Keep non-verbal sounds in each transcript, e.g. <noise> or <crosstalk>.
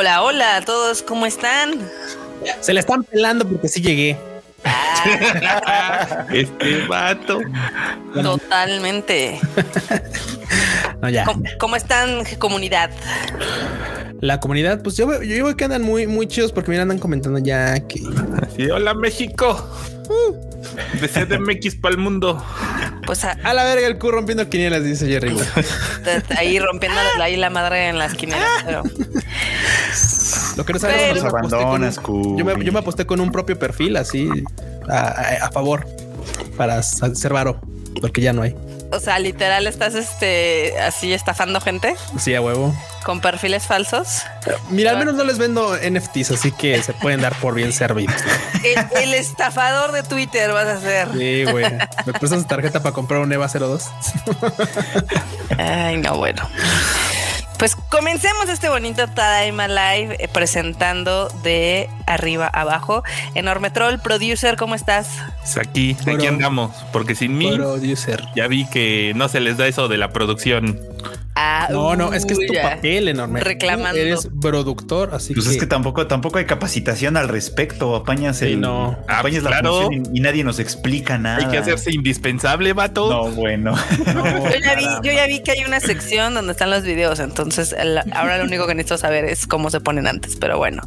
Hola, hola a todos, ¿cómo están? Se le están pelando porque sí llegué. Ah. <laughs> este vato. Totalmente. no, ya. ¿Cómo, están, comunidad? La comunidad, pues yo, yo veo que andan muy, muy chidos porque me andan comentando ya que. hola México. Uh, de CDMX para el mundo. Pues a, la verga el Q rompiendo quinielas, dice Jerry. ahí rompiendo <laughs> ahí la madre en las quinielas, pero. Lo que no sabemos, abandonas, yo, me, yo me aposté con un propio perfil así a, a favor para ser varo, porque ya no hay. O sea, literal estás este así estafando gente. Sí, a huevo. Con perfiles falsos. Mira, al menos no les vendo NFTs, así que se pueden dar por bien servidos. El, estafador de Twitter vas a ser. Sí, güey. Me prestas tarjeta para comprar un EVA 02. Ay, no, bueno. Pues comencemos este bonito Tadaima Live eh, presentando de arriba abajo. Enorme Troll, producer, ¿cómo estás? Pues aquí, aquí andamos, porque sin mí producer. ya vi que no se les da eso de la producción. Ah, no, no, es que es tu papel enorme. Reclamando. eres productor, así pues que. es que tampoco, tampoco hay capacitación al respecto. Apañas el. no. Apañas la función y, nadie nos explica nada. Hay que hacerse indispensable, vato. No, bueno. <laughs> yo, ya vi, que hay una sección donde están los videos. Entonces, ahora lo único que necesito saber es cómo se ponen antes. Pero bueno.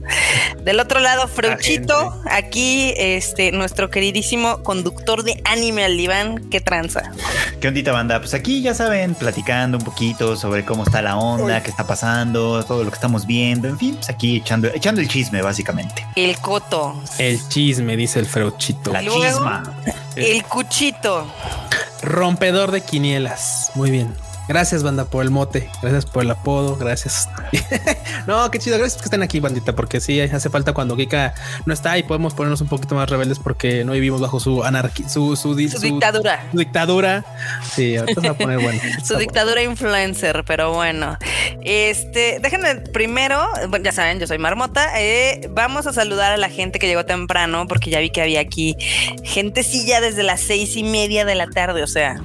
Del otro lado, Freuchito, aquí, este, nuestro queridísimo conductor de anime al diván. ¿Qué tranza? ¿Qué ondita, banda? Pues aquí ya saben, platicando un poquito sobre cómo está la onda, qué está pasando, todo lo que estamos viendo, en fin, pues aquí echando, echando el chisme básicamente. El coto. El chisme, dice el freuchito. La chisma. El cuchito. Rompedor de quinielas. Muy bien. Gracias, banda, por el mote. Gracias por el apodo. Gracias. <laughs> no, qué chido. Gracias que estén aquí, bandita, porque sí hace falta cuando Kika no está y podemos ponernos un poquito más rebeldes porque no vivimos bajo su anarquía, su, su, dictadura. Su dictadura. Sí, ahorita se va a poner bueno. <laughs> su dictadura influencer, pero bueno. Este, déjenme primero, bueno, ya saben, yo soy Marmota. Eh, vamos a saludar a la gente que llegó temprano porque ya vi que había aquí gentecilla desde las seis y media de la tarde. O sea,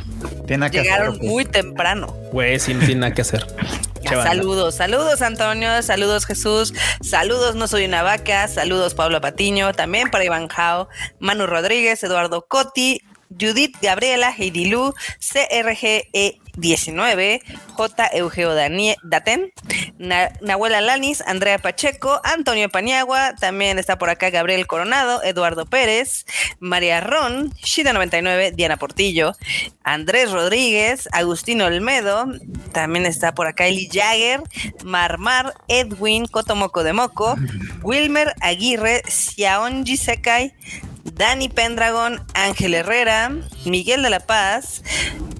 llegaron muy temprano. Güey, sin, sin nada que hacer. <laughs> saludos, saludos Antonio, saludos Jesús, saludos No Soy una Vaca, saludos Pablo Patiño, también para Iván Jao, Manu Rodríguez, Eduardo Coti, Judith Gabriela, Heidi Lu, CRGE 19, J. Eugeo Daten, Nahuel Alanis, Andrea Pacheco, Antonio Paniagua, también está por acá Gabriel Coronado, Eduardo Pérez, María Ron, Shida 99, Diana Portillo, Andrés Rodríguez, Agustino Olmedo, también está por acá Eli Jagger, Marmar, Edwin, Cotomoco de Moco, Wilmer Aguirre, Xiaonji Sekai, Dani Pendragon, Ángel Herrera, Miguel de la Paz,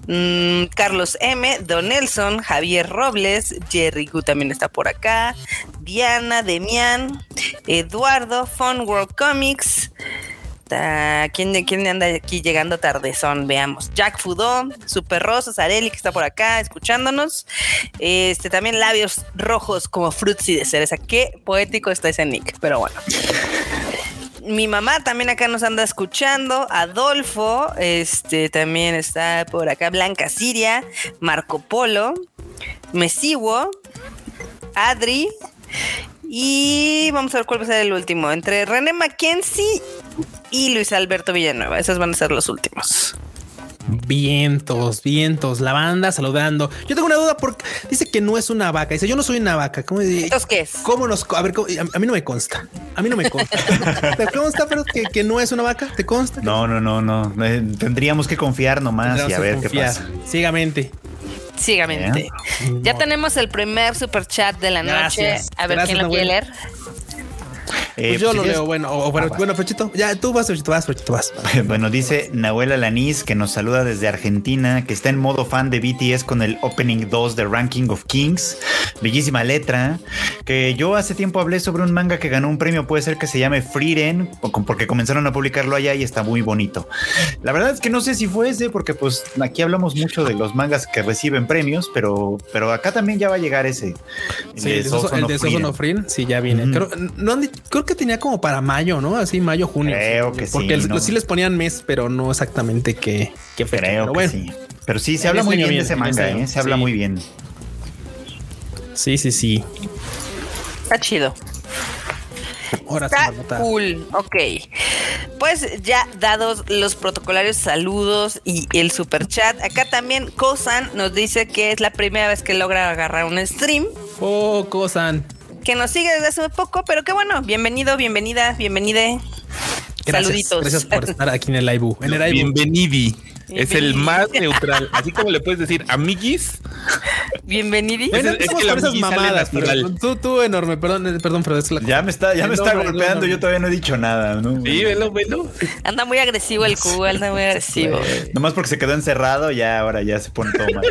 mm, Carlos M, Don Nelson, Javier Robles, Jerry Gu también está por acá, Diana, Demian, Eduardo, Fun World Comics. ¿Quién, ¿Quién anda aquí llegando tardezón? Veamos. Jack Fudó, Super Rosa, Areli, que está por acá escuchándonos. Este, también labios rojos como Fruitsy de cereza. Qué poético está ese nick, pero bueno mi mamá también acá nos anda escuchando. Adolfo, este también está por acá. Blanca Siria, Marco Polo, Mesiwo, Adri. Y vamos a ver cuál va a ser el último. Entre René Mackenzie y Luis Alberto Villanueva. Esos van a ser los últimos. Vientos, vientos, la banda saludando. Yo tengo una duda porque dice que no es una vaca. Dice, yo no soy una vaca. ¿Cómo, ¿Entonces qué es? ¿Cómo nos... A ver, a, mí no me consta. A mí no me consta. <laughs> ¿Te consta, pero que, no es una vaca? ¿Te consta? No, no, no, no. Eh, tendríamos que confiar nomás y a ver qué pasa. Ciegamente. Ciegamente. Ya tenemos el primer super chat de la noche. A ver quién lo quiere leer. Eh, pues yo pues lo leo, bueno, o, bueno, bueno, Pechito, ya tú vas, Pechito, vas, Pechito, vas. <laughs> Bueno, dice Nahuel Alanis que nos saluda desde Argentina, que está en modo fan de BTS con el Opening 2 de Ranking of Kings. Bellísima letra. Que yo hace tiempo hablé sobre un manga que ganó un premio, puede ser que se llame Freeden, porque comenzaron a publicarlo allá y está muy bonito. La verdad es que no sé si fue ese, porque pues aquí hablamos mucho de los mangas que reciben premios, pero, pero acá también ya va a llegar ese. El sí, de, el de sí, ya viene. creo, no creo que tenía como para mayo, ¿no? Así mayo, junio. Creo que sí. Porque sí les ponían mes, pero no exactamente qué, qué Creo que sí. Pero sí, se habla muy bien, de ese manga, ¿eh? Se habla muy bien. Sí, sí, sí. Está chido. Ahora sí, Está cool. Ok. Pues ya dados los protocolarios saludos y el super chat, acá también Kosan nos dice que es la primera vez que logra agarrar un stream. Oh, Kosan. Que nos sigue desde hace poco, pero qué bueno. Bienvenido, bienvenida, bienvenide. Gracias, Saluditos. Gracias por estar aquí en el Ibu. En el Ibu. Bienvenidi. Es el más neutral. Así como le puedes decir amiguis. Bienvenidi. Bueno, es- es que la esas mamadas, pero tú, tú enorme, perdón, eh, perdón, pero es la Ya me está, ya me está golpeando, yo todavía no he dicho nada, ¿no? Sí, velo, velo. Anda muy agresivo el Q, anda muy agresivo. Nomás porque se quedó encerrado, ya ahora ya se pone todo mal.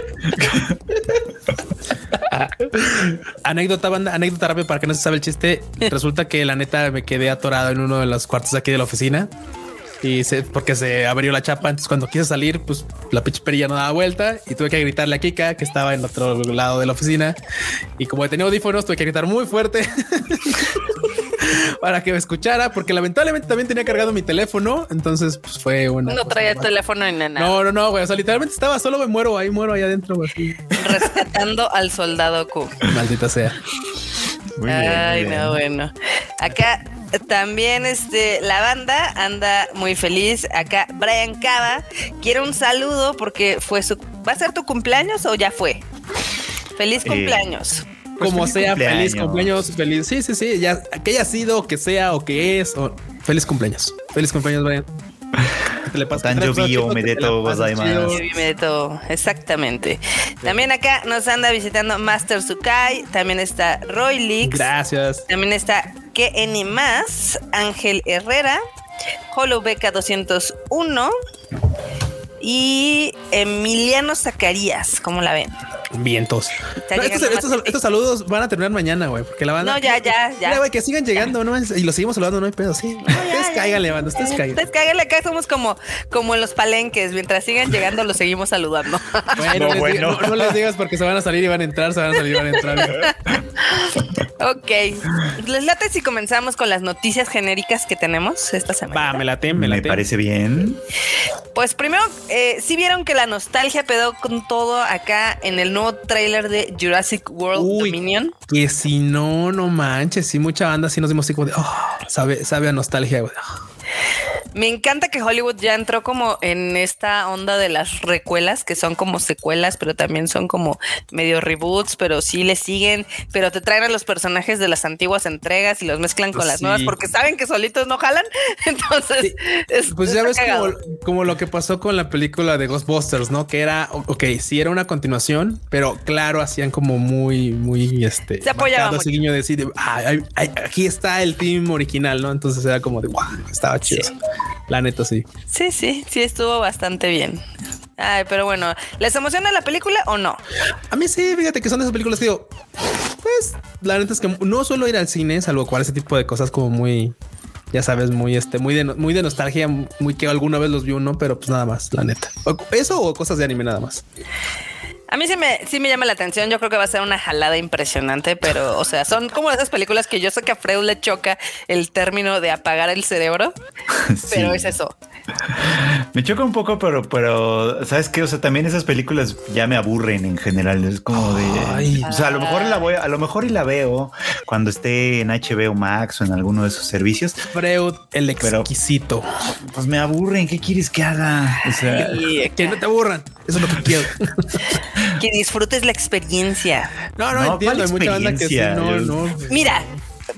Anécdota, banda, anécdota rápida para que no se sabe el chiste. Resulta que la neta me quedé atorado en uno de los cuartos aquí de la oficina. Y se, porque se abrió la chapa. Entonces, cuando quise salir, pues la pinche perilla no daba vuelta y tuve que gritarle a Kika que estaba en otro lado de la oficina. Y como tenía audífonos, tuve que gritar muy fuerte <laughs> para que me escuchara, porque lamentablemente también tenía cargado mi teléfono. Entonces, pues fue una. No traía más. teléfono ni nada. No, no, no, güey. O sea, literalmente estaba solo, me muero ahí, muero ahí adentro. güey. Rescatando al soldado Q. Maldita sea. Muy Ay, bien. no, bueno. Acá también este, la banda anda muy feliz. Acá Brian Cava quiere un saludo porque fue su... ¿Va a ser tu cumpleaños o ya fue? Feliz Eh, cumpleaños. Pues Como feliz sea, feliz cumpleaños. cumpleaños, feliz. Sí, sí, sí, ya que haya sido, que sea o que es, o feliz cumpleaños. Feliz cumpleaños, Brian. Que Tanjo que bio, chido, me que de te la todo, pases gozaimasu. todo, exactamente. También acá nos anda visitando Master Sukai, también está Roy Leaks, Gracias. también está KN más, Ángel Herrera, Holo Beca 201 y Emiliano Zacarías, ¿cómo la ven? Vientos. No, estos, saludos van a terminar mañana, güey, porque la banda. No, ya, ya, ya. Mira, güey, que sigan llegando, ¿no? Y los seguimos saludando, no hay pedo, sí. ustedes cáiganle, banda, ustedes cáiganle. Ustedes cáiganle acá, somos como, como en los palenques, mientras sigan llegando los seguimos saludando. <laughs> Bueno, No, bueno. no, no les digas porque se van a salir y van a entrar, se van a salir y van a entrar. <laughs> ok, ¿les late si comenzamos con las noticias genéricas que tenemos esta semana? Va, me late, me Me late. parece bien. Pues primero, eh, sí vieron que la nostalgia pedó con todo acá en el nuevo tráiler de Jurassic World Uy. Dominion. Que si no, no manches, sí, mucha banda, sí nos dimos así como de, oh, sabe, sabe a nostalgia. Me encanta que Hollywood ya entró como en esta onda de las recuelas, que son como secuelas, pero también son como medio reboots, pero sí le siguen, pero te traen a los personajes de las antiguas entregas y los mezclan con Pues las nuevas porque saben que solitos no jalan. <laughs> Entonces, Sí. Pues ya ves como, como lo que pasó con la película de Ghostbusters, ¿no? Que era, ok, sí era una continuación, pero claro, hacían como muy, muy, este, Se apoyaba ese guiño de decir, "Ah, aquí está el team original, ¿no? Entonces era como de, wow, estaba chido. Sí. La neta, sí. Sí, sí, sí estuvo bastante bien. Ay, pero bueno, ¿les emociona la película o no? A mí sí, fíjate que son de esas películas que digo, pues, la neta es que no suelo ir al cine, salvo cual ese tipo de cosas como muy, ya sabes, muy, este, muy de, muy de nostalgia, muy que alguna vez los vi uno, pero pues nada más, la neta. O- Eso o cosas de anime nada más. A mí sí me, sí me llama la atención. Yo creo que va a ser una jalada impresionante, pero, o sea, son como esas películas que yo sé que a Freud le choca el término de apagar el cerebro, <laughs> pero es eso. <laughs> Me choca un poco, pero, pero, ¿sabes qué? O sea, también esas películas ya me aburren en general. Es como de. Ay. o sea, a lo mejor la voy, a lo mejor y la veo cuando esté en HBO Max o en alguno de esos servicios. Freud, el Pero- exquisito. Pues me aburren. ¿Qué quieres que haga? O sea, <laughs> Y Que no te aburran. Eso es lo que quiero. que disfrutes la experiencia. No, no, No, entiendo. Hay ¿cuál mucha banda que sí. experiencia? No, Yo- no. Mira,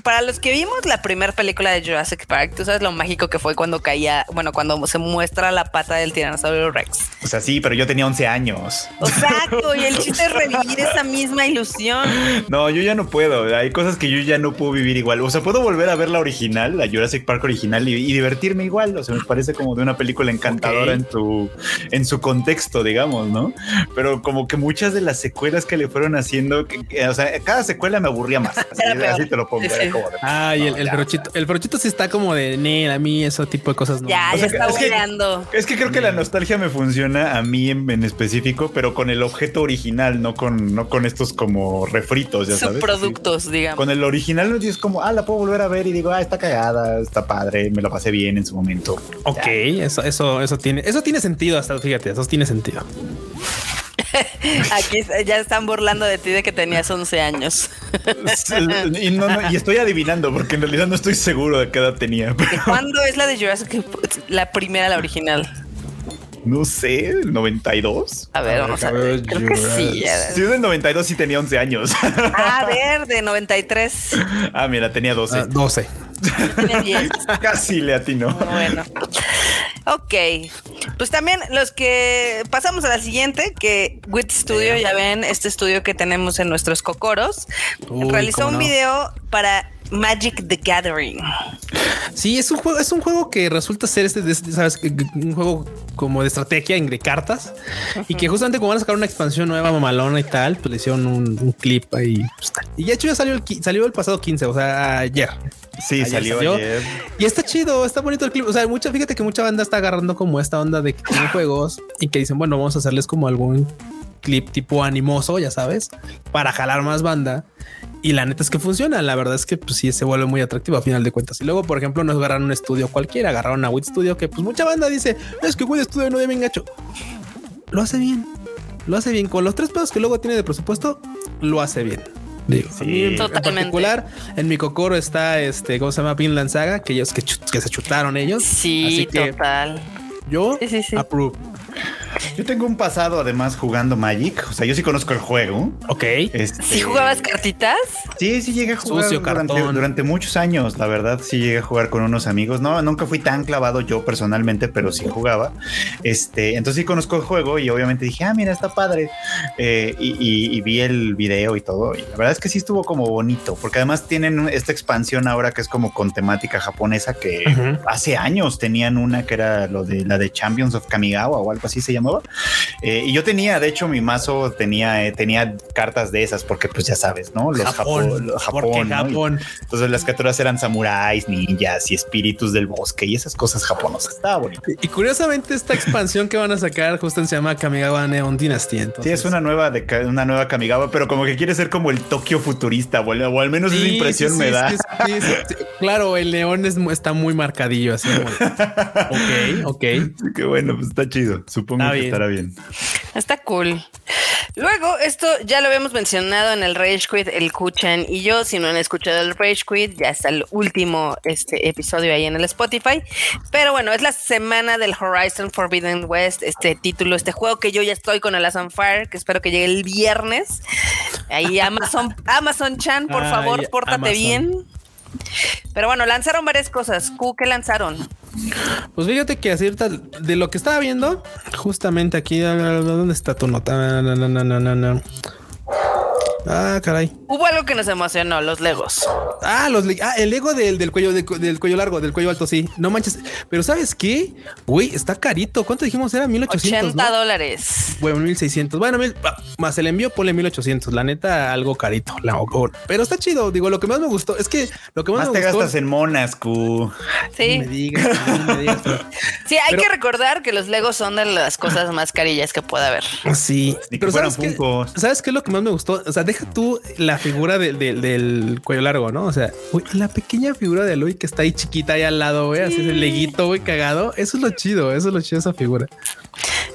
para los que vimos la primera película de Jurassic Park, tú sabes lo mágico que fue cuando caía, bueno, cuando se muestra la pata del tiranosaurio Rex. o sea, sí, pero yo tenía 11 años. Exacto, y el chiste es <laughs> revivir esa misma ilusión. No, yo ya no puedo. Hay cosas que yo ya no puedo vivir igual. O sea, puedo volver a ver la original, la Jurassic Park original y, y divertirme igual. O sea, me parece como de una película encantadora en su en su contexto, digamos, ¿no? Pero como que muchas de las secuelas que le fueron haciendo, que- que- o sea, cada secuela me aburría más. <laughs> Así, te lo pongo. Sí, era sí. Como de- Ay, el, no, el ya. ferochito. El ferochito sí está como de, Nel, a mí ese tipo de cosas no. Ya, O ya sea, está es que-. Es que creo que la nostalgia me funciona a mí en, en específico, pero con el objeto original, no con, no con estos como refritos, ya sabes. así. Subproductos, digamos. Con el original es como, ah, la puedo volver a ver y digo, ah, está cagada, está padre, me lo pasé bien en su momento. Ok, eso, eso, eso tiene, eso tiene sentido hasta, fíjate, eso tiene sentido. <laughs> Aquí ya están burlando de ti de que tenías 11 años. y, no, no, y estoy adivinando porque en realidad no estoy seguro de qué edad tenía. pero ¿Cuándo es la de Jurassic? La primera, la original. no sé, el 92. A ver, vamos a ver. Creo que sí. Si es del 92 sí tenía 11 años. A ver, de 93. ah, mira, tenía 12. Ah, 12. Tiene 10. Casi le atinó. Bueno. Ok. Pues también los que pasamos a la siguiente, que Wit Studio, ya ven, este estudio que tenemos en nuestros cocoros, Uy, realizó un no. video para Magic the Gathering. Sí, es un juego, es un juego que resulta ser este, de- sabes, que- un juego como de estrategia de cartas y que justamente como van a sacar una expansión nueva, mamalona y tal, pues le hicieron un, un clip ahí. pues, y ya hecho ya salió el, salió el pasado 15, o sea, ayer. Sí, Ayer salió, salió. ayer. Y está chido, está bonito el clip. O sea, mucha, fíjate que mucha banda está agarrando como esta onda de que tienen juegos y que dicen, bueno, vamos a hacerles como algún clip tipo animoso, ya sabes, para jalar más banda. Y la neta es que funciona. La verdad es que pues sí se vuelve muy atractivo a final de cuentas. Y luego, por ejemplo, no agarraron un estudio cualquiera, agarraron a Wit Studio, que pues mucha banda dice, es que Wit Studio no debe engacho. Lo hace bien. Lo hace bien. Con los tres pesos que luego tiene de presupuesto, lo hace bien. Digo, a mí en- particular, en mi cocoro está este, ¿cómo se llama? Vinland Saga, que ellos que, que se chutaron ellos. Sí, Así que total. yo Sí, sí, sí. approve. Yo tengo un pasado además jugando Magic. O sea, yo sí conozco el juego. Ok. Este, ¿Si jugabas cartitas? Sí, sí llegué a jugar Sucio, durante, muchos años, la verdad, sí llegué a jugar con unos amigos. No, nunca fui tan clavado yo personalmente, pero sí jugaba. Este, entonces sí conozco el juego y obviamente dije, ah, mira, está padre. Eh, y, y- y vi el video y todo. Y la verdad es que sí estuvo como bonito, porque además tienen esta expansión ahora que es como con temática japonesa que hace años tenían una que era lo de la de Champions of Kamigawa o algo así se llamaba. Eh, y yo tenía, de hecho, mi mazo tenía, eh, tenía cartas de esas, porque pues ya sabes, ¿no? Los Japón. Japón, Japón, entonces las criaturas eran samuráis, ninjas y espíritus del bosque y esas cosas japonesas. Estaba bonito. Y curiosamente, esta expansión que van a sacar justo se llama Kamigawa Neon Dynasty. Entonces, Sí, es una nueva de una nueva Kamigawa, pero como que quiere ser como el Tokio futurista, o, al- o al menos esa impresión sí, me sí, da. Claro, el león es, está muy marcadillo así. muy- <laughs> ok, ok. Qué bueno, pues está chido. Supongo Está que bien. estará bien. Está cool. Luego, esto ya lo habíamos mencionado en el Rage Quit, el Kuchan y yo. Si no han escuchado el Rage Quit, ya está el último este episodio ahí en el Spotify. Pero bueno, es la semana del Horizon Forbidden West, este título, este juego que yo ya estoy con el Aston Fire, que espero que llegue el viernes. Ahí <laughs> Amazon, Amazon Chan, por Ay, favor, pórtate Amazon. bien. Pero bueno, lanzaron varias cosas. Q, ¿qué lanzaron? Pues fíjate que ahorita, de lo que estaba viendo, justamente aquí, ¿dónde está tu nota? Ah, caray. Hubo algo que nos emocionó, los Legos. Ah, los ah, el ego del, del cuello de- del cuello largo, del cuello alto, sí. No manches. Pero ¿sabes qué? Güey, está carito. ¿Cuánto dijimos? Era 1800, 80 ¿no? dólares. Bueno, 1600. Bueno, mil- ah, más el envío, ponle 1800. La neta, algo carito. La- o- pero está chido. Digo, lo que más me gustó es que lo que más, Más me te gustó. gastas en monas, Q. Sí. No me digas, no me digas, pero- <laughs> Sí, hay Pero- que recordar que los Legos son de las cosas más carillas que puede haber. Sí, Ni que pero fueran ¿sabes qué? ¿Sabes qué es lo que más me gustó? O sea, deja tú la figura de- de- del cuello largo, ¿no? O sea, la pequeña figura de Aloy que está ahí chiquita ahí al lado, güey, así ese leguito, güey, cagado. Eso es lo chido, eso es lo chido esa figura.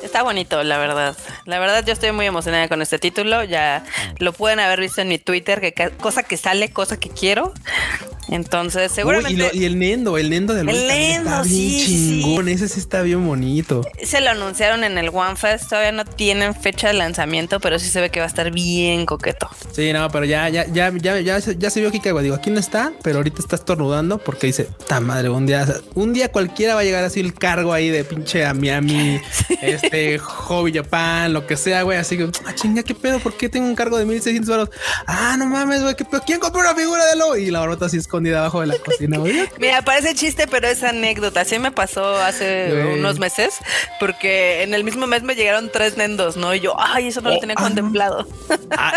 Está bonito, la verdad. La verdad, yo estoy muy emocionada con este título. Ya lo pueden haber visto en mi Twitter, que cosa que sale, cosa que quiero. Entonces, Uy, seguramente y, lo- y el Nendo, el Nendo de Aloy El está Nendo, bien sí, sí. chingón. Ese sí está bien bonito. se lo anunciaron en el One Fest. Todavía no tienen fecha de lanzamiento, pero sí se ve que va a estar bien coqueto. Sí, no, pero ya, ya, ya, ya, ya, se- ya se vio aquí que digo, aquí no está, pero ahorita está estornudando porque dice, ta madre, un día, un día cualquiera va a llegar así el cargo ahí de pinche a Miami, <laughs> este, Hobby Japan, lo que sea, güey, así que, ah, chinga, qué pedo, ¿por qué tengo un cargo de 1600 euros? Ah, no mames, güey, qué pedo, ¿quién compró una figura de lo? Y la barbota así escondida abajo de la cocina. <laughs> Mira, parece chiste, pero es anécdota. Así me pasó hace unos meses, porque en el mismo mes me llegaron tres nendos, ¿no? Y yo, ay, eso no lo Oh, tenía ah, no. contemplado. Ah,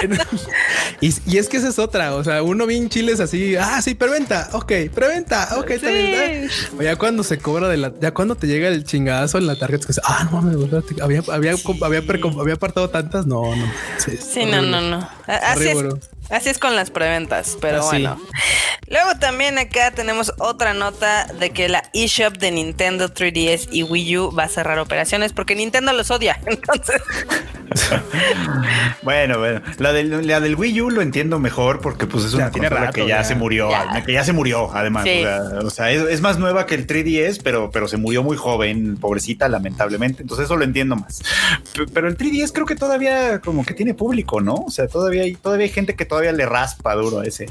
<laughs> y, y es que esa es otra, o sea, uno bien chiles así, ah, sí, preventa, ok, preventa, ok. Sí. O ya cuando se cobra de la, ya cuando te llega el chingadazo en la tarjeta, es que, ah, no mames, había, había, había, había apartado tantas, no, no. Sí, Sí, no, no, no. Así es. Así es con las preventas, pero Así. bueno. Luego también acá tenemos otra nota de que la eShop de Nintendo 3DS y Wii U va a cerrar operaciones porque Nintendo los odia. <laughs> Entonces, bueno, bueno, la del, la del Wii U lo entiendo mejor porque pues es una tiene consola rato, que ya, ya. se murió, Ya. que ya se murió además. Sí. O sea, o sea, es, es más nueva que el 3DS, pero, pero se murió muy joven, pobrecita, lamentablemente. Entonces eso lo entiendo más. Pero el 3DS creo que todavía como que tiene público, ¿no? O sea, todavía hay, todavía hay gente que todavía le raspa duro a ese.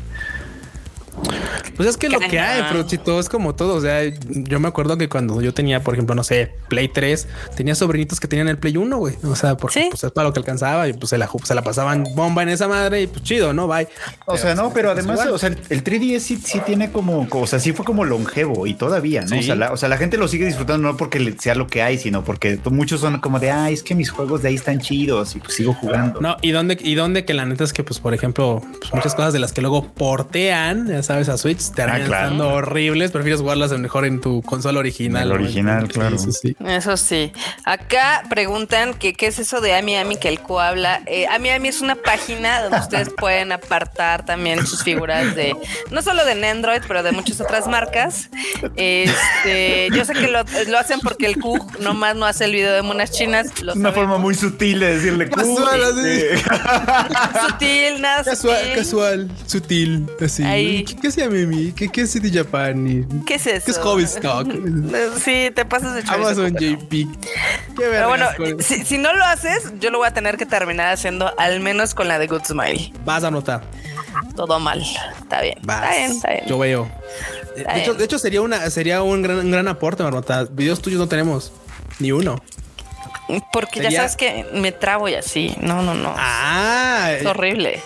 Pues es que lo que hay, Cañón. pero chito, es como todo. O sea, yo me acuerdo que cuando yo tenía, por ejemplo, no sé, Play 3, tenía sobrinitos que tenían el Play 1, güey. O sea, porque Sí. pues es para lo que alcanzaba y pues se la, se la pasaban bomba en esa madre y pues chido, ¿no? Bye. O sea, no, pero es además, igual. o sea, el, el 3DS sí, sí tiene como, o sea, sí fue como longevo y todavía, ¿no? Sí. O, sea, la, o sea, la gente lo sigue disfrutando no porque sea lo que hay, sino porque muchos son como de, ay, es que mis juegos de ahí están chidos y pues sigo jugando. No, y dónde, y dónde que la neta es que, pues, por ejemplo, pues, muchas cosas de las que luego portean, ya sabes, a Switch, te harán claro. estando horribles, prefieres jugarlas mejor en tu consola original. El original, claro. Sí, sí. eso sí. Acá preguntan que qué es eso de Ami Ami que el co habla. Eh, Ami Ami es una página donde ustedes <laughs> pueden apartar también sus figuras de no solo de Nendroid, pero de muchas otras marcas. Este, yo sé que lo, lo hacen porque el Q nomás no hace el video de monas chinas. Lo Es una sabemos. forma muy sutil de decirle Casual, "Uy, así. <laughs> sutil, nada Casual, sutil. casual, sutil, así. Ahí. ¿Qué, es Mimi? ¿Qué, ¿Qué es City Japan? ¿Qué es eso? ¿Qué es Hobbystock? <laughs> Sí, te pasas de chorizo, Amazon pero- JP. Qué Pero bueno, si, si no lo haces, yo lo voy a tener que terminar haciendo al menos con la de Good Smile. Vas a anotar. Todo mal. Está bien. Vas. Está bien, está bien. Yo veo. Está De hecho, bien. de hecho, sería una, sería un gran, un gran aporte, Marmota. Videos tuyos no tenemos. Ni uno. Porque sería- ya sabes que me trabo y así. No, no, no. Ah, Es horrible.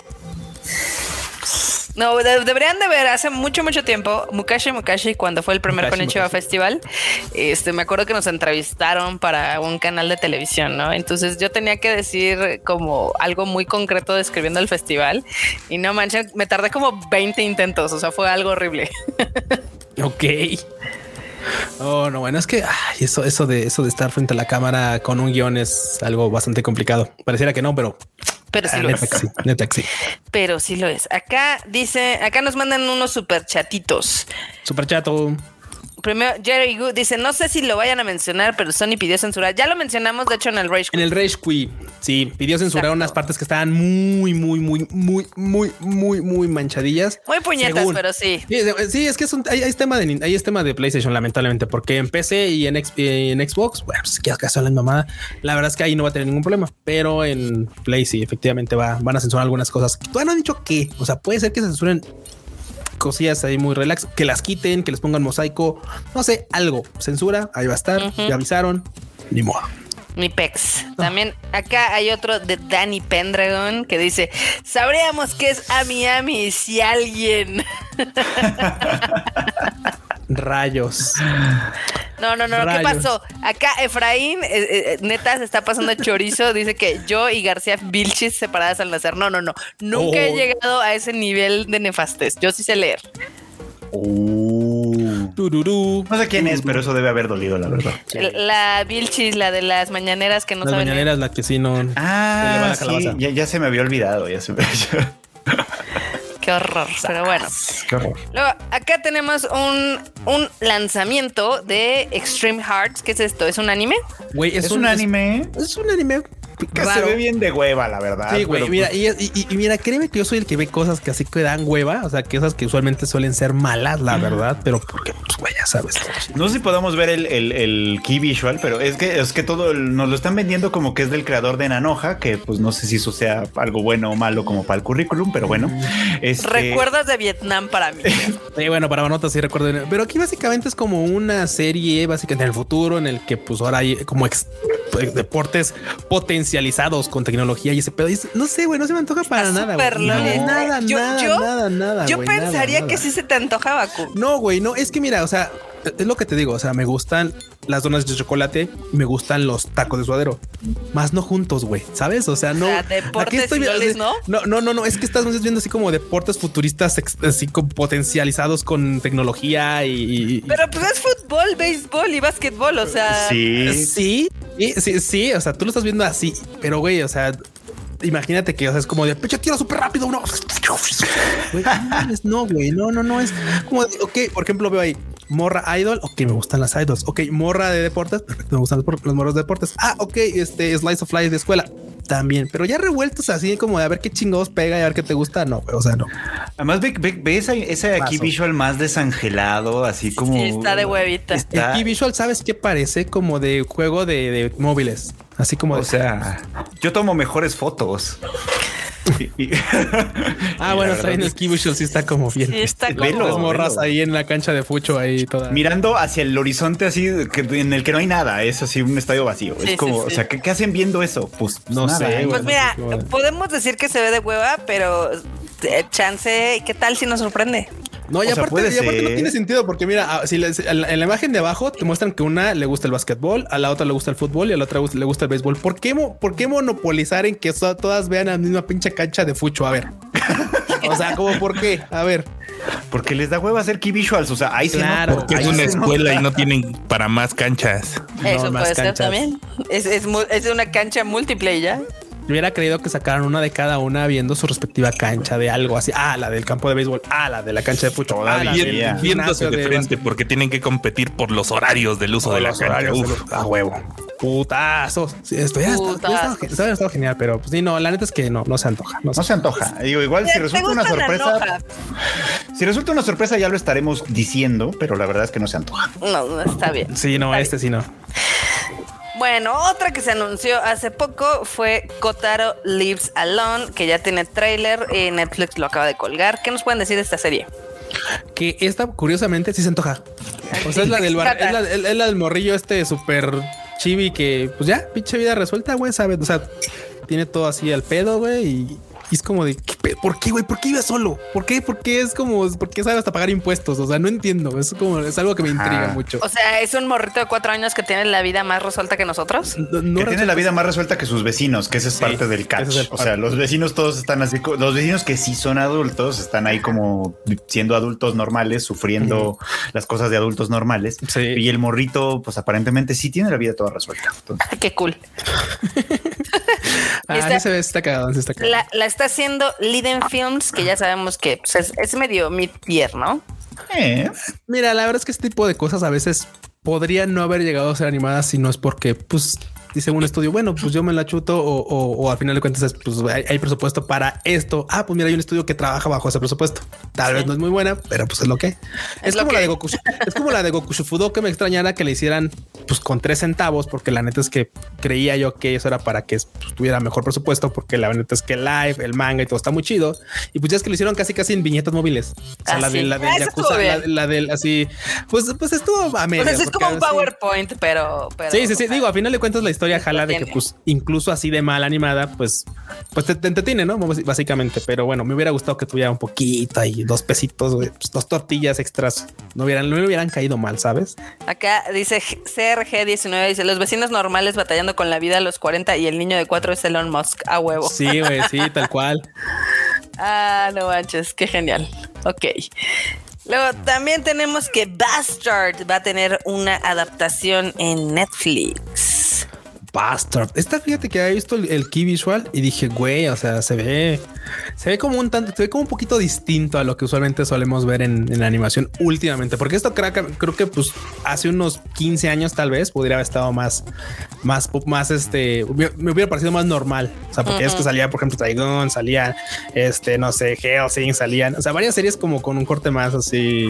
No, de- deberían de ver hace mucho, mucho tiempo, Mukashi Mukashi, cuando fue el primer Mukashi Konichiwa Mukashi. Festival, este, me acuerdo que nos entrevistaron para un canal de televisión, ¿no? Entonces yo tenía que decir como algo muy concreto describiendo el festival y no manchen, me tardé como 20 intentos, o sea, fue algo horrible. <laughs> ok. Oh, no, bueno, es que ay, eso, eso de eso de estar frente a la cámara con un guion es algo bastante complicado. Pareciera que no, pero Pero sí ah, lo neta es. que sí, neta que sí. Pero sí lo es. Acá dice, acá nos mandan unos super chatitos. Primero, Jerry Good dice, no sé si lo vayan a mencionar, pero Sony pidió censurar. Ya lo mencionamos, de hecho, en el Rage En el Rage Quit, sí, pidió censurar Exacto. unas partes que estaban muy, muy, muy, muy, muy, muy, muy manchadillas. Muy puñetas, Según. pero sí. Sí, es- sí, es que es, un, hay, hay tema de, hay tema de PlayStation, lamentablemente, porque en PC y en, Xbox, bueno, pues que acaso la mamada, la verdad es que ahí no va a tener ningún problema, pero en Play sí, efectivamente va, van a censurar algunas cosas. Todavía no han dicho qué, o sea, puede ser que censuren cosillas ahí muy relax, que las quiten, que les pongan mosaico, no sé, algo, censura, ahí va a estar, Ujú. ya avisaron, ni modo. Mi pex. También acá hay otro de Danny Pendragon que dice: Sabríamos que es Ami Ami si alguien. <laughs> Rayos. No, no, no, ¿qué pasó? Acá Efraín, eh, eh, neta, se está pasando chorizo. Dice que yo y García Vilchis separadas al nacer. No, no, no. Nunca he Oh. llegado a ese nivel de nefastez. Yo sí sé leer. Uh. Tururú. No sé quién es, pero eso debe haber dolido, la verdad. La Vilchis, la de las mañaneras que no Las saben. leer. mañaneras, la que sí no. Se le va Ah, la sí, calabaza. ya, ya se me había olvidado. Ya se me... <laughs> <laughs> Qué horror. Pero bueno. Qué horror. Luego, acá tenemos un, un lanzamiento de Extreme Hearts. ¿Qué es esto? ¿Es un anime? Güey, Es, un, anime Es, es un anime que se raro. ve bien de hueva, la verdad. Sí, güey. Mira, pues, y, y- y mira, créeme que yo soy el que ve cosas que así que dan hueva. O sea, que esas que usualmente suelen ser malas, la verdad. Pero porque, pues, güey, ya sabes. No sé si podamos ver el, el- el key visual, pero es que es que todo el- nos lo están vendiendo como que es del creador de Nanoja, que pues no sé si eso sea algo bueno o malo como para el currículum, pero bueno. Este, Recuerdas de Vietnam para mí. <laughs> Sí, bueno, para notas sí recuerdo. Pero aquí básicamente es como una serie, básicamente en el futuro, en el que pues ahora hay como ex- pues, deportes potencializados con tecnología y ese pedo. Y es- no sé, güey, no se me antoja para Está nada. loli. No, nada, Yo- nada, yo- nada, nada. Yo nada, pensaría nada. que sí se te antoja, Baku. No, güey, no, es que mira, o sea, es lo que te digo, o sea, me gustan las donas de chocolate y me gustan los tacos de suadero, más no juntos, güey, ¿sabes? O sea, no. sea, deportes y viendo- lolis, ¿no? No, no, no, no, es que estás viendo así como deportes futuristas, así como potencializados con tecnología y... Pero pues es fútbol, béisbol y básquetbol, o sea. Sí. Sí, sí, sí, sí, o sea, tú lo estás viendo así, pero güey, o sea, imagínate que o sea, es como de pecho tiro súper rápido, uno. <laughs> No, güey, no, no, no es como, de, ok, por ejemplo, veo ahí morra idol. Ok, me gustan las idols. Ok, morra de deportes. Perfecto, me gustan los, los morros de deportes. Ah, ok, este slice of life de escuela también, pero ya revueltos así como de a ver qué chingados pega y a ver qué te gusta. No, o sea, no. Además, ve, ve, ve ese, ese aquí visual más desangelado, así como. Sí, está de huevita. Está- aquí visual, ¿sabes qué parece? Como de juego de, de móviles. Así como O de, sea, yo tomo mejores fotos. Y- <laughs> y- ah, y bueno, está bien el sí está como bien. Sí, está Este, como- Las morras velo. ahí en la cancha de fucho ahí toda. mirando hacia el horizonte así que, en el que no hay nada, es así un estadio vacío. Sí, es como, sí, sí. o sea, ¿qué, qué hacen viendo eso? Pues No nada, sé, ¿eh? Pues mira, podemos decir que se ve de hueva, pero eh, chance, ¿qué tal si nos sorprende? No, y O sea, aparte, puede y aparte no tiene sentido porque mira, ah, si les- en la en la imagen de abajo te muestran que una le gusta el básquetbol, a la otra le gusta el fútbol y a la otra le gusta el béisbol. ¿Por qué, por qué monopolizar en que so- todas vean la misma pinche cancha de fucho? A ver. <laughs> o sea, como por qué? A ver. Porque les da hueva hacer key visuals. O sea, ahí se Claro, nota, Porque es una se escuela nota. y no tienen para más canchas. Eso más puede ser canchas. también. Es, es, es una cancha múltiple ya. Yo hubiera creído que sacaran una de cada una viendo su respectiva cancha de algo así. Ah, la del campo de béisbol. Ah, la de la cancha de fucho. Ah, Todavía. Bien, Bien, viéndose de de frente porque tienen que competir por los horarios del uso de la cancha. horarios de Uf. a huevo. Putazos. Sí, esto ya está, Putazos. ya está- genial, pero pues sí, no, la neta es que no, no se antoja. No, No se antoja. Digo, igual si ¿Te resulta una sorpresa, si resulta una sorpresa ya lo estaremos diciendo, pero la verdad es que no se antoja. No, no está bien. Sí, no, Está este sí no. Bueno, otra que se anunció hace poco fue Kotaro Lives Alone, que ya tiene tráiler y Netflix lo acaba de colgar. ¿Qué nos pueden decir de esta serie? Que esta, curiosamente, sí se antoja. O sea, es la del bar- es la, es- es la del morrillo este súper chibi que, pues ya, pinche vida resuelta, güey, ¿sabes? O sea, tiene todo así al pedo, güey, y, y es como de, ¿qué ¿por qué, güey? ¿Por qué iba solo? ¿Por qué? ¿Por qué es como, por qué sabe hasta pagar impuestos? O sea, no entiendo. Es como, es algo que me intriga Ajá. mucho. O sea, es un morrito de cuatro años que tiene la vida más resuelta que nosotros. No- no que tiene la vida más resuelta que sus vecinos, que ese es Sí, parte del catch. es o sea, los vecinos todos están así, los vecinos que sí son adultos están ahí como siendo adultos normales, sufriendo las cosas de adultos normales. Sí. Y el morrito, pues aparentemente sí tiene la vida toda resuelta. Entonces, <laughs> qué cool. <laughs> Ah, se ve, está cagado, está cagado. La, la está haciendo Liden Films, que ya sabemos que pues, es, es medio mid-tier, ¿no? eh, Mira, la verdad es que este tipo de cosas a veces podrían no haber llegado a ser animadas si no es porque, pues, dice un estudio, bueno, pues yo me la chuto o, o, o al final de cuentas es, pues hay, hay presupuesto para esto. Ah, pues mira, hay un estudio que trabaja bajo ese presupuesto. Tal vez no es muy buena, pero pues es lo que es. Es como que- la de Goku. Es como la de Goku Shufudo que me extrañara que le hicieran pues con tres centavos, porque la neta es que creía yo que eso era para que pues, tuviera mejor presupuesto, porque la neta es que el live, el manga y todo está muy chido. Y pues ya es que lo hicieron casi casi en viñetas móviles. O sea, Ah, la, sí. de, la Ah, Yakuza, estuvo la, la del así, pues, pues estuvo a. Pues es porque como un. PowerPoint, pero, pero. Sí, sí, sí. Digo, a final de cuentas la historia jala de que, pues, incluso así de mal animada, pues, pues te, te entretiene, ¿no? Bás- Básicamente. Pero bueno, me hubiera gustado que tuviera un poquito ahí, dos pesitos, pues, dos tortillas extras. No hubieran, no me hubieran caído mal, ¿sabes? Acá dice CRG19, dice los vecinos normales batallando con la vida a los 40 y el niño de 4 es Elon Musk a huevo. Sí, güey, sí, <laughs> tal cual. Ah, no manches, qué genial. Ok. Luego también tenemos que Bastard va a tener una adaptación en Netflix. Bastard. Esta, fíjate que había visto el, el key visual y dije, güey, o sea, se ve, se ve como un tanto, se ve como un poquito distinto a lo que usualmente solemos ver en, en la animación últimamente, porque esto creo que, creo que pues hace unos 15 años tal vez podría haber estado más, más, más este, me hubiera parecido más normal. O sea, porque es que salía, por ejemplo, Trigon, salía, este, no sé, Hellsing, salían, o sea, varias series como con un corte más así.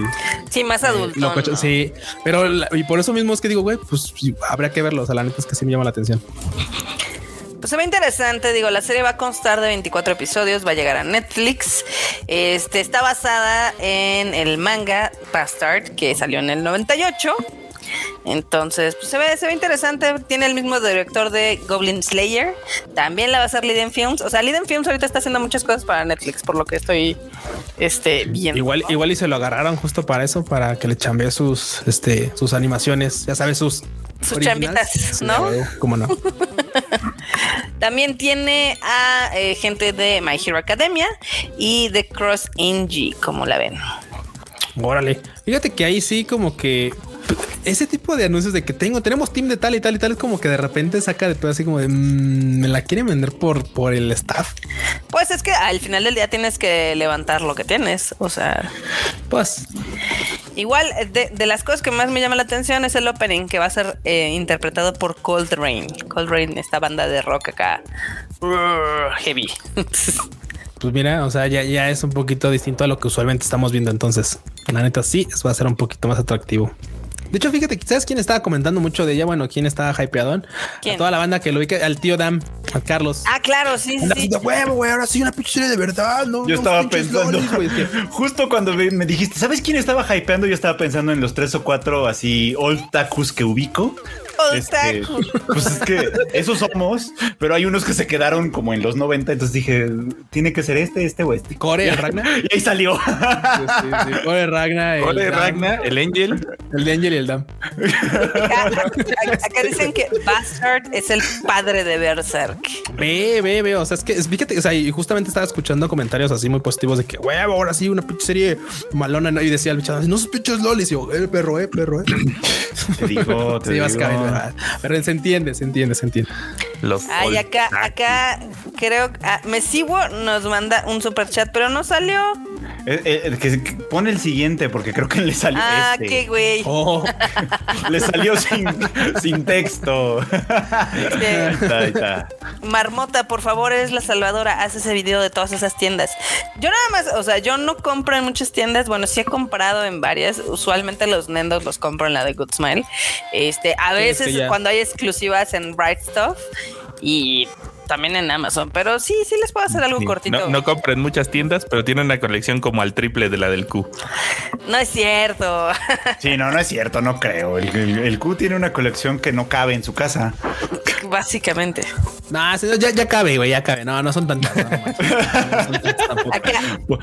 Sí, más adulto. locochón. ¿no? Sí, pero la- y por eso mismo es que digo, güey, pues sí, habría que verlo. O sea, la neta es que sí me llama la atención. Pues se ve interesante, digo, la serie va a constar de 24 episodios, va a llegar a Netflix. Este está basada en el manga Bastard que salió en el 98. Entonces, pues se ve, se ve interesante. Tiene el mismo director de Goblin Slayer. También la va a hacer Liden Films. O sea, Liden Films ahorita está haciendo muchas cosas para Netflix, por lo que estoy este, viendo. Igual, igual y se lo agarraron justo para eso, para que le chambee sus, este, sus animaciones, ya sabes, sus Sus chambitas, ¿no? ¿Cómo no? <laughs> También tiene a eh, gente de My Hero Academia y de Cross NG, como la ven. Órale. Fíjate que ahí sí como que ese tipo de anuncios de que tengo, tenemos team de tal y tal y tal, es como que de repente saca de todo así como de mm, me la quieren vender por, por el staff. Pues es que al final del día tienes que levantar lo que tienes. O sea, Pues igual de, de las cosas que más me llama la atención es el opening que va a ser eh, interpretado por Cold Rain. Cold Rain, esta banda de rock acá. heavy. <laughs> Pues mira, o sea, ya, ya es un poquito distinto a lo que usualmente estamos viendo. Entonces, la neta, sí, eso va a ser un poquito más atractivo. De hecho, fíjate, ¿sabes quién estaba comentando mucho de ella? Bueno, quién estaba hypeadón. ¿Quién? A toda la banda que lo ubica, al tío Dam, a Carlos. ah, claro, sí, sí. Anda huevo, güey, ahora sí una pinche serie de verdad, ¿no? Yo no estaba pensando, lolis, güey, que- <laughs> justo cuando me me dijiste, ¿sabes quién estaba hypeando? Yo estaba pensando en los tres o cuatro así old tacos que ubico. Este, pues es que esos somos, pero hay unos que se quedaron como en los 90, entonces dije, tiene que ser este, este o este. Core, el Ragnar. Y <laughs> ahí salió. Sí, sí, sí. Core, Ragnar. el Dam, Ragna, el Angel. El de Angel y el Dam. Acá, acá dicen que Bastard es el padre de Berserk. Ve, ve, ve. O sea, es que es- fíjate, o sea, y justamente estaba escuchando comentarios así muy positivos de que huevo, ahora sí, una pinche serie malona. ¿no? Y decía el bichado, no sus pinches lolis. Y yo, eh, perro, eh, perro, eh. Te digo, te Sí, vas digo. cabrón, ¿verdad? Pero se entiende, se entiende, se entiende. Los Ay, acá, acá creo ah, Mesiwo nos manda un super chat, pero no salió. Eh, eh, que, que pone el siguiente porque creo que le salió Ah, este. qué güey. Oh, <laughs> Le salió sin, sin texto. <laughs> Este, Ahí está, ahí está. Marmota, por favor, eres la salvadora. Haz ese video de todas esas tiendas. Yo nada más, o sea, yo no compro en muchas tiendas. Bueno, sí he comprado en varias. Usualmente los Nendos los compro en la de Good Smile. Este, a Sí, es veces ya- cuando hay exclusivas en Bright Stuff y también en Amazon. Pero sí, sí les puedo hacer algo Sí, cortito. No, no compra en muchas tiendas, pero tiene una colección como al triple de la del Q. No es cierto. <laughs> Sí, no, no es cierto, no creo. El, el- el Q tiene una colección que no cabe en su casa. Básicamente. no, ya, ya cabe, güey, ya cabe. No, no son tantas. No, manches. <laughs> No son tantas tampoco. Acá.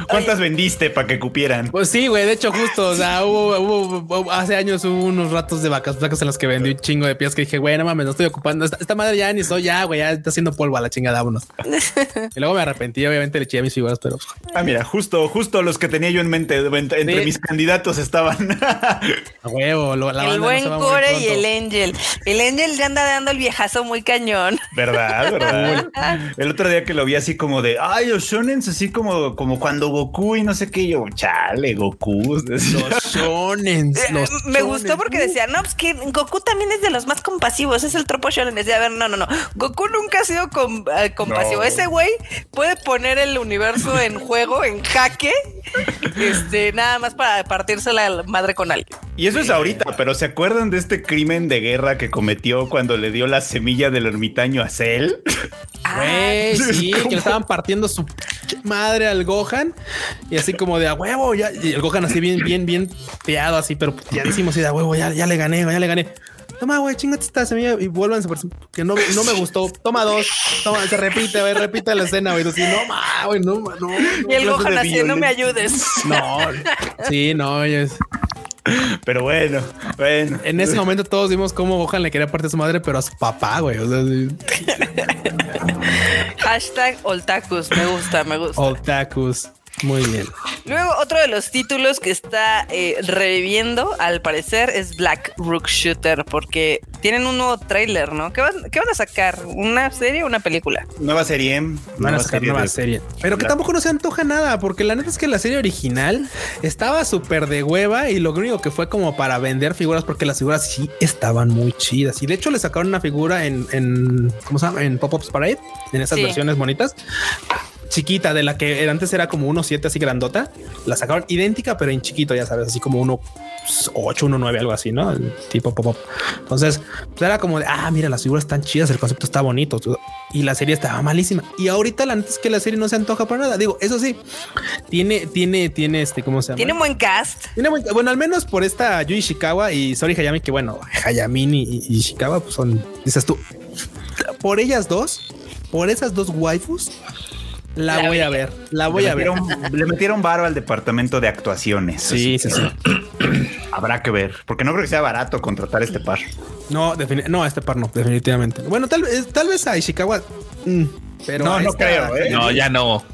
¿Cuántas vendiste para que cupieran? Pues sí, güey. De hecho, justo, o sea, hubo, hubo- hubo- hace años hubo unos ratos de vacas flacas en los que vendí un chingo de pies que dije, güey, no mames, no estoy ocupando. Esta, esta madre ya ni soy, ya, güey, ya está haciendo polvo a la chingada, vámonos. <laughs> y luego me arrepentí, obviamente le eché a mis figuras, pero Ah, mira, justo, justo los que tenía yo en mente, entre entre Sí. mis candidatos estaban. <laughs> a huevo, lo- la banda el no buen muy Core y el Angel. El Angel ya anda dando el viejazo muy cañón. ¿Verdad? ¿Verdad? <laughs> El otro día que lo vi así como de, ay, los shonens, así como, como cuando Goku y no sé qué, yo, chale, Goku. Los shonen, Eh, los Me shonen. gustó porque decía, no, pues que Goku también es de los más compasivos, es el tropo shonen. Decía, a ver, no, no, no. Goku nunca ha sido com- eh, compasivo. No. Ese güey puede poner el universo en <laughs> juego, en jaque, este, nada más para partirse la madre con alguien. Y eso es ahorita, pero ¿se acuerdan de este crimen de guerra que cometió cuando le dio la semilla del ermitaño a Cell? Güey, <laughs> sí, que le estaban partiendo su madre al Gohan y así como de a huevo, ya, y el Gohan así bien, bien, bien peado, así, pero puteadísimo, así de a huevo, ya, ya le gané, ya le gané. Toma, güey, chingate esta semilla y vuelvan que no, no me gustó. Toma dos, toma, se repite, güey, repite la escena, güey. Así, no, ma, güey, no, ma, no, no. Y el Gohan así, no me ayudes. No, sí, no, es- Pero bueno, bueno. en ese momento todos vimos cómo Gohan le quería parte de su madre, pero a su papá, güey. O sea, sí. <laughs> Hashtag Oltakus, me gusta, me gusta. Otakus. Muy bien. Luego, otro de los títulos que está eh, reviviendo, al parecer, es Black Rook Shooter, porque tienen un nuevo tráiler, ¿no? ¿Qué van, qué van a sacar? ¿Una serie o una película? Nueva serie. Van a nueva sacar nueva de- serie. Pero que tampoco no se antoja nada, porque la neta es que la serie original estaba súper de hueva y lo único que fue como para vender figuras, porque las figuras sí estaban muy chidas. Y de hecho le sacaron una figura en, en ¿cómo se llama? En Pop-Ups Parade, en esas Sí. versiones bonitas. Chiquita, de la que antes era como 1.7 así grandota, la sacaron idéntica, pero en chiquito, ya sabes, así como 1.8, 1.9, algo así, ¿no? El tipo pop-up. Entonces, pues era como de, ah, mira, las figuras están chidas, el concepto está bonito y la serie estaba malísima. Y ahorita la neta es que la serie no se antoja para nada. Digo, eso sí, tiene, tiene, tiene este, ¿cómo se llama? Tiene un buen cast. Tiene buen- bueno, al menos por esta Yui Ishikawa y Sori Hayami, que bueno, Hayamin y, y Ishikawa, pues son, dices tú, por ellas dos, por esas dos waifus, la, La voy a ver, la voy le a ver. le metieron varo al departamento de actuaciones. Sí, sí, sí. <clears throat> Habrá que ver, porque no creo que sea barato contratar este par. No, no, a este par no, definitivamente. Bueno, tal vez, tal vez a Ishikawa, mm, pero No, a no esta- creo, ¿eh? No, ya no.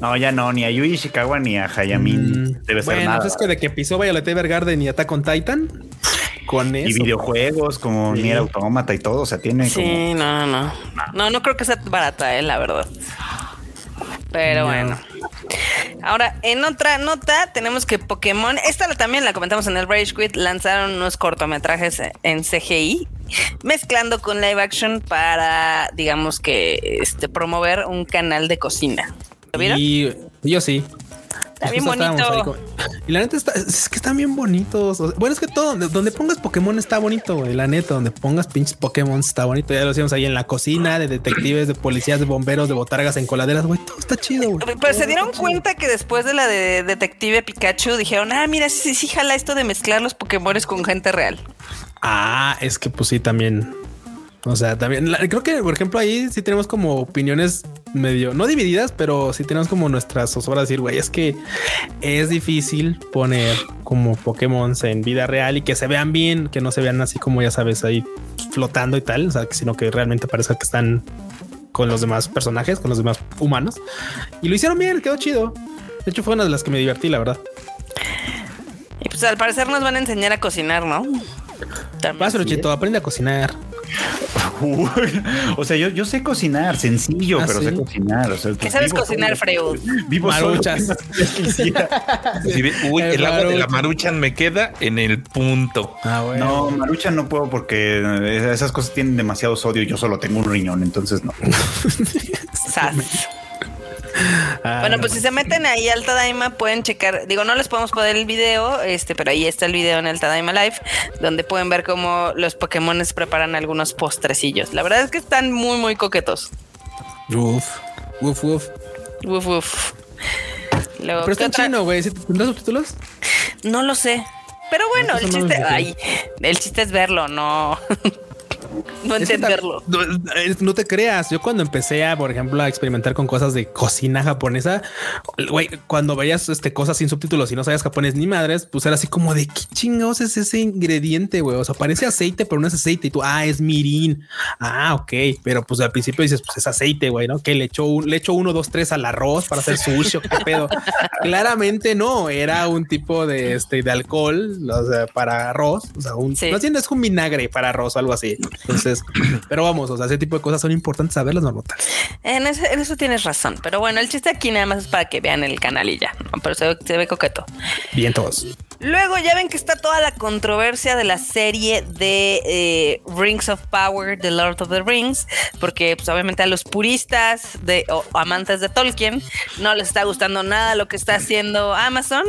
No, ya no, ni a Yui Ishikawa ni a Hayamin Mm, debe ser bueno, nada. pues es que de que pisó Violet Evergarden y Attack on Titan, con eso. Y videojuegos como Sí. Nier Automata y todo, o sea, tiene como... Sí, no, no, no. No, no creo que sea barata, eh, la verdad. Pero No. bueno. Ahora, en otra nota, tenemos que Pokémon, esta también la comentamos en el Rage Quit, lanzaron unos cortometrajes en CGI, mezclando con live action para, digamos que, este, promover un canal de cocina. ¿Lo vieron? Y yo sí. Está bien bonito. con- Y la neta está, es que están bien bonitos. O sea, bueno, es que todo donde, donde pongas Pokémon está bonito, güey. La neta, donde pongas pinches Pokémon está bonito. Ya lo hacíamos ahí en la cocina, de detectives, de policías, de bomberos, de botargas en coladeras, güey. Todo está chido, güey. Pero se dieron cuenta que después de la de Detective Pikachu dijeron, ah, mira, sí, sí, jala esto de mezclar los Pokémones con gente real. Ah, es que pues sí, también. O sea, también la- creo que, por ejemplo, ahí sí tenemos como opiniones medio, no divididas, pero sí tenemos como nuestras zozobras de decir, güey, es que es difícil poner como Pokémon en vida real y que se vean bien, que no se vean así como ya sabes, ahí flotando y tal, o sea, que- sino que realmente parezca que están con los demás personajes, con los demás humanos. Y lo hicieron bien, quedó chido. De hecho, fue una de las que me divertí, la verdad. Y pues al parecer nos van a enseñar a cocinar, ¿no? También. Vas, Chito, aprende a cocinar. <laughs> Uy, o sea, yo, yo sé cocinar, sencillo, Ah, pero ¿sí? sé cocinar. O sea, ¿Qué sabes vivo cocinar. Freud? Vivo solo. Maruchas. <laughs> <laughs> Uy, El el agua de la Maruchan. maruchan me queda en el punto. Ah, bueno. No, Marucha no puedo porque eh, esas cosas tienen demasiado sodio y yo solo tengo un riñón, entonces no. Ah, Bueno, no. pues si se meten ahí al Tadaima pueden checar, digo, no les podemos poner el video, este, pero ahí está el video en el Tadaima Live, donde pueden ver cómo los Pokémones preparan algunos postrecillos. La verdad es que están muy, muy coquetos. Uf, uf, uf. Uf, uf. Luego, Pero ¿qué está en chino, güey. ¿Sí ¿Tendrás subtítulos? No lo sé. Pero bueno, No, el no chiste, ay, el chiste es verlo, no, <laughs> no entenderlo. No, no te creas. Yo cuando empecé a, por ejemplo, a experimentar con cosas de cocina japonesa, güey, cuando veías este, cosas sin subtítulos y no sabías japonés ni madres, pues era así como de qué chingados es ese ingrediente, güey. O sea, parece aceite, pero no es aceite. Y tú, ah, es mirin. Ah, ok. Pero pues al principio dices, pues es aceite, güey, ¿no? Que le echo un, le echo uno, dos, tres al arroz para hacer sushi o qué pedo. <laughs> Claramente no, era un tipo de este de alcohol, o sea, para arroz. O sea, un, Sí. más bien es un vinagre para arroz o algo así. Entonces, <clears throat> pero vamos, o sea, ese tipo de cosas son importantes saberlas, marmota. En, ese- en eso tienes razón. Pero bueno, el chiste aquí nada más es para que vean el canal y ya. ¿no? Pero se ve coqueto. Bien todos. Luego ya ven que está toda la controversia de la serie de eh, Rings of Power, The Lord of the Rings, porque pues obviamente a los puristas de, o amantes de Tolkien no les está gustando nada lo que está haciendo Amazon.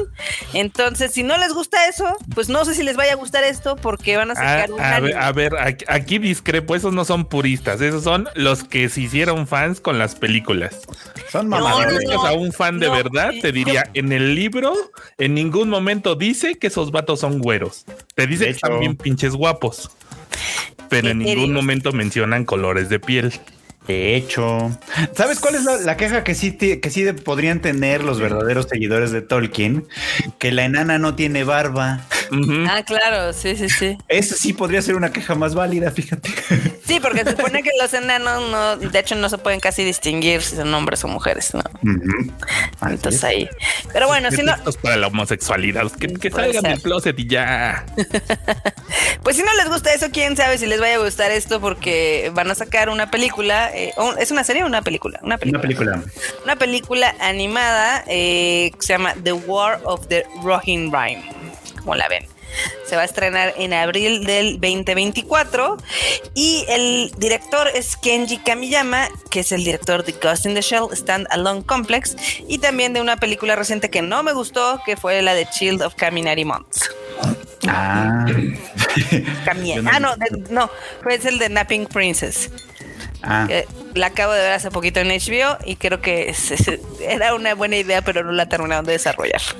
Entonces, si no les gusta eso, pues no sé si les vaya a gustar esto porque van a A, sacar un a a ver, aquí- aquí discrepo, esos no son puristas, esos son los que se hicieron fans con las películas. Son No, mamadores. no, buscas a un fan de verdad, te diría, en el libro, en ningún momento dice que esos vatos son güeros. Te dice De que están hecho. bien pinches guapos. Pero en ¿Qué ningún eres? momento mencionan colores de piel. De hecho, ¿sabes cuál es la, la queja que sí, que sí podrían tener los verdaderos seguidores de Tolkien? Que la enana no tiene barba. Ah, claro, sí, sí, sí. Eso sí podría ser una queja más válida, fíjate. Sí, porque se supone que los enanos no, de hecho no se pueden casi distinguir si son hombres o mujeres, ¿no? Ujú. Así Entonces es. ahí. Pero bueno, si no, para la homosexualidad, que, que salgan ser. del closet y ya. <laughs> Pues si no les gusta eso, quién sabe si les vaya a gustar esto porque van a sacar una película. eh, ¿Es una serie o una película? Una película. Una película. Una película animada eh, que se llama The War of the Rohirrim. Como la ven. Se va a estrenar en abril del 2024 y el director es Kenji Kamiyama, que es el director de Ghost in the Shell Stand Alone Complex y también de una película reciente que no me gustó, que fue la de Child of Kaminari Months. Ah. No Ah, no, de- no, fue el de Napping Princess. Ah. que la acabo de ver hace poquito en HBO y creo que es- es- era una buena idea, pero no la terminaron de desarrollar. <laughs>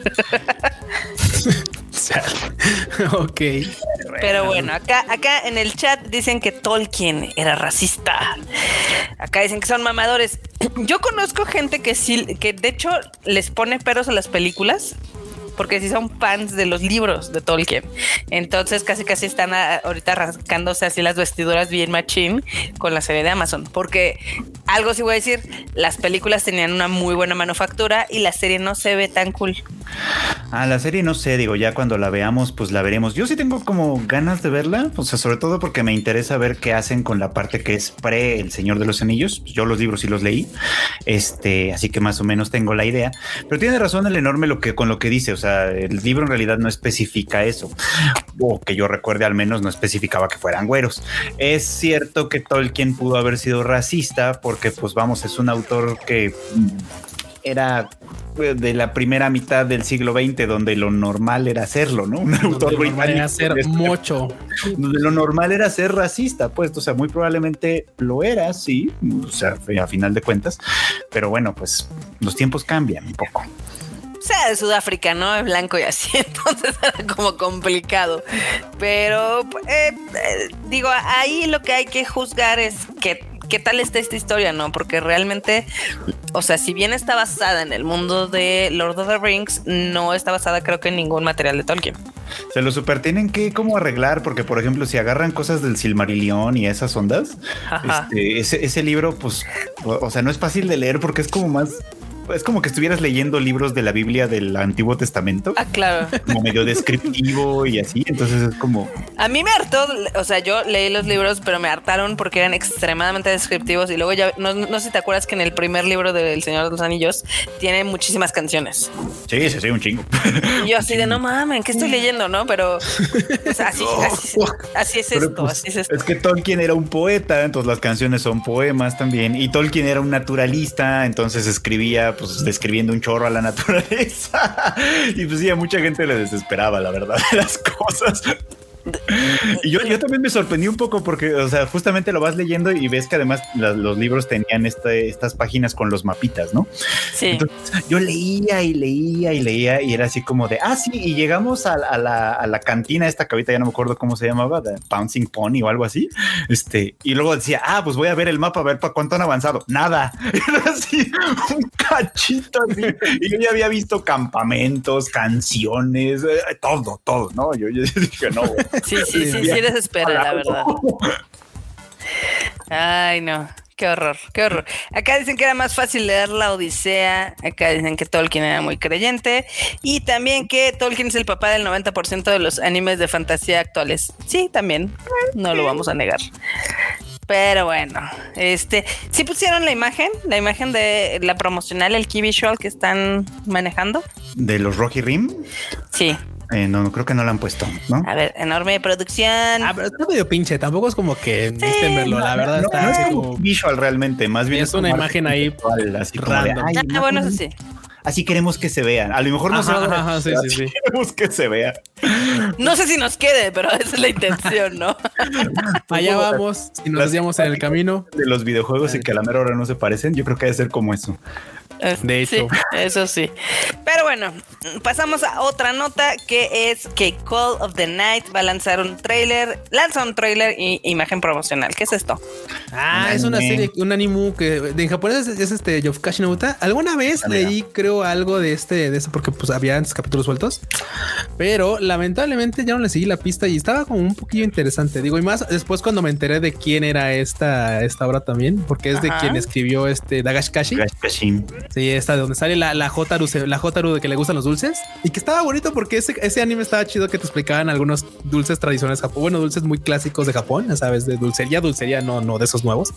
<laughs> ok. Pero bueno, acá, acá en el chat dicen que Tolkien era racista. Acá dicen que son mamadores. <clears throat> Yo conozco gente que sí, que de hecho les pone peros a las películas. Porque sí son fans de los libros de Tolkien. Entonces casi casi están a- ahorita rascándose así las vestiduras bien machín con la serie de Amazon. Porque algo sí voy a decir, las películas tenían una muy buena manufactura y la serie no se ve tan cool. Ah, la serie no sé, digo, ya cuando la veamos, pues la veremos. Yo sí tengo como ganas de verla, o sea, sobre todo porque me interesa ver qué hacen con la parte que es pre El Señor de los Anillos. Yo los libros sí los leí, este, así que más o menos tengo la idea. Pero tiene razón el enorme lo que con lo que dice, o sea, el libro en realidad no especifica eso, o que yo recuerde al menos no especificaba que fueran güeros. Es cierto que Tolkien pudo haber sido racista porque, pues vamos, es un autor que era pues, de la primera mitad del siglo XX, donde lo normal era hacerlo, ¿no? Un autor británico. ser mucho. Donde lo normal era ser racista, pues, o sea, muy probablemente lo era, sí, o sea, a final de cuentas, pero bueno, pues los tiempos cambian un poco sea de Sudáfrica, ¿no? Es blanco y así, <laughs> entonces era como complicado. Pero, eh, eh, digo, ahí lo que hay que juzgar es que qué tal está esta historia, ¿no? Porque realmente, o sea, si bien está basada en el mundo de Lord of the Rings, no está basada creo que en ningún material de Tolkien. Se lo super tienen que como arreglar, porque por ejemplo, si agarran cosas del Silmarillion y esas ondas, este, ese, ese libro, pues, o sea, no es fácil de leer porque es como más es como que estuvieras leyendo libros de la Biblia del Antiguo Testamento. Ah, claro. Como medio descriptivo y así. Entonces es como. A mí me hartó, o sea, yo leí los libros, pero me hartaron porque eran extremadamente descriptivos. Y luego ya, no, sé si te acuerdas que en el primer libro del Señor de los Anillos tiene muchísimas canciones. Sí, sí, sí, un chingo. Y yo así de no mames, ¿qué estoy leyendo? No, pero <laughs> así, así, es esto, pues, así es esto. Es que Tolkien era un poeta, entonces las canciones son poemas también. Y Tolkien era un naturalista, entonces escribía pues describiendo un chorro a la <laughs> naturaleza. y pues sí, a mucha gente le desesperaba, la verdad, <laughs> las cosas. Y yo, yo también me sorprendí un poco porque, o sea, justamente lo vas leyendo y ves que además los libros tenían este, estas páginas con los mapitas, ¿no? Sí. yo leía y leía y leía y era así como de, ah, sí, y llegamos a, la, a la, cantina esta que ahorita ya no me acuerdo cómo se llamaba, de Pouncing Pony o algo así. Este, y luego decía, ah, pues voy a ver el mapa, a ver para cuánto han avanzado. Nada. <laughs> Era así, un cachito así. Y yo ya había visto campamentos, canciones, eh, todo, todo, ¿no? Yo, yo <laughs> dije, no, Sí, sí, sí, sí, desespera, la verdad. Ay, no. Qué horror, qué horror. Acá dicen que era más fácil leer la Odisea. Acá dicen que Tolkien era muy creyente. Y también que Tolkien es el papá del 90% de los animes de fantasía actuales. Sí, también. No lo vamos a negar. Pero bueno, este, sí pusieron la imagen, la imagen de la promocional, el Key Visual que están manejando. ¿De los Rocky Rim? Sí. Eh, no, creo que no la han puesto, ¿no? A ver, enorme producción. Ah, pero está medio pinche, tampoco es como que sí, verlo, la verdad está no es como visual realmente, más bien es, una imagen ahí así random. ah, bueno, eso sí. Así queremos que se vean. A lo mejor no ajá, se sí, sí, queremos que se vea. No sé si nos quede, pero esa es la intención, ¿no? <laughs> Allá vamos, si nos desviamos en el camino. De los videojuegos y que a la mera hora no se parecen, yo creo que debe ser como eso. De hecho. eso sí. Pero bueno, pasamos a otra nota que es que Call of the Night va a lanzar un trailer, lanza un trailer y imagen promocional. ¿Qué es esto? Ah, es una serie, un anime que en japonés es, este Yofukashi no Alguna vez leí, creo, algo de este, de eso, porque pues había antes capítulos sueltos, pero lamentablemente ya no le seguí la pista y estaba como un poquillo interesante. Digo, y más después cuando me enteré de quién era esta, esta obra también, porque es de quien escribió este Dagashikashi. Dagashikashi. Sí, esta de donde sale la, la Jotaru, la Jotaru de que le gustan los dulces y que estaba bonito porque ese, ese anime estaba chido que te explicaban algunos dulces tradicionales Japón, bueno, dulces muy clásicos de Japón, ya sabes, de dulcería, dulcería, no, no de esos nuevos.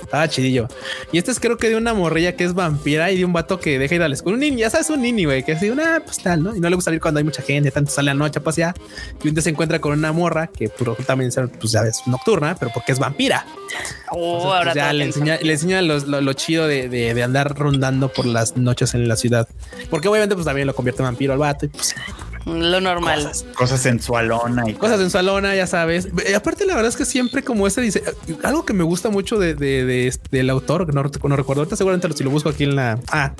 Estaba chidillo. Y este es creo que de una morrilla que es vampira y de un vato que deja ir a la escuela. Un niño, ya sabes, un niño, güey, que así, una pues tal, ¿no? Y no le gusta salir cuando hay mucha gente, tanto sale a noche, pues ya. Y un día se encuentra con una morra que pues, también, pues ya ves, nocturna, pero porque es vampira. Oh, pues, ya le enseña, le enseña lo, chido de, de andar rondando por las noches en la ciudad. Porque obviamente pues también lo convierte en vampiro al vato y pues lo normal. Cosas, sensualona y cosas sensualona, ya sabes. Y aparte, la verdad es que siempre como ese dice algo que me gusta mucho de, de, este, del autor, que no, no, recuerdo ahorita, seguramente si lo busco aquí en la. Ah,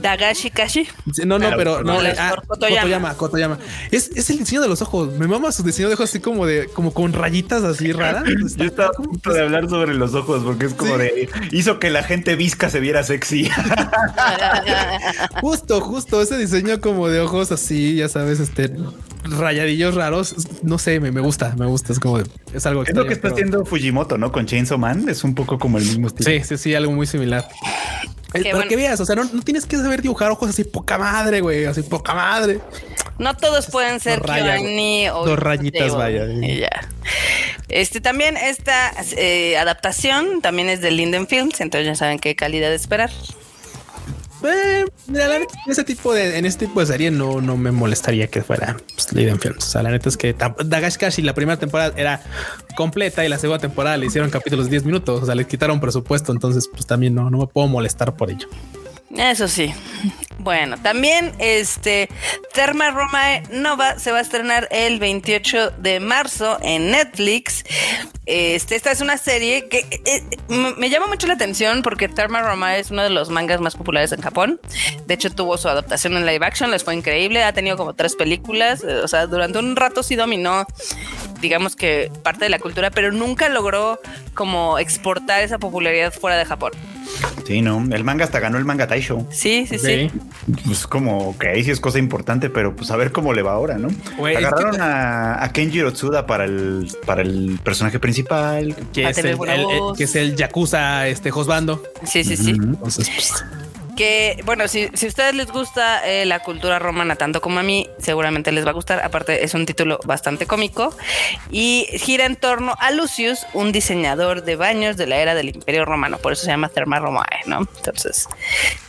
Dagashi Kashi. No, no, pero no. Ah, Kotoyama. Kotoyama. Es, es el diseño de los ojos. Me mama su diseño de ojos así como de, como con rayitas así raras. <laughs> Yo estaba a punto de hablar sobre los ojos porque es como de hizo que la gente visca se viera sexy. <laughs> justo, justo ese diseño como de ojos así, ya sabes, este rayadillos raros. No sé, me, me gusta, me gusta. Es como es algo Es lo que está haciendo Fujimoto, ¿no? Con Chainsaw Man. Es un poco como el mismo estilo. Sí, sí, sí, algo muy similar. Eh, para bueno. que veas, o sea, no, no tienes que saber dibujar ojos así poca madre, güey, así poca madre. No todos pueden ser Dos rayas, Kyoani o dos rayitas, Teo, vaya. y ya. Este también esta eh, adaptación también es de Linden Films, entonces ya saben qué calidad esperar. Eh, en ese tipo de, en este tipo de serie no, no me molestaría que fuera pues, Leiden Films. O sea, la neta es que tam- Dagashkashi la primera temporada era completa y la segunda temporada le hicieron capítulos de 10 minutos. O sea, le quitaron presupuesto. Entonces, pues también no, no me puedo molestar por ello. Eso sí. Bueno, también este Therma Romae Nova se va a estrenar el 28 de marzo en Netflix. Este, esta es una serie que eh, me llama mucho la atención porque Therma Romae es uno de los mangas más populares en Japón. De hecho, tuvo su adaptación en live action, les fue increíble. Ha tenido como tres películas. eh, O sea, durante un rato sí dominó, digamos que parte de la cultura, pero nunca logró como exportar esa popularidad fuera de Japón. Sí, no. El manga hasta ganó el manga Taisho. Sí, sí, sí. Pues como, ok, sí es cosa importante, pero pues a ver cómo le va ahora, ¿no? Es Agarraron que- a, a Kenjiro Tsuda para el, para el personaje principal. Que es el, que es el Yakuza este Josbando. Sí, sí, sí. Entonces, pues, Que, bueno, si, si a ustedes les gusta eh, la cultura romana tanto como a mí, seguramente les va a gustar. Aparte, es un título bastante cómico y gira en torno a Lucius, un diseñador de baños de la era del Imperio Romano. Por eso se llama Therma Romae, ¿no? Entonces,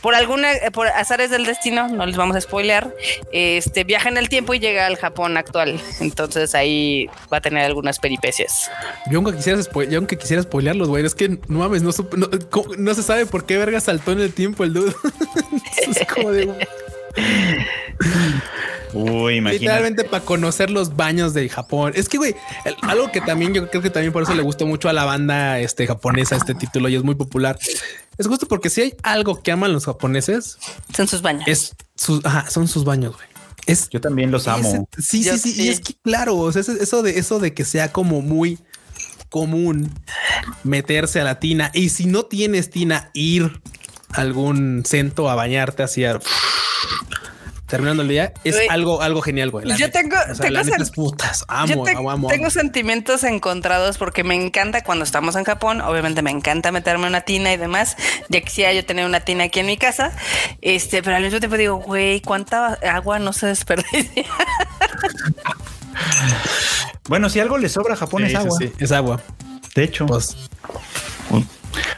por alguna, eh, por azares del destino, no les vamos a spoilear, este viaja en el tiempo y llega al Japón actual. Entonces ahí va a tener algunas peripecias. yo aunque quisiera, yo aunque quisiera spoilearlos, güey, es que no mames, no, no, no se sabe por qué verga saltó en el tiempo el dude. <laughs> es como de Uy, imagínate. literalmente para conocer los baños de Japón. Es que, güey, el- algo que también yo creo que también por eso le gustó mucho a la banda este, japonesa este título y es muy popular. Es justo porque si hay algo que aman los japoneses, Son sus baños. es sus, ajá, son sus baños, güey. Es Yo también los amo. sí, Yo sí, sí, sí. Y es que, claro, o sea, ese- eso de eso de que sea como muy común meterse a la tina y si no tienes tina, ir algún centro a bañarte hacia terminando el día es algo, algo genial, güey. Yo neta. tengo- O sea, tengo sen- putas. Yo Amo, te- amo, amo. tengo sentimientos encontrados porque me encanta cuando estamos en Japón. Obviamente me encanta meterme una tina y demás. Ya quisiera yo tener una tina aquí en mi casa. Este, pero al mismo tiempo digo, güey, cuánta agua no se desperdicia. Bueno, si algo le sobra a Japón Sí, es agua. sí, es agua. De hecho. Pues,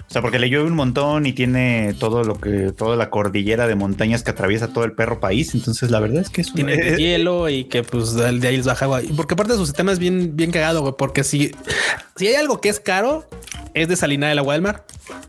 O sea, porque le llueve un montón y tiene todo lo que, toda la cordillera de montañas que atraviesa todo el perro país. Entonces, la verdad es que es tiene <laughs> hielo y que pues de ahí les baja agua. Porque aparte de su sistema es bien, bien cagado, güey. Porque si, si hay algo que es caro, es desalinar el agua del mar.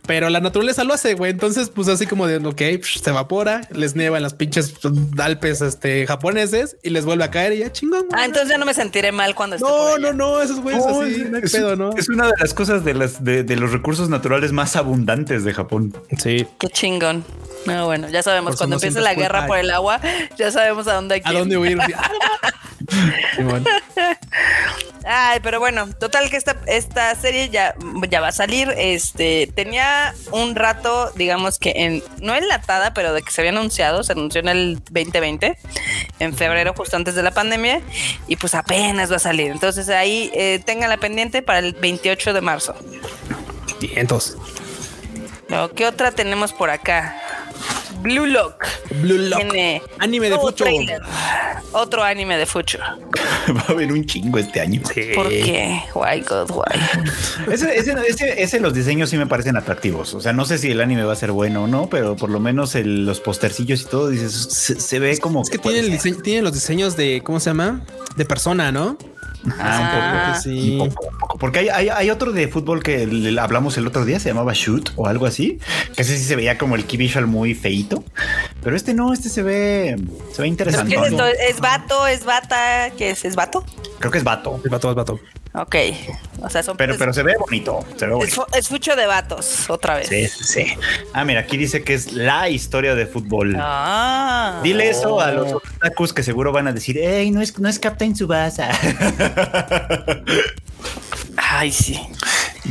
Pero la naturaleza lo hace, güey. Entonces, pues así como de, ok, se evapora, les nieva en las pinches Alpes este, japoneses y les vuelve a caer y ya chingón. güey. Ah, entonces ya no me sentiré mal cuando esté no, por allá. no, no, esos güeyes No, así, es- no hay pedo, ¿no? es una de las cosas de las de, de los recursos naturales más abundantes de Japón. Sí. Qué chingón. No, bueno, ya sabemos, Por cuando empiece la culpa guerra por el agua, ya sabemos a dónde hay que ¿A ir. dónde <laughs> huir? Simón. Ay, pero bueno, total que esta, esta serie ya, ya va a salir. Este tenía un rato, digamos que en, no enlatada, pero de que se había anunciado, se anunció en el 2020, en febrero, justo antes de la pandemia, y pues apenas va a salir. Entonces ahí eh, tengan la pendiente para el 28 de marzo. Vientos. Luego, ¿Qué otra tenemos por acá? Blue Lock. Blue Lock. Tiene Anime de Fucho. Otro anime de Fucho. <laughs> Va a haber un chingo este año. ¿Por qué? Why God, why? <laughs> Ese, ese, ese- ese los diseños sí me parecen atractivos. O sea, no sé si el anime va a ser bueno o no, pero por lo menos el- los postercillos y todo, dices, se, se ve como Es que puede tienen, el diseño- tienen los diseños de, ¿cómo se llama? De persona, ¿no? Ah, sí. Un poco, un poco. Porque hay, hay, hay otro de fútbol que le- hablamos el otro día, se llamaba Shoot o algo así, que ese sí se veía como el key visual muy feito, pero este no, este se ve, se ve ¿Pero interesante. es esto? ¿Es vato? ¿Es bata? ¿Qué es? ¿Es vato? Creo que es vato, Es vato, es vato. Ok. O sea, son. pero, es, pero se ve bonito, se ve es, bonito. es fucho de vatos, otra vez. Sí, sí, sí. Ah, mira, aquí dice que es la historia de fútbol. Ah. Dile eso a los otakus que seguro van a decir, hey, no es, no es Captain Tsubasa. <laughs> Ay, sí.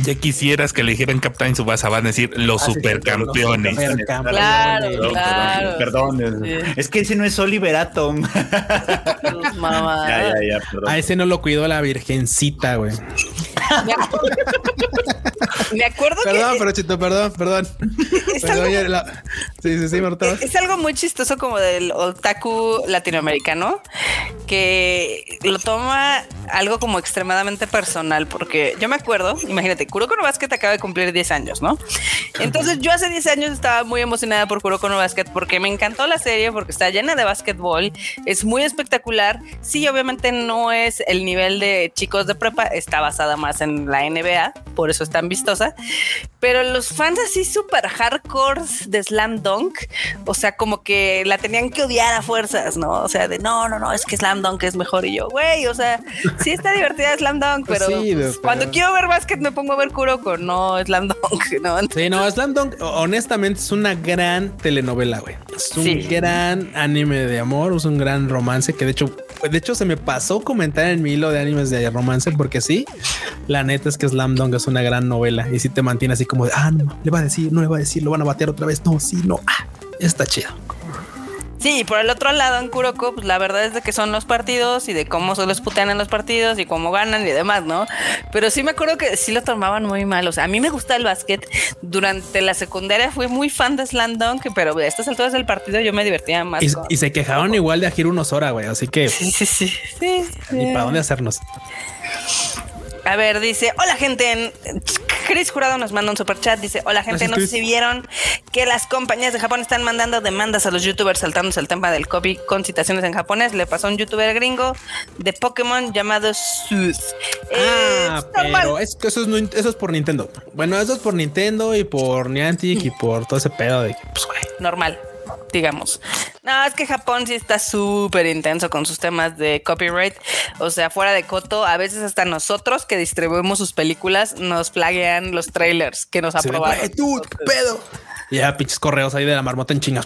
Ya quisieras que le dijeran Captain Subasa, van a decir los Ah, sí, supercampeones. los Supercampeones. Claro, Perdón, claro. Perdón, Sí, es que ese no es Oliver Atom. <laughs> ya, ya, ya. A ese no lo cuidó la virgencita, güey. yeah. <laughs> <laughs> Me acuerdo Perdón, que pero chito, perdón, perdón. <laughs> es Perdón, algo, la- Sí, sí, sí, Marta. es algo muy chistoso como del otaku latinoamericano que lo toma algo como extremadamente personal porque yo me acuerdo, imagínate, Kuroko no Basket acaba de cumplir 10 años, ¿no? Entonces yo hace 10 años estaba muy emocionada por Kuroko no Basket porque me encantó la serie porque está llena de básquetbol, es muy espectacular. Sí, obviamente no es el nivel de chicos de prepa, está basada más en la NBA, por eso es tan vistosa. Pero los fans así súper hardcore de Slam Dunk, o sea, como que la tenían que odiar a fuerzas, ¿no? O sea, de no, no, no, es que Slam Dunk es mejor. Y yo, güey, o sea, sí está divertida Slam Dunk, Pues pero, sí, pues, pero- cuando quiero ver básquet me pongo a ver Kuroko, no Slam Dunk, <laughs> ¿no? Sí, no, Slam Dunk, honestamente, es una gran telenovela, güey. Es un Sí. gran anime de amor, es un gran romance que de hecho, de hecho se me pasó comentar en mi hilo de animes de romance porque sí, la neta es que Slam Dunk es una gran novela y sí te mantiene así como de, ah, no, le va a decir, no le va a decir, lo van a batear otra vez, no, sí, no, ah, está chido. Sí, por el otro lado en Kuroko, pues la verdad es de que son los partidos y de cómo se los putean en los partidos y cómo ganan y demás, ¿no? Pero sí me acuerdo que sí lo tomaban muy mal. O sea, a mí me gusta el básquet. Durante la secundaria fui muy fan de Slam Dunk, pero a estas alturas del partido yo me divertía más. Y, con- y se quejaron igual de Ajiru Nosora, güey, así que Sí, sí, sí. sí, sí. para dónde hacernos. A ver, dice, hola gente. en- Chris Jurado nos manda un super chat. Dice, hola gente, Gracias, no sé si vieron que las compañías de Japón están mandando demandas a los youtubers saltándose el tema del copy con citaciones en japonés. Le pasó a un youtuber gringo de Pokémon llamado Sus. Ah, pero es que eso es, eso es por Nintendo. Bueno, eso es por Nintendo y por Niantic y por todo ese pedo de que, pues, güey. normal, digamos. No, es que Japón sí está súper intenso con sus temas de copyright. O sea, fuera de coto, a veces hasta nosotros que distribuimos sus películas nos flaguean los trailers que nos aprobaron. tú, qué pedo. Ya pinches correos ahí de la marmota en chinga.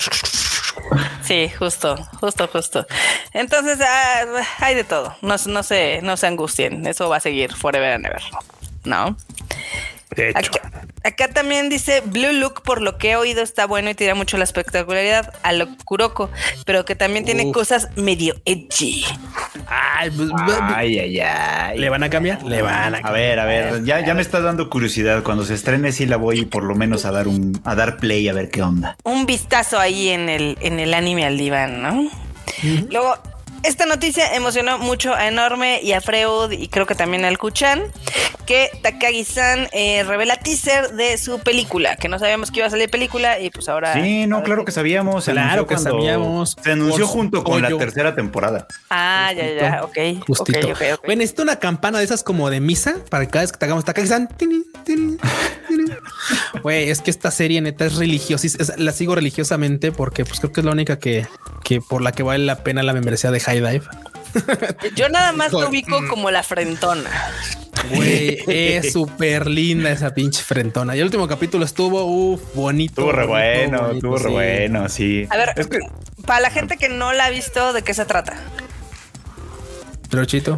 Sí, justo, justo, justo. Entonces, ah, hay de todo. No, no se, no se angustien. Eso va a seguir forever and ever. ¿No? De hecho, Acá, acá también dice Blue Look, por lo que he oído, está bueno y tira mucho la espectacularidad a lo Kuroko, pero que también tiene Uf. cosas medio edgy. Ay, pues, Ay, ay, ay. ¿Le van a cambiar? Le van a A cambiar. ver, a ver, ya, ya me está dando curiosidad. Cuando se estrene, sí la voy por lo menos a dar un, a dar play a ver qué onda. Un vistazo ahí en el, en el anime al diván, ¿no? Luego, esta noticia emocionó mucho a Enorme y a Freud y creo que también al Kuchan, que Takagi-san eh, revela teaser de su película, que no sabíamos que iba a salir película y pues ahora... Sí, no, claro que sabíamos. Se Claro que sabíamos. Se anunció junto con la tercera temporada. Ah, ya, ya, ya, ok. Justito. ok, ok, ok. Güey, necesito una campana de esas como de misa para que cada vez que te hagamos Takagi-san. tini, tini, tini. Güey, es que esta serie neta es religiosa. es- La sigo religiosamente porque pues creo que es la única que, que por la que vale la pena la membresía de High Dive. <laughs> Yo nada más lo ubico como la frentona. Güey, es súper linda esa pinche frentona. Y el último capítulo estuvo, uff, bonito. Estuvo re bonito, bueno, estuvo re sí. bueno, sí. A ver, Es que- para la gente que no la ha visto, ¿de qué se trata? Trochito.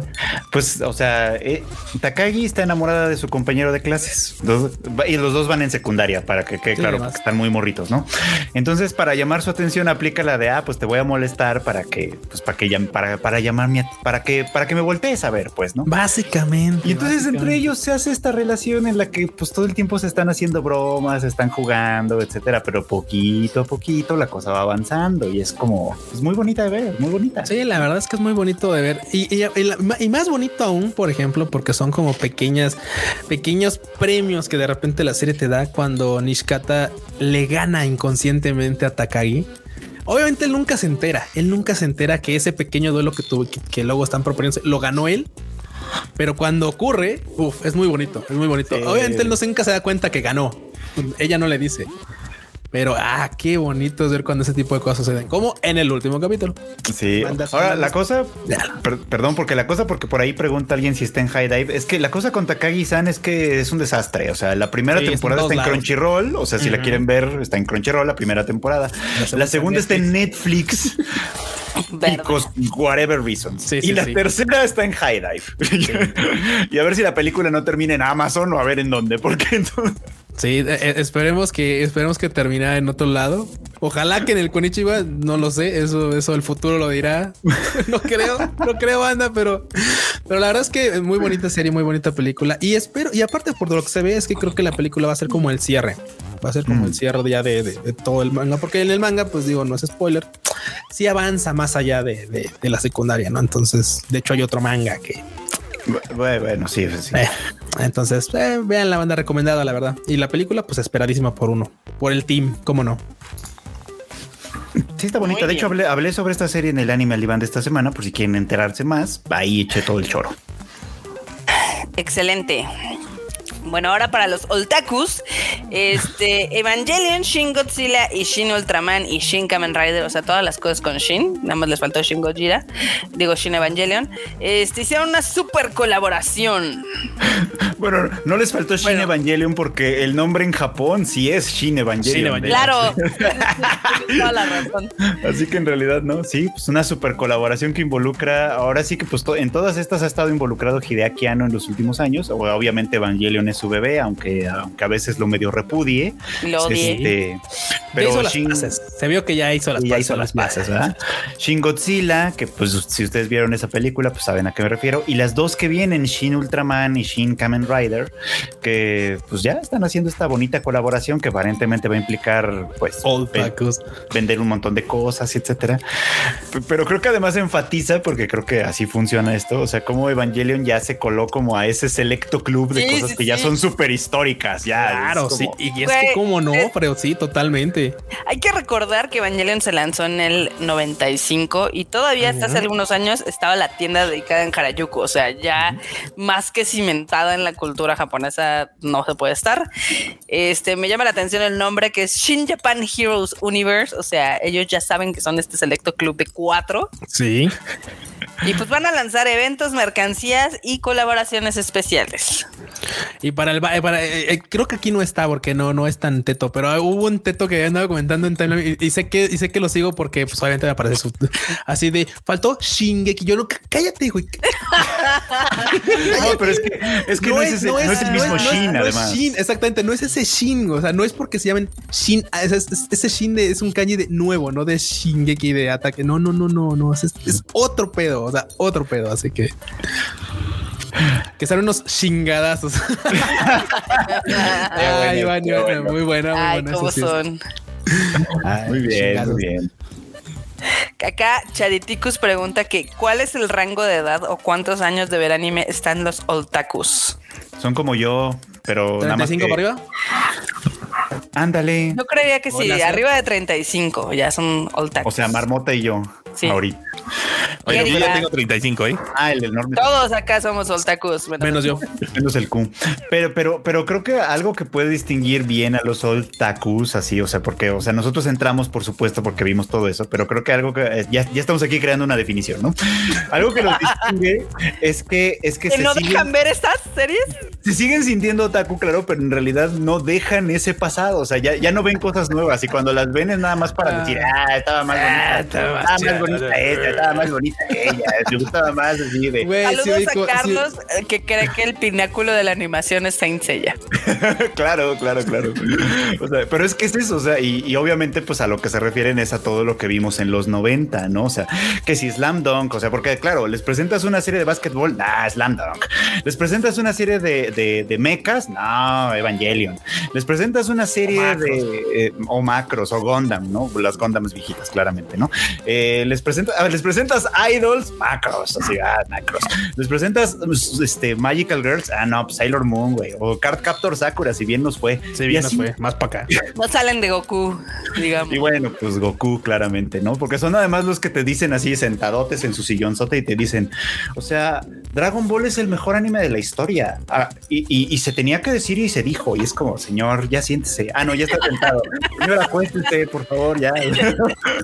Pues, o sea, eh, Takagi está enamorada de su compañero de clases y los dos van en secundaria para que quede Sí, claro, porque están muy morritos, ¿no? Entonces, para llamar su atención, aplica la de, ah, pues te voy a molestar para que, pues para que, para, para llamarme, para que, para que me voltees a ver, pues, ¿no? Básicamente. Y entonces entre ellos se hace esta relación en la que pues todo el tiempo se están haciendo bromas, se están jugando, etcétera, pero poquito a poquito la cosa va avanzando y es como es muy bonita de ver, muy bonita. Sí, la verdad es que es muy bonito de ver. Y, y- y más bonito aún, por ejemplo, porque son como pequeñas, pequeños premios que de repente la serie te da cuando Nishikata le gana inconscientemente a Takagi. Obviamente él nunca se entera, él nunca se entera que ese pequeño duelo que tuvo, que, que luego están proponiendo, lo ganó él. Pero cuando ocurre, uf, es muy bonito, es muy bonito. Sí. Obviamente él no se nunca se da cuenta que ganó. Ella no le dice. Pero ah, qué bonito es ver cuando ese tipo de cosas suceden, como en el último capítulo. Sí. Ahora la cosa, per- perdón, porque la cosa, porque por ahí pregunta alguien si está en High Dive, es que la cosa con Takagi-san es que es un desastre. O sea, la primera Sí, temporada está en lados. Crunchyroll, o sea, si la quieren ver, está en Crunchyroll la primera temporada. La segunda está en Netflix. <laughs> Because whatever reasons. Sí, y la sí. tercera está en High Dive. <laughs> y a ver si la película no termina en Amazon o a ver en dónde, porque <laughs> entonces. Sí, eh, eh, esperemos que esperemos que termine en otro lado. Ojalá que en el Konichiwa, no lo sé, eso eso el futuro lo dirá. <laughs> no creo, no creo banda, pero pero la verdad es que es muy bonita serie, muy bonita película y espero y aparte por lo que se ve es que creo que la película va a ser como el cierre. Va a ser como el cierre ya de, de- de todo el manga, porque en el manga, pues digo, no es spoiler, sí avanza más allá de- de la secundaria, ¿no? Entonces, de hecho, hay otro manga que Bueno, sí, sí. eh, entonces, eh, vean la banda recomendada, la verdad. Y la película, pues esperadísima por uno, por el team, cómo no. Sí, está bonita. De hecho, hablé sobre esta serie en el anime Alibán de esta semana, por si quieren enterarse más. Ahí eché todo el choro. Excelente. Bueno, ahora para los otakus, este Evangelion, Shin Godzilla y Shin Ultraman y Shin Kamen Rider, o sea, todas las cosas con Shin, nada más les faltó Shin Gojira, digo Shin Evangelion, este hicieron una super colaboración. Bueno, no les faltó Shin Bueno. Evangelion porque el nombre en Japón sí es Shin Evangelion. Shin Evangelion. Claro, <laughs> toda la razón. Así que en realidad no, sí, pues una super colaboración que involucra, ahora sí que pues to- en todas estas ha estado involucrado Hideaki Anno en los últimos años, o obviamente Evangelion es su bebé, aunque, aunque a veces lo medio repudie. Lo odié. Este, pero Shin-. Se vio que ya hizo las ya hizo las. Shin Godzilla, que pues si ustedes vieron esa película, pues saben a qué me refiero. Y las dos que vienen, Shin Ultraman y Shin Kamen Rider, que pues ya están haciendo esta bonita colaboración que aparentemente va a implicar pues ven- vender un montón de cosas, etcétera. Pero creo que además enfatiza, porque creo que así funciona esto, o sea, como Evangelion ya se coló como a ese selecto club de Sí, cosas sí, que ya son súper históricas, ya. Claro, es sí. como- Y es que cómo no, pero sí, totalmente. Hay que recordar que Evangelion se lanzó en el 95 y todavía hasta hace algunos años estaba la tienda dedicada en Harajuku, o sea, ya más que cimentada en la cultura japonesa no se puede estar. Este me llama la atención el nombre que es Shin Japan Heroes Universe, o sea, ellos ya saben que son este selecto club de cuatro Sí. y pues van a lanzar eventos, mercancías y colaboraciones especiales. Y para el eh, para, eh, eh, creo que aquí no está porque no, no es tan teto, pero hubo un teto que andaba comentando en timeline y, y sé que y sé que lo sigo porque pues obviamente me aparece su <laughs> así de faltó Shingeki. Yo <laughs> no, cállate, güey. No, pero es que, es que no, es, ese- no es el mismo no es- Shin, no es además. Shin, exactamente, no es ese Shin, o sea, no es porque se llamen Shin, ah, es, es- ese Shin de, es un kanji de nuevo, no de Shingeki de ataque. No, no, no, no, no, es, es otro pedo, o sea, otro pedo, así que que sean unos chingadazos. <laughs> Ay, bueno, Iván, qué Iván, bueno. muy buena, muy Ay, buena. cómo son. Ay, Muy bien, muy bien. Acá Chariticus pregunta que ¿cuál es el rango de edad o cuántos años de ver anime están los otakus? Son como yo, pero nada más. 35 que- para arriba. Ándale. Yo creería que sí, Hola, arriba de 35 ya son otakus. O sea, Marmota y yo. Sí. Ahorita. Oye, yo ya tengo 35, ¿eh? Ah, el enorme. Todos acá somos otakus. Bueno, Menos yo. Menos el Q. Pero, pero, pero creo que algo que puede distinguir bien a los otakus, así, o sea, porque, o sea, nosotros entramos, por supuesto, porque vimos todo eso, pero creo que algo que eh, ya, ya estamos aquí creando una definición, ¿no? Algo que los distingue es que, es que ¿Que se, no siguen, dejan ver estas series? se siguen sintiendo otaku, claro, pero en realidad no dejan ese pasado, o sea, ya, ya no ven cosas nuevas y cuando las ven es nada más para Ah. decir, ah, estaba más bonita, estaba más estaba más bonita esta, estaba más bonita ella, me gustaba más así de... Sí, Saludos a. Carlos, eh, que cree que el pináculo de la animación es Saint Seiya. <laughs> claro, claro, claro. O sea, pero es que es eso, o sea, y, y obviamente pues a lo que se refieren es a todo lo que vimos en los 90, ¿no? O sea, que si Slam Dunk, o sea, porque claro, les presentas una serie de básquetbol, nah, Slam Dunk. Les presentas una serie de, de, de mechas, no, Evangelion. Les presentas una serie macros. de, eh, o macros, o Gundam, ¿no? Las Gundams viejitas, claramente, ¿no? Eh, les, presentas, a ver, les presentas Idols, macros, así, ah, macros. Les presentas pues, este, Magical Girls, ah, no, pues Sailor Moon, güey, o Card Captor Sakura, si bien nos fue. Sí, Y bien nos fue. Más para acá. No salen de Goku, digamos. Y bueno, pues Goku, claramente, ¿no? Porque son además los que te dicen así sentadotes en su sillonzote y te dicen, o sea, Dragon Ball es el mejor anime de la historia. Ah, y, y- y se tenía que decir y se dijo. Y es como, señor, ya siéntese. Ah, no, ya está sentado. Señor, acuéstese, por favor, ya.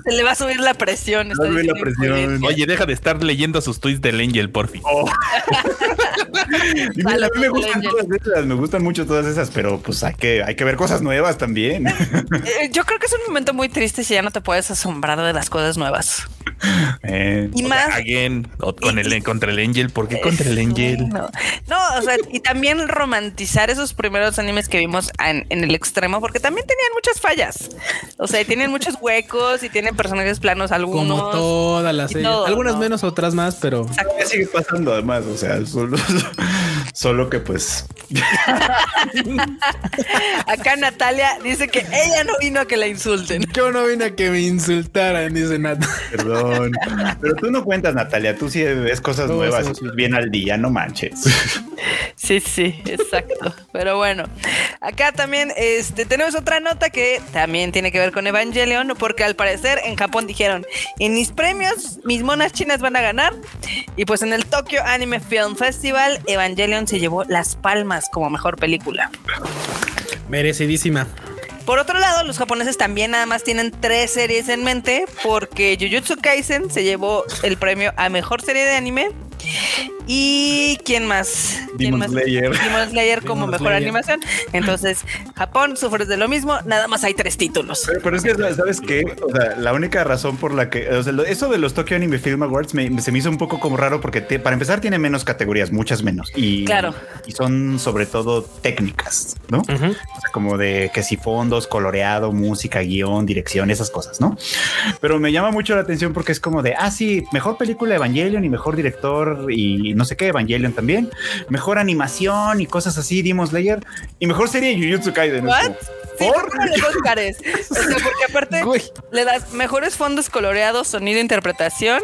Se le va a subir la presión. está Va a subir la presión. Oye, deja de estar leyendo sus tweets del Angel, por fin. Oh. <laughs> Mira, a mí me gustan Angel. todas esas, me gustan mucho todas esas, pero pues hay que, hay que ver cosas nuevas también. Eh, Yo creo que es un momento muy triste si ya no te puedes asombrar de las cosas nuevas. <laughs> Eh, Y más. Again, o con Y- el, contra el Angel. ¿Por qué contra el Angel? No, no, o sea, y también romantizar esos primeros animes que vimos en, en el extremo, porque también tenían muchas fallas. O sea, tienen muchos huecos y tienen personajes planos algunos. Como todas las y series. todo, Algunas ¿no? menos, otras más, pero Ya sigue pasando además, o sea, solo, <laughs> solo que pues <laughs> Acá Natalia dice que ella no vino a que la insulten. yo no vine a que me insultaran, dice Nat. Perdón. Pero tú no cuentas, Natalia. Tú sí ves cosas No, nuevas, sí. bien al día, no manches. Sí, sí, exacto. Pero bueno, acá también este, tenemos otra nota que también tiene que ver con Evangelion, porque al parecer en Japón dijeron, en mis premios, mis monas chinas van a ganar. Y pues en el Tokyo Anime Film Festival, Evangelion se llevó las palmas como mejor película. Merecidísima. Por otro lado, los japoneses también nada más tienen tres series en mente, porque Jujutsu Kaisen se llevó el premio a mejor serie de anime. ¿Y quién más? ¿Quién Demon más? Slayer. Demon Slayer como Demon mejor Slayer. animación. Entonces, Japón sufre de lo mismo, nada más hay tres títulos. Pero, pero es que, ¿sabes qué? O sea, la única razón por la que. O sea, eso de los Tokyo Anime Film Awards me- se me hizo un poco como raro porque, te- para empezar, tiene menos categorías, muchas menos. Y, Claro. Y son sobre todo técnicas, ¿no? O sea, como de que si fondos, coloreado, música, guion, dirección, esas cosas, ¿no? Pero me llama mucho la atención porque es como de, ah, sí, mejor película Evangelion y mejor director y no sé qué, Evangelion también, mejor animación y cosas así, Demon Slayer y mejor serie Jujutsu Kaisen. ¿What? Sí, ¿Por? los Óscares. O sea, porque aparte <laughs> le das mejores fondos coloreados, sonido, interpretación.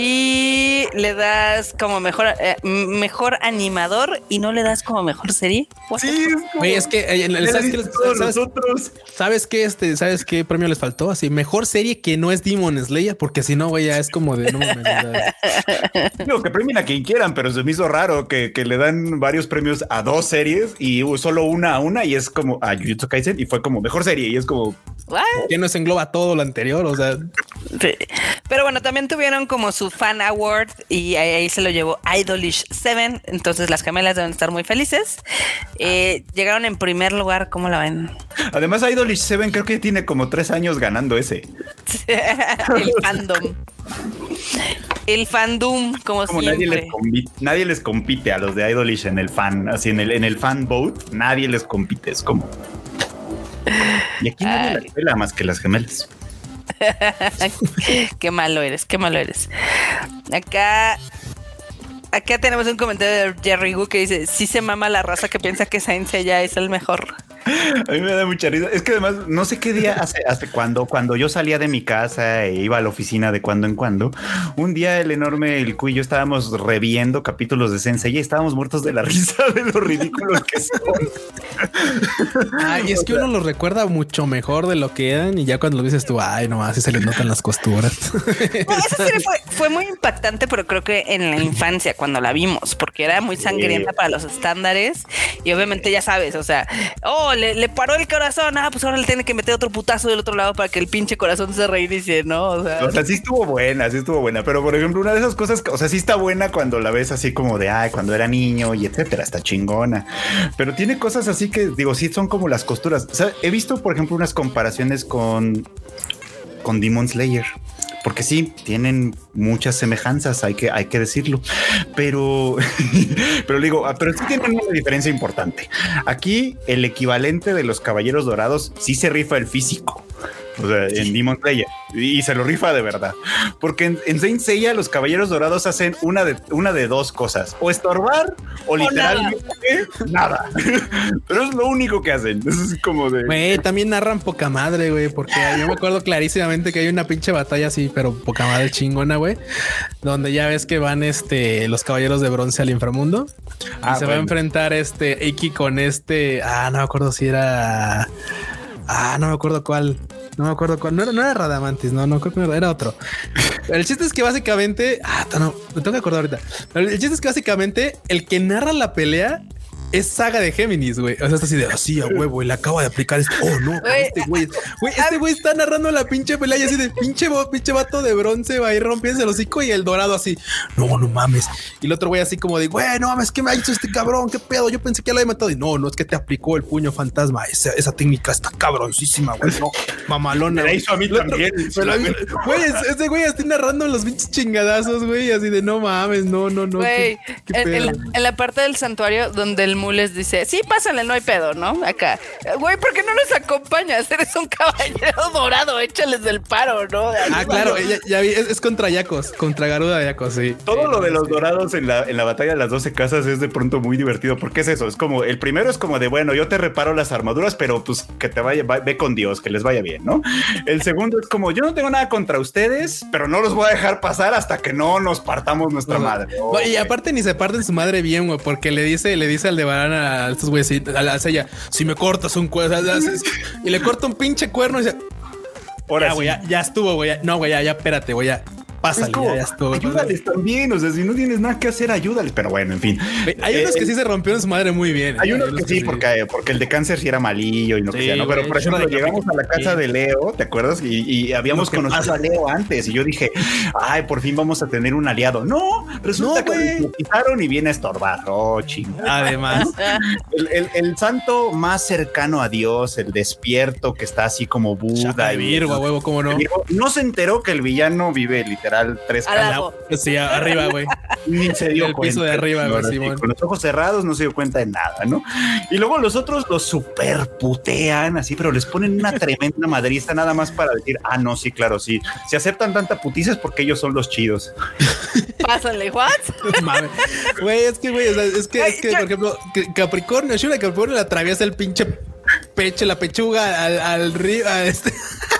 Y le das como mejor, eh, mejor animador y no le das como mejor serie. What? Sí, es como- es que eh, ¿sabes, todos sabes- nosotros. sabes qué, este, ¿sabes qué premio les faltó? Así, mejor serie que no es Demon Slayer, porque si no, güey, ya es como de no <laughs> Digo que premien a quien quieran, pero se me hizo raro que, que le dan varios premios a dos series y solo una a una y es como a Jujutsu Kaisen y fue como mejor serie y es como What? que no se engloba todo lo anterior. O sea, Sí. Pero bueno, también tuvieron como su fan award y ahí, ahí se lo llevó Idolish 7. Entonces las gemelas deben estar muy felices. Eh, llegaron en primer lugar, ¿cómo la ven? Además, Idolish Seven creo que tiene como tres años ganando ese. <laughs> El fandom. El fandom, como, Como nadie siempre. les, compi- nadie les compite a los de Idolish en el fan, así en el, en el fan vote, nadie les compite. Es como. Y aquí nadie la pela más que las gemelas. <laughs> qué malo eres, qué malo eres. Acá. Acá tenemos un comentario de Jerry Gu que dice: Sí se mama la raza que piensa que Saint ya es el mejor. A mí me da mucha risa. Es que además, no sé qué día hace, hace cuando, cuando yo salía de mi casa e iba a la oficina de cuando en cuando, un día el enorme el Cu y yo estábamos reviendo capítulos de Sensei y estábamos muertos de la <laughs> risa de lo ridículos que son. ay, es que uno los recuerda mucho mejor de lo que eran y ya cuando lo dices tú, ay, no, así se les notan las costuras. <laughs> No, esa serie fue, fue muy impactante, pero creo que en la infancia, cuando la vimos, porque era muy sangrienta para los estándares. Y obviamente ya sabes, o sea, oh, le, paró el corazón. Ah, pues ahora le tiene que meter otro putazo del otro lado para que el pinche corazón se reinicie, ¿no? O sea, O sea, sí estuvo buena, sí estuvo buena. Pero por ejemplo, una de esas cosas, o sea, sí está buena cuando la ves así como de, ay, cuando era niño y etcétera, está chingona. Pero tiene cosas así que, digo, sí son como las costuras. O sea, he visto, por ejemplo, unas comparaciones con, con Demon Slayer. Porque sí, tienen muchas semejanzas, hay que, hay que decirlo. Pero, <laughs> pero digo, ah, pero sí tienen una diferencia importante. Aquí el equivalente de los caballeros dorados sí se rifa el físico. O sea, en Demon Slayer. Y se lo rifa de verdad. Porque en, en Saint Seiya los caballeros dorados hacen una de, una de dos cosas. O estorbar o, literalmente nada. <laughs> Pero es lo único que hacen. Es como de... Güey, también narran poca madre, güey, porque yo me acuerdo clarísimamente que hay una pinche batalla así, pero poca madre chingona, güey, donde ya ves que van este los caballeros de bronce al inframundo Ah, y se va a enfrentar este Iki con este, ah, no me acuerdo si era, ah, no me acuerdo cuál. No me acuerdo cuál. No era, no era Radamantis, no, no creo que era, era otro. El chiste es que básicamente, ah, no, me tengo que acordar ahorita. El chiste es que básicamente el que narra la pelea es saga de Géminis, güey. O sea, está así de así a huevo y le acaba de aplicar esto. Oh, no, Güey, este güey, güey, este güey está narrando la pinche pelea y así de pinche, pinche vato de bronce va a ir rompiendo el hocico y el dorado así. No, no mames. Y el otro güey así como de, güey, no mames, ¿qué me ha hecho este cabrón? ¿Qué pedo? Yo pensé que ya lo había matado. Y no, no es que te aplicó el puño fantasma. Esa, esa técnica está cabroncísima, güey. No, mamalona. Me la hizo a mí El también. Güey, es- ese güey está narrando los pinches chingadazos, güey. Así de no mames, no, no, no. Güey, en la parte del santuario donde el mules dice, sí, pásale, no hay pedo, ¿no? Acá. Güey, ¿por qué no los acompañas? <laughs> Eres un caballero dorado, échales del paro, ¿no? Ah, claro, ya, ya vi, es, es contra Yacos, contra Garuda de Yacos, sí. Todo lo de los dorados en la, en la batalla de las 12 casas es de pronto muy divertido porque es eso, es como el primero es como de bueno, yo te reparo las armaduras, pero pues que te vaya, va- ve con Dios, que les vaya bien, ¿no? El segundo es como yo no tengo nada contra ustedes, pero no los voy a dejar pasar hasta que no nos partamos nuestra madre. No, y aparte ni se parten su madre bien, güey, porque le dice, le dice al de A estos güeyes, a la sella, si me cortas un cuerno, y le corta un pinche cuerno y dice, Ahora ya, sí. güey, ya, ya estuvo, güey, no, güey, ya, ya, espérate, güey, ya, pásale, como, ya, ya estuvo. ayúdales también, o sea, si no tienes nada que hacer, ayúdales. Pero bueno, en fin. Hay unos Eh, que sí se rompieron su madre muy bien. Hay ¿eh? unos que sí, porque, porque el de cáncer sí era malillo y no que Sí, sea, ¿no? Pero güey, por ejemplo, llegamos a la casa de Leo, ¿te acuerdas? Y, y habíamos Lo conocido a Leo antes y yo dije, ay, por fin vamos a tener un aliado. No, resulta No, que lo quitaron y viene a estorbar. Oh, chingada. Además, <laughs> El, el- el santo más cercano a Dios, el despierto que está así como Buda. Y- Virgo, huevo, cómo no. Virgo, no se enteró que el villano vive literal tres Al casas. lado. Sí, arriba, güey. Ni se dio el cuenta. piso de arriba, güey, sí, con los ojos cerrados no se dio cuenta de nada, ¿no? Y luego los otros los super putean así, pero les ponen una tremenda madriza nada más para decir, ah, no, sí, claro, sí. Si aceptan tanta putiza es porque ellos son los chidos. Pásale, what? <laughs> Mames. Güey, es que, güey, o sea, es que, es que, yo- por ejemplo, Capricornio, Shura de Capricornio le atraviesa el pinche pecho, la pechuga al, al río, a este,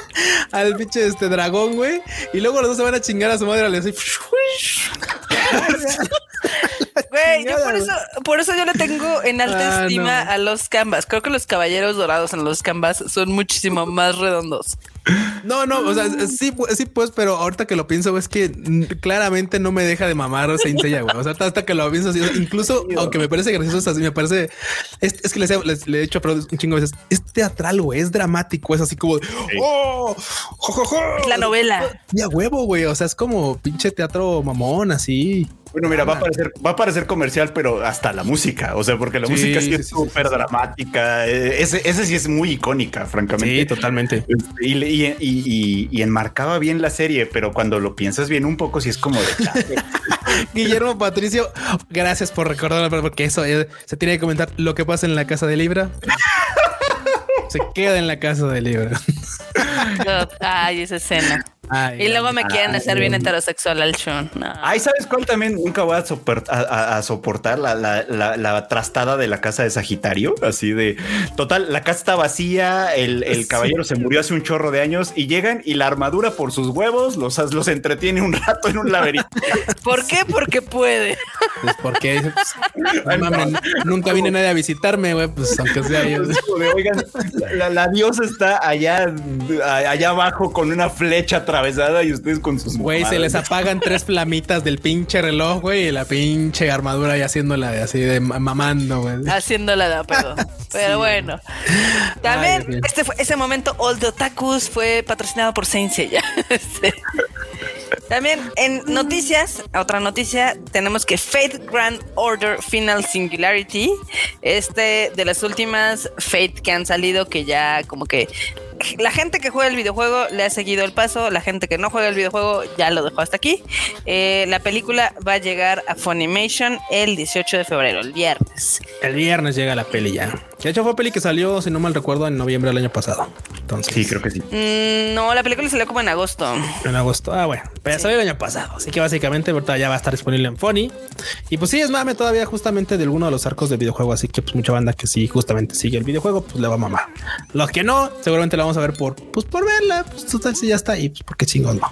<laughs> al pinche este dragón, güey. Y luego los dos se van a chingar a su madre, le así. <laughs> Güey, yo por eso, por eso yo le tengo en alta Ah, estima no. a los canvas. Creo que los caballeros dorados en los canvas son muchísimo más redondos. No, no, o sea, sí, sí, pues, pero ahorita que lo pienso, es que claramente no me deja de mamar Saint Seiya, güey. O sea, hasta, hasta que lo pienso así, incluso aunque me parece gracioso, así me parece. Es, es que les, le he hecho un chingo de veces. Es teatral, güey, es dramático, es así como, de, oh, jo, jo, jo". Es la novela. Y a huevo, güey. O sea, es como pinche teatro mamón, así. Bueno, mira, va a parecer, va a parecer comercial, pero hasta la música, o sea, porque la Sí, música sí, sí, es sí, súper sí, sí. dramática. eh, Ese, ese sí es muy icónica, francamente. totalmente. Y, le- y, y- y- y enmarcaba bien la serie, pero cuando lo piensas bien un poco, sí es como de. <laughs> Guillermo Patricio, gracias por recordarlo, porque eso eh, se tiene que comentar lo que pasa en la casa de Libra. <laughs> Se queda en la casa de Libra. God, Ay, esa escena. Ay, Y luego me quieren ay, hacer bien heterosexual al Shun. No. Ay, ¿sabes cuál también nunca voy a, sopor- a- a- a soportar? La, la- la- la trastada de la casa de Sagitario. Así de total, la casa está vacía, el, el Sí. caballero se murió hace un chorro de años y llegan y la armadura por sus huevos los, los entretiene un rato en un laberinto. <laughs> ¿Por qué? Porque puede. Pues porque pues, no nunca viene nadie a visitarme, güey. Pues aunque sea yo. <laughs> Oigan, la, la diosa está allá, allá abajo con una flecha atravesada y ustedes con sus Güey, se les apagan tres flamitas del pinche reloj, güey, y la pinche armadura ahí haciéndola de así de ma- mamando, güey. Haciéndola de pedo. <laughs> Pero bueno. También Ay, este fue, ese momento All the Otakus fue patrocinado por Saint Seiya. <laughs> También en noticias, otra noticia, tenemos que Fate Grand Order Final Singularity, este de las últimas Fate que han salido que ya como que la gente que juega el videojuego le ha seguido el paso, la gente que no juega el videojuego ya lo dejó hasta aquí. Eh, la película va a llegar a Funimation el 18 de febrero, el viernes. El viernes llega la peli ya. Que de hecho fue peli que salió, si no mal recuerdo, en noviembre del año pasado. Entonces, Sí, creo que sí. Mm, no, la película salió como en agosto. En agosto. Ah, bueno. Pero salió el año pasado. Así que básicamente ahorita ya va a estar disponible en Funny. Y pues sí, es mame todavía justamente de alguno de los arcos del videojuego. Así que pues mucha banda que sí justamente sigue el videojuego, pues le va a mamar. Los que no, seguramente la vamos a ver por, pues por verla. Pues total, si ya está ahí, pues porque chingón no.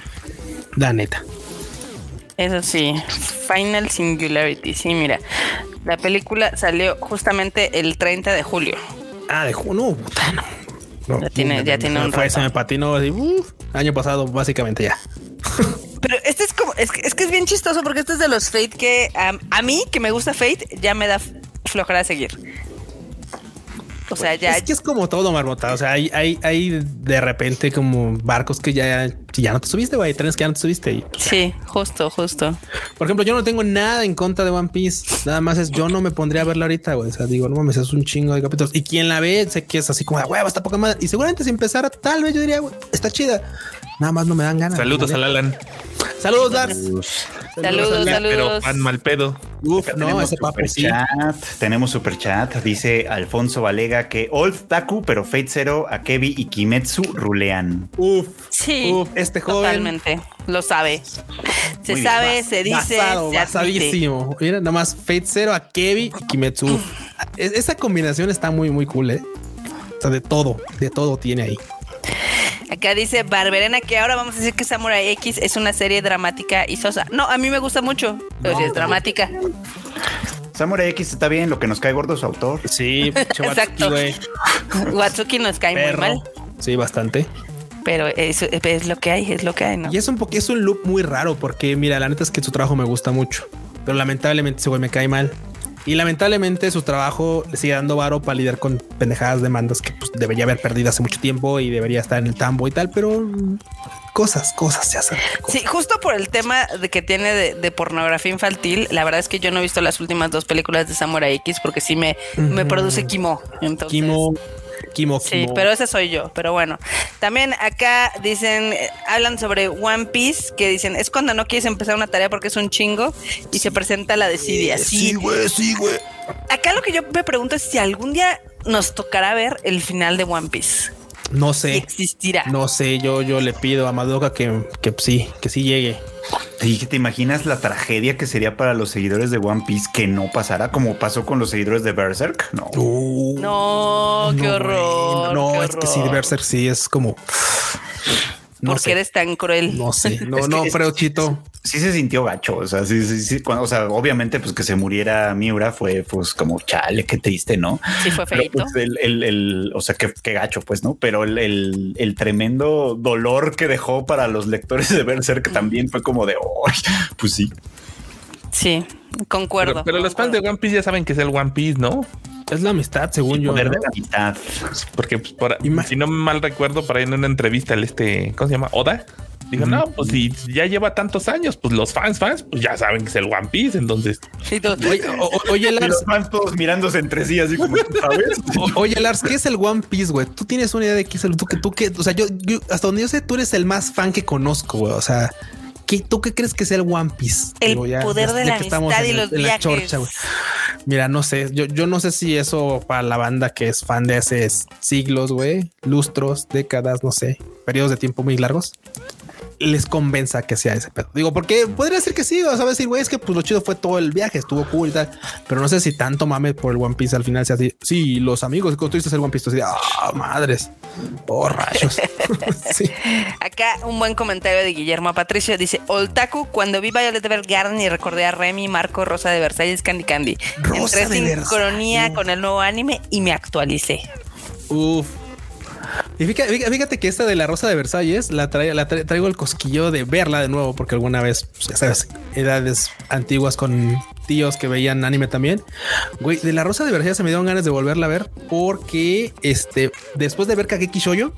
La neta. Eso sí, Final Singularity. Sí, mira, la película salió justamente el 30 de julio. Ah, de junio. puta, no. No, Ya tiene- no, ya no, tiene un rato. Se me patinó así. uf, año pasado, básicamente ya. Pero este es como, es, que- es que es bien chistoso porque este es de los Fate que a, a mí, que me gusta Fate, ya me da flojera seguir. O sea, ya. Es que es como todo, Marmota. O sea, hay, hay, hay de repente como barcos que ya, ya no te subiste, güey. Trenes que ya no te subiste. Y, sí, justo, justo. por ejemplo, yo no tengo nada en contra de One Piece. Nada más es yo no me pondría a verla ahorita, güey. O sea, digo, no mames, es un chingo de capítulos. Y quien la ve, sé que es así como, güey, está poca madre. Y seguramente si empezara, tal vez yo diría, güey, está chida. Nada más no me dan ganas. Saludos al Alan. Saludos, Lars. Saludos, Pero saludos. pan mal pedo. Uf, no, ese papo super sí. chat, tenemos super chat, dice Alfonso Valega que Olf Taku, pero Fate Zero, Akebi y Kimetsu rulean. Uf, Sí, uf, este joven. totalmente. Lo sabe. Se Muy sabe, se dice, basado, se basadísimo. Mira, nada más Fate Zero a Kevi y Kimetsu. Uf. Es- Esa combinación está muy, muy cool, eh. O sea, de todo, de todo tiene ahí. Acá dice Barberena que ahora vamos a decir que Samurai X es una serie dramática y sosa. No, a mí me gusta mucho, pero es dramática. Samurai X está bien, lo que nos cae gordo su autor. Sí, <laughs> Exacto. Watsuki nos cae muy Perro. mal, Sí, bastante. pero eso es lo que hay, es lo que hay, ¿no? Y es un poco, es un loop muy raro porque, mira, la neta es que su trabajo me gusta mucho, pero lamentablemente ese güey me cae mal. Y lamentablemente su trabajo le sigue dando varo para lidiar con pendejadas demandas que pues, debería haber perdido hace mucho tiempo y debería estar en el tambo y tal, pero cosas, cosas se hacen. Sí, justo por el tema de que tiene de, de pornografía infantil, la verdad es que yo no he visto las últimas dos películas de Samurai X porque sí me, me produce quimo. Entonces, Kimo, Kimo, Sí, pero ese soy yo. Pero bueno, también acá dicen, hablan sobre One Piece, que dicen, es cuando no quieres empezar una tarea porque es un chingo y se presenta la desidia. Sí, güey, sí, güey. acá lo que yo me pregunto es si algún día nos tocará ver el final de One Piece. No sé. existirá. No sé, yo, yo le pido a Madoka que, que sí, que sí llegue. Sí, ¿te imaginas la tragedia que sería para los seguidores de One Piece que no pasara como pasó con los seguidores de Berserk? No. Uh, No, qué no, horror. No, qué es que sí. Berserk sí es como. No ¿Por qué eres tan cruel? no sé, <laughs> no, Es que- no, es- pero Chito. Sí se sintió gacho, o sea, sí, sí, sí. cuando- o sea, obviamente, pues que se muriera Miura fue, pues, como chale, qué triste, ¿no? Sí fue Pero, feito. pues, el, el- el- o sea, qué, qué gacho, pues, ¿no? Pero el, el- el tremendo dolor que dejó para los lectores de Berserk también fue como de, "Ay, pues sí. Sí, concuerdo. Pero, pero los fans de One Piece ya saben que es el One Piece, ¿no? Es la amistad, según yo. poder ¿no? de la amistad. Porque pues, por- si no mal recuerdo, por ahí en una entrevista, el este, ¿cómo se llama? Oda. Dijo, no, pues si ya lleva tantos años, pues los fans, fans, pues ya saben que es el One Piece. Entonces, Sí, tú- Oye, o- o- oye, Y los Lars, fans todos mirándose entre sí, así como, ¿sabes? o- oye, Lars, ¿qué es el One Piece, güey? Tú tienes una idea de qué es el tú que tú que, o sea, yo, yo- hasta donde yo sé, tú eres el más fan que conozco, güey. O sea, ¿qué, ¿tú qué crees que sea el One Piece? El poder de la que estamos amistad y en el- los en la viajes. chorcha. Mira, no sé, yo, yo no sé si eso para la banda que es fan de hace siglos, güey, lustros, décadas, no sé, periodos de tiempo muy largos, les convenza que sea ese pedo. Digo, porque podría ser que sí, o sea, decir, güey, es que pues lo chido fue todo el viaje, estuvo cool y tal, pero no sé si tanto mame por el One Piece al final sea así. Sí, los amigos que construiste el One Piece, así, ah, madres, oh, rayos. <laughs> sí. Acá un buen comentario de Guillermo Patricio dice Oltaku, cuando vi Violet Evergarden y recordé a Remy, Marco, Rosa de Versalles, Candy Candy. Rosa Entré de sincronía Versalles. con el nuevo anime y me actualicé. Uf. Y fíjate, fíjate- que esta de la Rosa de Versalles la, tra- traigo el cosquillo de verla de nuevo, porque alguna vez, pues, edades antiguas con tíos que veían anime también. Güey, de la Rosa de Versalles se me dieron ganas de volverla a ver porque este, después de ver Kageki Shoujo,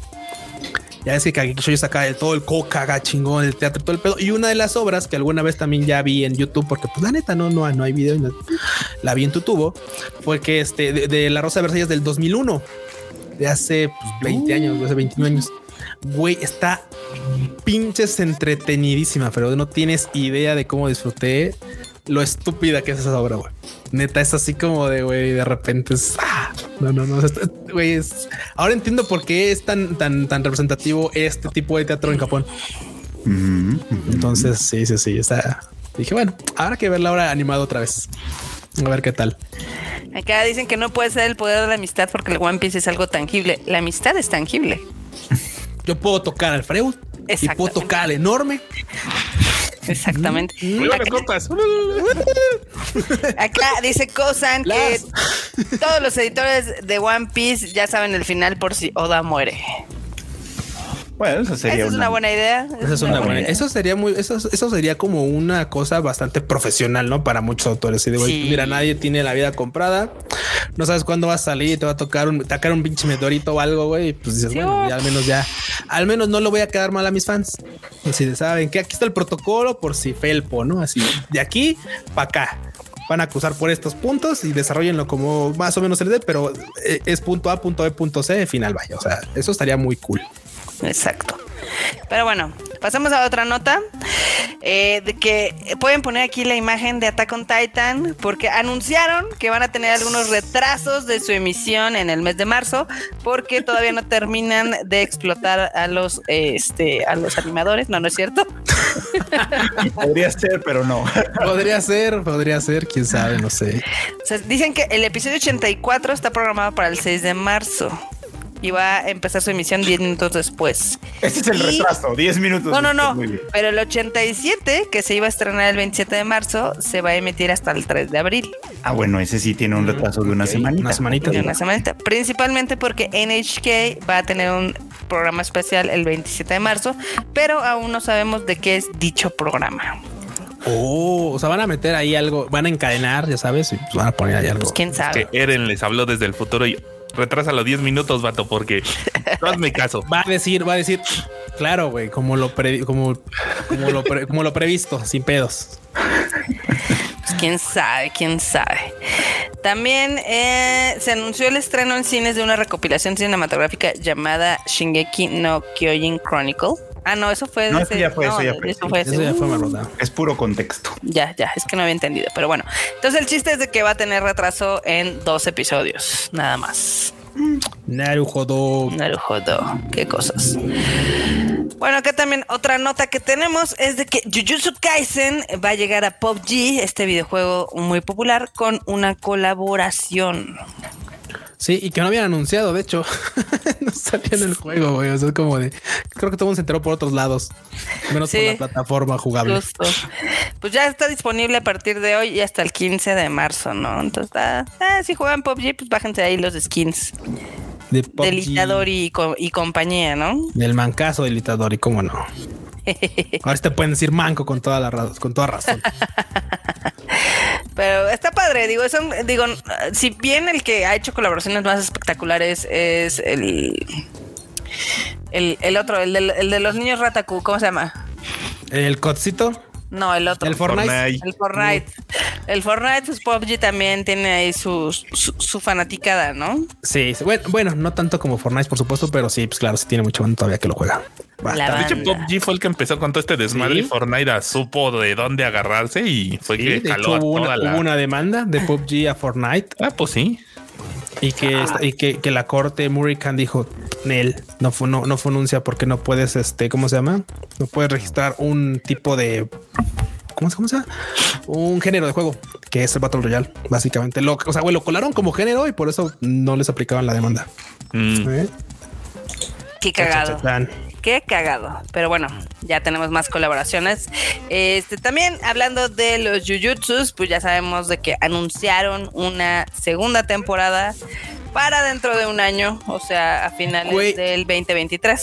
ya es que Kageki Shoujo saca el, todo el coca chingón, el teatro, todo el pedo. Y una de las obras que alguna vez también ya vi en YouTube, porque pues la neta no, no, no hay video, la vi en tu tubo, fue que este de, de la Rosa de Versalles del 2001 de hace pues, 20 años, de hace 21 años. Güey, está pinches entretenidísima, pero no tienes idea de cómo disfruté lo estúpida que es esa obra, güey. Neta, es así como de, güey, de repente es... ah, no, no, no. Güey, es... Ahora entiendo por qué es tan, tan, tan representativo este tipo de teatro en Japón. Entonces, sí, sí, sí. Está... Dije, bueno, habrá que verla ahora animado otra vez. A ver qué tal. Acá dicen que no puede ser el poder de la amistad porque el One Piece es algo tangible. La amistad es tangible. <laughs> Yo puedo tocar al Freud y puedo Exactamente. tocar al enorme. Exactamente. ¡Viva las copas! Acá dice Kosan que Las- todos los editores de One Piece ya saben el final por si Oda muere. Bueno, eso sería Esa es una buena idea. Esa es una buena. Eso sería muy, eso, eso sería como una cosa bastante profesional, ¿no? Para muchos autores. Y digo, Sí. mira, nadie tiene la vida comprada. No sabes cuándo va a salir, te va a tocar un, tacar un pinche meteorito o algo, güey. y Pues dices, Sí, bueno, ya al menos ya, al menos no lo voy a quedar mal a mis fans. Así de, saben que aquí está el protocolo por si felpo, ¿no? Así de aquí para acá. Van a acusar por estos puntos y desarrollenlo como más o menos les dé, pero eh, es punto A, punto B, punto C, final vaya. O sea, eso estaría muy cool. Exacto. Pero bueno, pasamos a otra nota eh, de que pueden poner aquí la imagen de Attack on Titan porque anunciaron que van a tener algunos retrasos de su emisión en el mes de marzo porque todavía no terminan de explotar a los eh, este a los animadores. No, no es cierto. Podría ser, pero no. Podría ser, podría ser, quién sabe, no sé. O sea, dicen que el episodio 84 está programado para el 6 de marzo y va a empezar su emisión 10 minutos después. Ese es el Y- retraso, 10 minutos. No, no, no. Pero el 87, que se iba a estrenar el 27 de marzo, se va a emitir hasta el 3 de abril. Ah, bueno, ese sí tiene un retraso de una Ok, semanita. una semanita. De una semanita. Principalmente porque NHK va a tener un programa especial el 27 de marzo, pero aún no sabemos de qué es dicho programa. Oh, o sea, van a meter ahí algo, van a encadenar, ya sabes, y pues van a poner ahí algo. Pues quién sabe. Que Eren les habló desde el futuro y retrásalo 10 minutos, vato, porque tú hazme caso. Va a decir, va a decir, claro, güey, como lo pre- como, como lo pre- como lo previsto, sin pedos. Pues quién sabe, quién sabe. También eh, se anunció el estreno en cines de una recopilación cinematográfica llamada Shingeki no Kyojin Chronicle. Ah, no, eso fue. No, eso ese- ya fue, eso ya fue. Eso fue, Eso ya fue malota. Es puro contexto. Ya, ya, es que no había entendido, pero bueno. Entonces el chiste es de que va a tener retraso en dos episodios, nada más. Narujodo. Naruhodo, qué cosas. Bueno, acá también otra nota que tenemos es de que Jujutsu Kaisen va a llegar a PUBG, este videojuego muy popular, con una colaboración. Sí, y que no habían anunciado, de hecho, <laughs> no salía en el juego, güey. O sea, es como de, creo que todo el mundo se enteró por otros lados, menos Sí. por la plataforma jugable. Justo. Pues ya está disponible a partir de hoy y hasta el 15 de marzo, ¿no? Entonces, está, ah, si juegan PUBG, pues bájense ahí los skins De del PUBG, Itadori y, co- y compañía, ¿no? Del mancazo del Itadori, cómo no. <laughs> Ahora te pueden decir manco con toda la con toda razón. <laughs> Pero está padre, digo, son, digo, si bien el que ha hecho colaboraciones más espectaculares es el el, el otro, el de, el de los niños Rataku, ¿cómo se llama? El codcito, No, el otro. el Fortnite. El Fortnite. El Fortnite, pues PUBG también tiene ahí su, su, su fanaticada, ¿no? Sí, sí, bueno, bueno, no tanto como Fortnite, por supuesto, pero sí, pues claro, sí tiene mucho banda todavía que lo juega. De hecho. PUBG fue el que empezó con todo este desmadre Sí. y Fortnite supo de dónde agarrarse y fue Sí, que de jaló hecho, a hubo toda una, la... hubo una demanda de PUBG a Fortnite Ah, pues sí. Y que, esta- y que, que la corte Murican dijo, Nel, no, no, no fununcia porque no puedes, este, ¿cómo se llama? No puedes registrar un tipo de... ¿Cómo, se- cómo se llama? Un género de juego, que es el Battle Royale, básicamente. Lo, o sea, güey, lo colaron como género y por eso no les aplicaban la demanda. Mm. ¿Eh? Qué cagado. Chachachán. Qué cagado. Pero bueno, ya tenemos más colaboraciones. Este también hablando de los Jujutsus, pues ya sabemos de que anunciaron una segunda temporada para dentro de un año, o sea, a finales del 2023.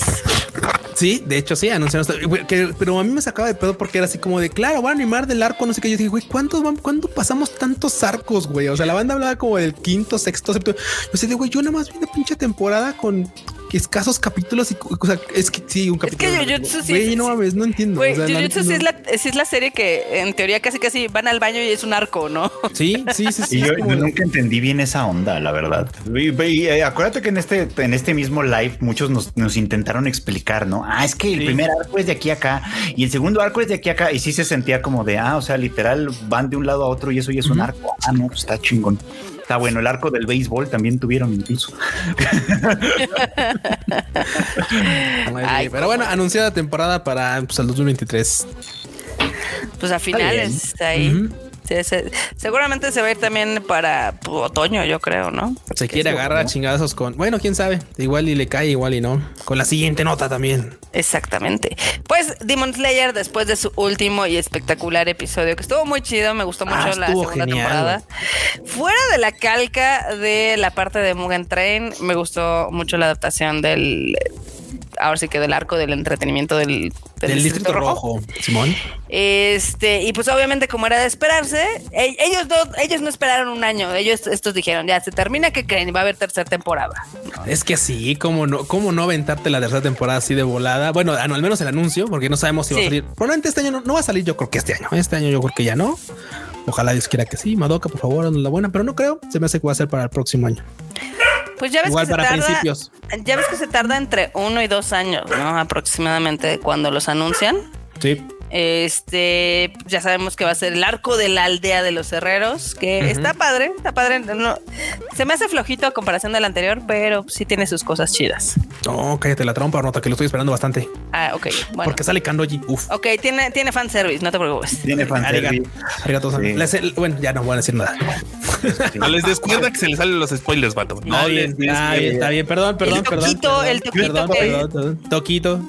Sí, de hecho sí, anunciaron que- pero a mí me sacaba de pedo porque era así como de, claro, van a animar del arco, no sé qué. Yo dije, güey, ¿cuántos van, ¿cuándo pasamos tantos arcos, güey? O sea, la banda hablaba como del quinto, sexto, séptimo. Yo sé güey, yo nada más vi una pinche temporada con escasos capítulos y, o sea, es que sí, un que capítulo. Jujutsu sí- Güey, no mames, no entiendo. Güey, o sea, la Jujutsu neta sí, es la, sí es la serie que en teoría casi casi van al baño y es un arco, ¿no? Sí, <laughs> sí, sí, sí. Y es yo, como yo de- nunca entendí bien esa onda, la verdad. Y, y, eh, acuérdate que en este, en este mismo live muchos nos, nos intentaron explicar, ¿no? Ah, es que el Sí. primer arco es de aquí a acá y el segundo arco es de aquí a acá. Y sí se sentía como de, ah, o sea, literal van de un lado a otro y eso ya es un arco. Ah, no, pues está chingón. Está bueno, el arco del béisbol también tuvieron incluso. <laughs> Ay, pero bueno, anunciada temporada para pues, el 2023. Pues a finales está ahí. Sí, se- seguramente se va a ir también para pues, otoño, yo creo, ¿no? Se quiere agarrar a chingadazos con, bueno, quién sabe, igual y le cae, igual y no. Con la siguiente nota también. Exactamente. Pues Demon Slayer, después de su último y espectacular episodio, que estuvo muy chido, me gustó Ah, mucho la segunda genial, temporada. Fuera de la calca de la parte de Mugen Train, me gustó mucho la adaptación del ahora sí que del arco del entretenimiento del, del Del Distrito Rojo, Simón. Este, y pues obviamente como era de esperarse, e- ellos no, ellos no esperaron un año, ellos estos dijeron, ya se termina, que creen? Va a haber tercera temporada. Es que sí, cómo no, cómo no aventarte la tercera temporada así de volada. Bueno, ah, al menos el anuncio, porque no sabemos si va a salir. Probablemente este año no, no va a salir. Yo creo que este año. Este año yo creo que ya no. Ojalá Dios quiera que sí. Madoka, por favor, la buena, pero no creo. Se me hace que va a ser para el próximo año. Pues ya ves Igual que se tarda, principios. ya ves que se tarda entre uno y dos años, ¿no? Aproximadamente cuando los anuncian. Sí. Este, ya sabemos que va a ser el arco de la aldea de los herreros, que está padre, está padre. no- se me hace flojito a comparación del anterior, pero sí tiene sus cosas chidas. No, cállate la trompa, nota que lo estoy esperando bastante. Ah, ok, bueno. Porque sale Kandoji. Uf. Ok, tiene, tiene fanservice, no te preocupes. Tiene fanservice. Arigato. Arigato. Sí. Les- Bueno, ya no voy a decir nada. No les descuerda que se les salen los spoilers, vato. No Está les bien, está bien, está bien. Perdón, perdón, perdón. toquito, perdón, el toquito Perdón, que- perdón, perdón. Toquito.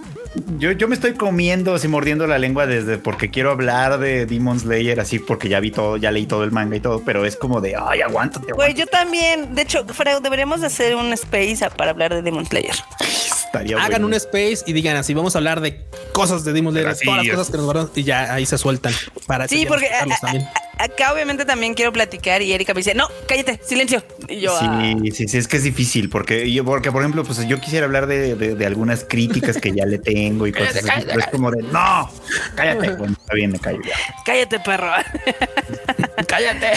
Yo, yo me estoy comiendo, así mordiendo la lengua desde porque quiero hablar de Demon Slayer, así porque ya vi todo, ya leí todo el manga y todo, pero es como de, ay, aguántate, Güey, yo también. De hecho, Freud, deberíamos de hacer un space para hablar de Demon Slayer. Estaría Hagan bueno. un space y digan así, vamos a hablar de cosas de Demon Slayer, todas las cosas que nos guardan y ya ahí se sueltan. Para Sí, porque ya nos a- también. a- acá obviamente también quiero platicar y Erika me dice, no, cállate, silencio. Y yo, ah, Sí, sí, sí, es que es difícil porque yo, porque por ejemplo, pues yo quisiera hablar de, de- de algunas críticas que ya le tengo y cosas así, pero es como de, no, cállate, bueno, está bien, me callo ya. cállate, perro. <laughs> cállate.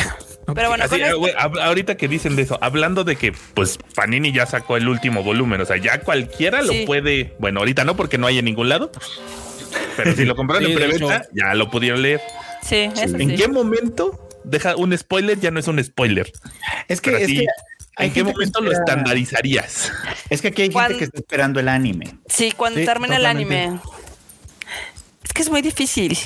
Pero bueno, Así, esto- ahorita que dicen de eso, hablando de que pues Panini ya sacó el último volumen, o sea, ya cualquiera Sí. lo puede, bueno, ahorita no porque no hay en ningún lado, pero si lo compraron Sí, en preventa, ya lo pudieron leer. sí, eso ¿En sí. qué momento deja un spoiler ya no es un spoiler? Es que, es sí, que hay ¿En qué que momento lo estandarizarías? Es que aquí hay Cuando- gente que está esperando el anime. Sí, cuando Sí, termina el anime. Es que es muy difícil.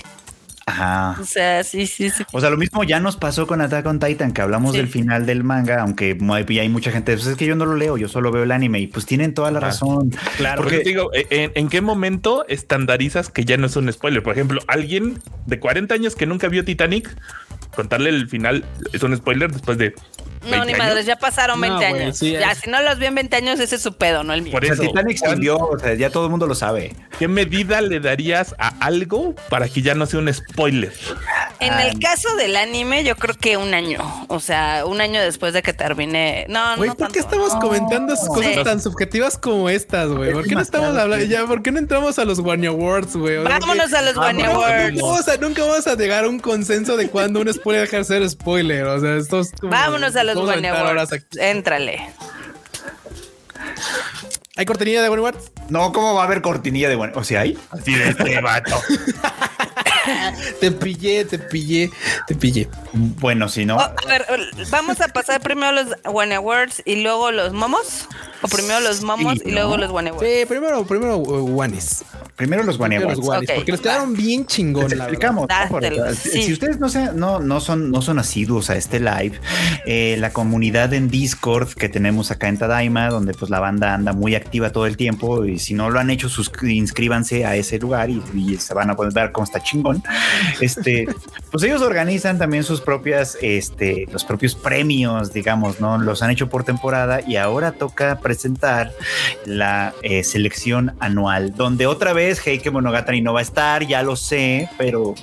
Ajá. O sea, sí, sí, sí. O sea, lo mismo ya nos pasó con Attack on Titan, que hablamos Sí. del final del manga, aunque hay, hay mucha gente, pues es que yo no lo leo, yo solo veo el anime, y pues tienen toda la razón. Claro, Porque Porque te digo, eh, ¿en, en qué momento estandarizas que ya no es un spoiler? Por ejemplo, alguien de 40 años que nunca vio Titanic, contarle el final es un spoiler después de. No, 20 ni años. madres, ya pasaron No, 20 güey, años. sí, ya, es- si no los vi en 20 años, ese es su pedo, no el mío. Por o sea, eso, Titanic se ¿cuán- hundió, o sea, ya todo el mundo lo sabe. ¿Qué medida le darías a algo para que ya no sea un spoiler? En Ah. el caso del anime, yo creo que un año. O sea, un año después de que termine. No, Güey, no. ¿por qué estamos comentando Sí. cosas tan subjetivas como estas, güey? ¿Por qué no estamos hablando? sí. Ya, ¿por qué no entramos a los One Awards, güey? Vámonos a los One No, Awards. Nunca vamos, a, nunca vamos a llegar a un consenso de cuándo un spoiler deja de ser spoiler. O sea, esto es como- Vámonos a los Awards. aquí. Éntrale. ¿Hay cortinilla de One Awards? No, ¿cómo va a haber cortinilla de bueno? O sea, hay. Así de este vato. <laughs> <laughs> Te pillé, te pillé, te pillé. Bueno, si no. Oh, a ver, vamos a pasar primero los One Awards y luego los momos. O primero los momos Sí, y luego ¿no? los One Awards. Sí, primero, primero uh, Ones. Primero los One Awards. los Ones, Ok, porque les va. quedaron bien chingón, Les la explicamos. si, sí. si ustedes no, sean- no, no, son, no son asiduos a este live, eh, la comunidad en Discord que tenemos acá en Tadaima, donde pues la banda anda muy activa todo el tiempo, y si no lo han hecho, inscríbanse a ese lugar y, y se van a poder ver cómo está chingón. Este, pues ellos organizan también sus propias, este, los propios premios, digamos, ¿no? Los han hecho por temporada y ahora toca presentar la eh, selección anual, donde otra vez Heike Monogatari no va a estar, ya lo sé, pero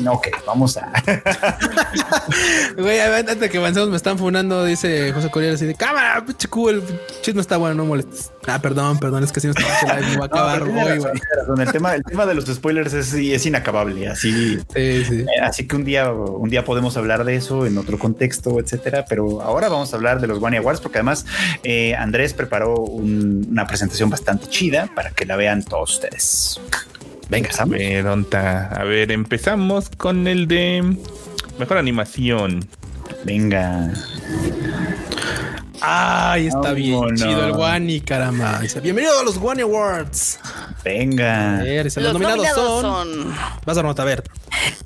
no, ok, vamos a. <laughs> Güey, antes de que avancemos me están funando, dice José Corriere así de cámara, pinche cubo, el chisme está bueno, no molestes. Ah, perdón, perdón, es que si no está me va a acabar No, hoy, güey. El tema, el tema de los spoilers es, es inacabable, así. Sí, sí. eh, Así que un día, un día podemos hablar de eso en otro contexto, etcétera. Pero ahora vamos a hablar de los One Awards, porque además eh, Andrés preparó un- una presentación bastante chida para que la vean todos ustedes. Venga, A Sam. ver, onta. A ver, empezamos con el de mejor animación. Venga. Ay, está bien Vámonos. chido el Wani, caramba. Bienvenido a los Wani Awards. A Venga. ver, dice, Los los, nominados, nominados son... son Vas a nota, a ver.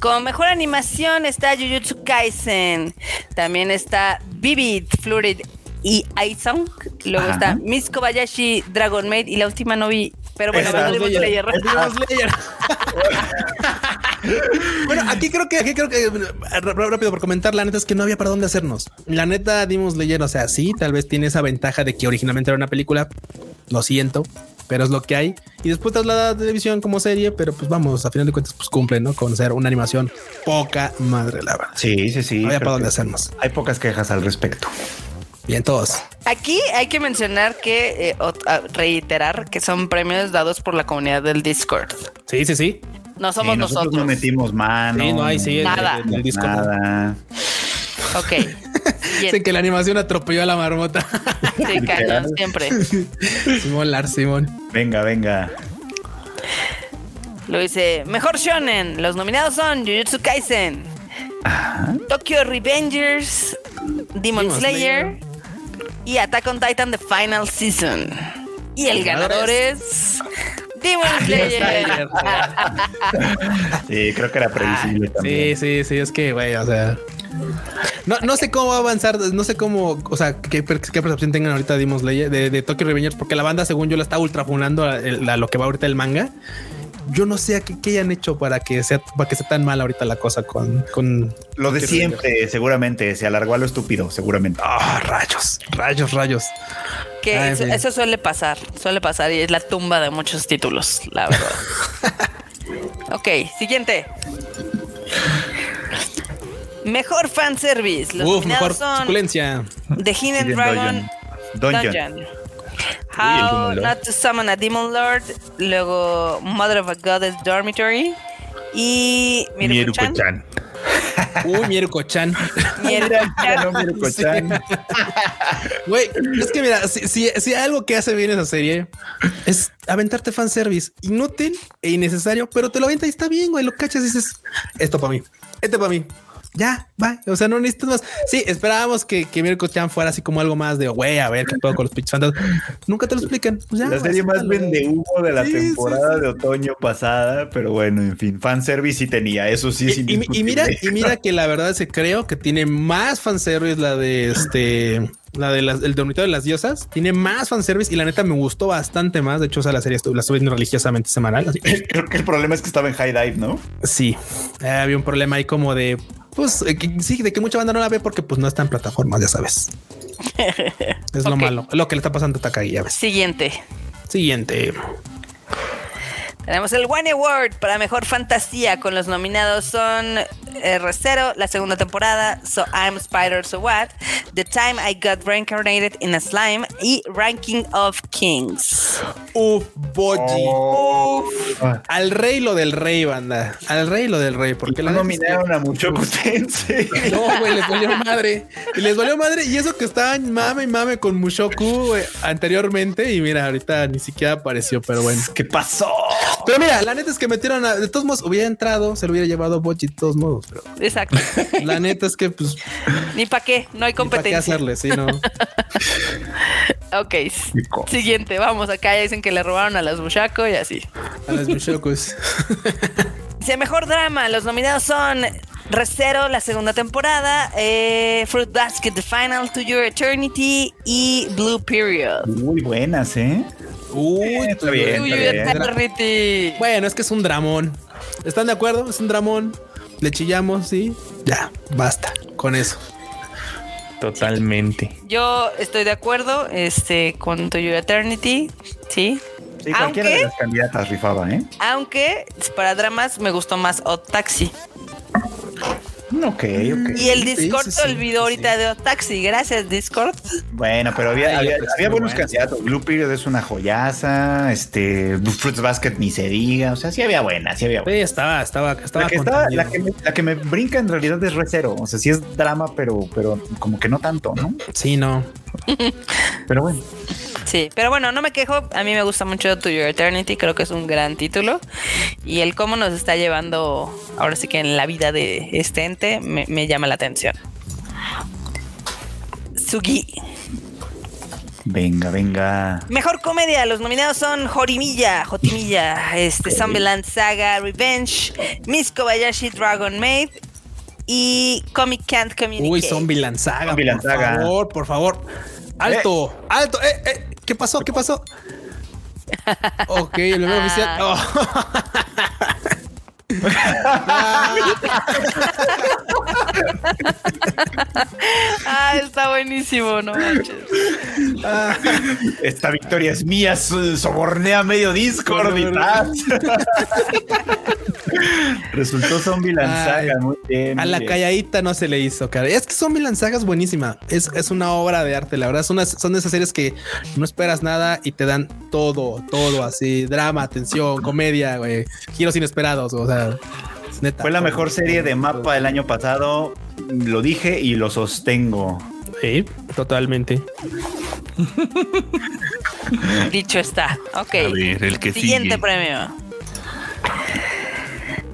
Como mejor animación está Jujutsu Kaisen. También está Vivid, Fluid y Aisong. Luego Ajá. está Miss Kobayashi, Dragon Maid. Y la última no vi. Pero bueno, Demon Slayer. Demon Slayer. <laughs> bueno, aquí creo que, aquí creo que rápido por comentar, la neta es que no había para dónde hacernos. La neta, Demon Slayer, o sea, sí, tal vez tiene esa ventaja de que originalmente era una película. Lo siento. pero es lo que hay. Y después traslada a televisión como serie, pero pues vamos, a final de cuentas, pues cumple, ¿no? Con ser una animación poca madre, la verdad. Sí, sí, sí. No había para dónde hacernos. Hay pocas quejas al respecto. Bien, todos. Aquí hay que mencionar que, eh, o- a- reiterar que son premios dados por la comunidad del Discord. Sí, sí, sí. No somos Sí, nosotros, nosotros. no metimos mano. Sí, no hay, sí. Nada. Nada. Ok. <laughs> Dicen Bien. que la animación atropelló a la marmota. Sí, cañón, siempre. <laughs> Simón Lars, Simón. Venga, venga. Lo dice, mejor shonen. Los nominados son Jujutsu Kaisen, Tokyo Revengers, Demon, Demon Slayer, y Attack on Titan The Final Season. Y el ganador es Demon Slayer. <laughs> Sí, creo que era previsible Sí, también. sí, sí, es que, güey, o sea. No, no sé cómo va a avanzar, no sé cómo, o sea, qué, per- qué percepción tengan ahorita de Demon Slayer, de, de Tokyo Revengers, porque la banda, según yo, la está ultra funando a, a lo que va ahorita el manga. Yo no sé a qué, qué hayan hecho para que sea, para que sea tan mal ahorita la cosa con, con Lo de siempre, seguramente. Se alargó a lo estúpido, seguramente. Ah, rayos, rayos, rayos. Que Ay, eso, suele pasar, suele pasar y es la tumba de muchos títulos, la verdad. <laughs> ok, siguiente. Mejor fanservice. Los Uf, mejor son suculencia. The Hidden Hidden Dragon Dungeon. Dungeon. How. Not to Summon a Demon Lord. Luego Mother of a Goddess Dormitory. Y. Miruko-chan. Uy, Mieruko-chan. Miruko-chan. Ganó Miruko-chan. Güey, es que mira, si, si, si algo que hace bien esa serie es aventarte fanservice inútil e innecesario, pero te lo avienta y está bien, güey. Lo cachas y dices, esto para mí, esto para mí. Ya, va. O sea, no necesitas más. Sí, esperábamos que, que Mirko Chan fuera así como algo más de güey, a ver qué puedo con los pinches fantasmas. Nunca te lo explican. Pues ya, La serie más acéptalo. vende humo de la Sí, temporada sí. de otoño pasada, pero bueno, en fin, fanservice sí tenía, eso sí es Y, y- mira, y <laughs> mira que la verdad se creo que tiene más fanservice la de este, la de las, el dormitorio de las diosas. Tiene más fanservice y la neta me gustó bastante más. De hecho, o sea, la serie estuve, la estuve viendo religiosamente semanal. así. <laughs> Creo que el problema es que estaba en High Dive, ¿no? Sí, eh, había un problema ahí como de, pues eh, que- sí, de que mucha banda no la ve porque pues no está en plataformas, ya sabes. <laughs> es lo malo, lo que le está pasando a Takagi, ya ves. Siguiente. Siguiente. Tenemos el One Award para mejor fantasía con los nominados son R0, la segunda temporada, So I'm Spider, So What, The Time I Got Reincarnated in a Slime y Ranking of Kings. Uf, Boji. Oh. Al rey lo del rey, banda. Al rey lo del rey, porque que- nominaron a Muchoku Tensei. No, güey, les valió madre. Y les valió madre. Y eso que estaban mame y mame con Mushoku güey, anteriormente. Y mira, ahorita ni siquiera apareció, pero bueno. ¿Qué pasó? Pero mira, la neta es que metieron a. De todos modos, hubiera entrado, se lo hubiera llevado Bochi de todos modos. Pero Exacto. <laughs> la neta es que, pues, Ni para qué, no hay ni qué competencia. hacerle, sí, no. <laughs> Ok. Siguiente, vamos, acá ya dicen que le robaron a las Bushako y así. A los Mushokus. <laughs> Dice mejor drama. Los nominados son Recero, la segunda temporada, eh, Fruit Basket, The Final to Your Eternity y Blue Period. Muy buenas, ¿eh? Uy, Está tú- bien, Uy, está bien. Eternity. Bueno, es que es un dramón. ¿Están de acuerdo? Es un dramón. Le chillamos, sí. Ya, basta con eso. Totalmente. Yo estoy de acuerdo este, con To Your Eternity, sí. Sí, cualquiera Aunque- de las candidatas rifaba, ¿eh? Aunque para dramas me gustó más Odd Taxi. Ok, ok. Y el Discord sí, olvidó sí. ahorita de Odd Taxi. Gracias, Discord. Bueno, pero había, Ay, había, muy buenos buenas. candidatos. Blue Period es una joyaza. Este, Fruits Basket ni se diga. O sea, sí había buenas, sí había buenas. Sí, estaba, estaba, estaba. La que, estaba- la, que me, la que me brinca en realidad es Recero. O sea, sí es drama, pero, pero como que no tanto, ¿no? Sí, no. Pero bueno. Sí, pero bueno, no me quejo. A mí me gusta mucho To Your Eternity. Creo que es un gran título. Y el cómo nos está llevando ahora sí que en la vida de este ente me, me llama la atención. Sugi. Venga, venga. Mejor comedia. Los nominados son Jorimilla, Jotimilla, este, Zombieland Saga, Revenge, Miss Kobayashi Dragon Maid y Comic Can't Communicate. Uy, Zombie Lanzaga. Zombieland por favor, por favor. Alto, alto. Eh, eh, ¿Qué pasó? ¿Qué pasó? <laughs> ok, el oficial. Oh. <laughs> <laughs> ah, está buenísimo, no manches. Esta victoria es mía, so- soborné a medio Discord y tal. <laughs> Resultó Zombie Lanzaga, Ay, muy bien. A la bien. calladita no se le hizo, cara. Es que Zombie Saga es buenísima. Es, es una obra de arte, la verdad. Son, unas- son de esas series que no esperas nada y te dan todo, todo así. Drama, tensión, comedia, güey. Giros inesperados, o sea. Neta. Fue la mejor serie de mapa del año pasado. Lo dije y lo sostengo. Sí, totalmente. <laughs> Dicho está. Ok. A ver, el que Siguiente sigue. premio.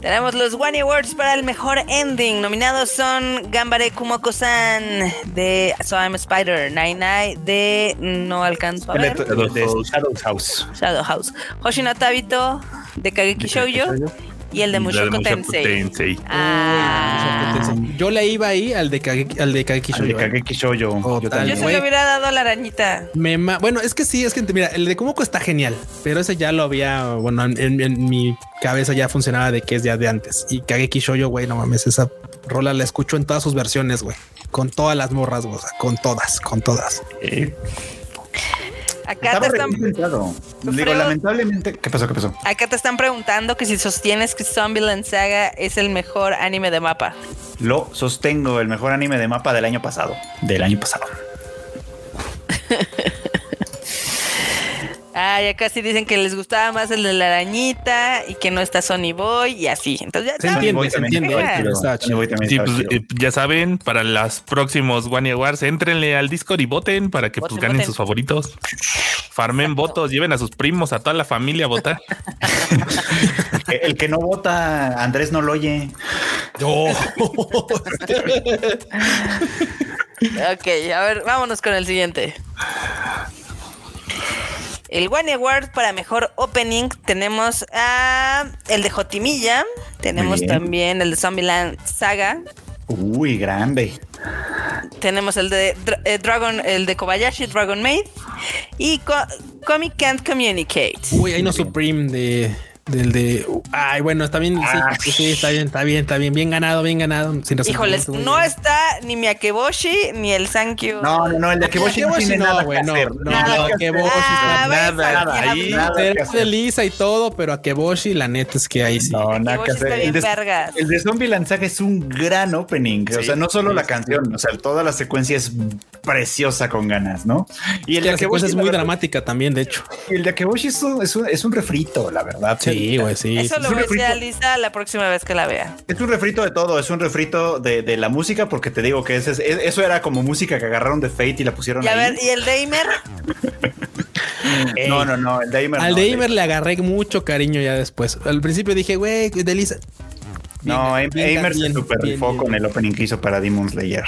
Tenemos los One Awards para el mejor ending. Nominados son Gambare Kumoko-san de So I'm a Spider, Nine Nine de No Alcanzo a ver, De Shadow House. Shadow House, Hoshino Tabito de Kageki Shoujo y el de Mushoku Tensei. Tensei. Ah, Yo le iba ahí al de Kageki, al de Kageki Al de Shoujo, ¿eh? Kageki Shoujo. Yo se le hubiera dado a la arañita. Me ma- bueno, es que sí, es que mira, el de Kumoko está genial, pero ese ya lo había, bueno, en, en- en mi cabeza ya funcionaba de que es ya de antes. Y Kageki Shoujo, güey, no mames, esa rola la escucho en todas sus versiones, güey. Con todas las morras, güey, o sea, con todas, con todas. Eh, Acá Estaba te, están. Digo, lamentablemente. ¿Qué pasó? ¿Qué pasó? acá te están preguntando que si sostienes que Zombieland Saga es el mejor anime de mapa. Lo sostengo, el mejor anime de mapa del año pasado. Del año pasado. <laughs> Ay, acá sí dicen que les gustaba más el de la arañita y que no está Sony Boy y así. Entonces ya Se ya- entiende, entiende. pues eh, ya saben, para los próximos One Awards, entrenle al Discord y voten para que Voten, pues, ganen voten. sus favoritos. Farmen votos, lleven a sus primos, a toda la familia a votar. <laughs> El- que no vota, Andrés no lo oye. <laughs> Ok, a ver, vámonos con el siguiente. El One Award para mejor opening tenemos a el de Jotimilla, tenemos también el de Zombieland Saga, Uy, grande. tenemos el de Dra- eh, Dragon, el de Kobayashi Dragon Maid y Co- Comic Can't Communicate. Uy, hay no Supreme de del de. Ay, bueno, está bien. sí, Ah. sí, sí, está bien, está bien, está bien. Bien ganado, bien ganado. Sin Híjoles, no bien. está ni mi Akeboshi ni el Sankyo. No, no, no, el de Akeboshi no Akeboshi tiene no, nada güey, que no, hacer. no, Nada Akeboshi. Ah, nada, ahí. Nada Será de Lisa y todo, pero a Keboshi, la neta es que ahí sí. No, nada que Akeboshi está hacer. bien El de, vergas. el de Zombie Lanzaga es un gran opening. o sea, no solo sí, la sí. canción, o sea, toda la secuencia es preciosa con ganas, ¿no? Y el de Akeboshi es muy dramática también, de hecho. El de Akeboshi es un, es un, es un refrito, la verdad. Sí, güey, sí. Eso sí, lo voy a. Lisa la próxima vez que la vea. Es un refrito de todo, es un refrito de, de la música, porque te digo que ese es- es- eso era como música que agarraron de Fate y la pusieron Y a ahí. ver, ¿y el Damer? <laughs> No, no, no, el Damer. Al no, de el Imer le agarré mucho cariño ya después. Al principio dije, güey, de Lisa. No, Aimer se super rifó con el opening que hizo para Demon Slayer.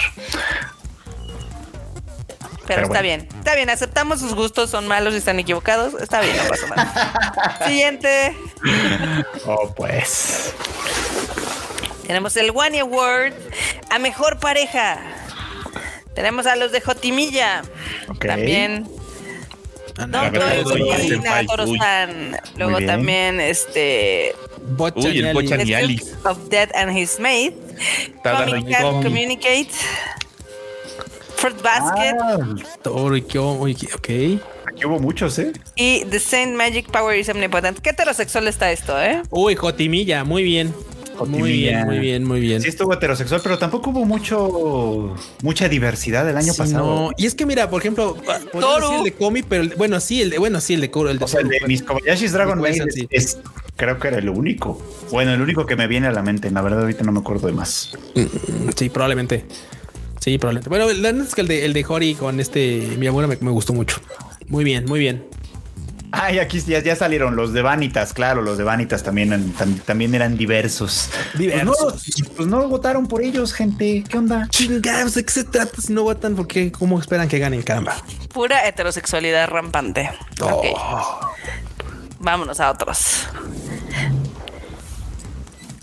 Pero, está bueno. bien, está bien, aceptamos sus gustos, son malos y están equivocados. Está bien, no pasa nada. <laughs> Siguiente, Oh, pues. tenemos el One Award a mejor pareja. Tenemos a los de Jotimilla. Ok. También. Don y. Luego también este Uy, el Bocha The ni Duke Alice. of Death and His Maid. Tada Comic Ricky Can't Comi. Communicate. Fruit Basket. Ah, Ok. aquí hubo muchos, ¿eh? Y The Saint Magic Power is Omnipotent. ¿Qué heterosexual está esto, eh? Uy, Jotimilla, muy bien. Muy bien, muy bien, muy bien. Sí estuvo heterosexual, pero tampoco hubo mucho mucha diversidad el año Sí, pasado. no. Y es que mira, por ejemplo, podría Toru. el de Comi, pero el- bueno, sí, el de, bueno, sí, el de Kuro, el de O sea, el de mis Kobayashi's Dragon Puede Maid es, sí. es- creo que era el único. Bueno, el único que me viene a la mente. La verdad, ahorita no me acuerdo de más. Sí, probablemente. Sí, probablemente. Bueno, la es que el de, el de Hori con este mi abuela me, me gustó mucho. Muy bien, muy bien. Ay, aquí ya, ya salieron los de Vanitas, claro, los de Vanitas también, tam- también eran diversos. Diversos. Pues no, pues no votaron por ellos, gente. ¿Qué onda? Chingados, ¿de qué se trata si no votan? Porque cómo esperan que ganen, caramba. Pura heterosexualidad rampante. Oh. Vámonos a otros.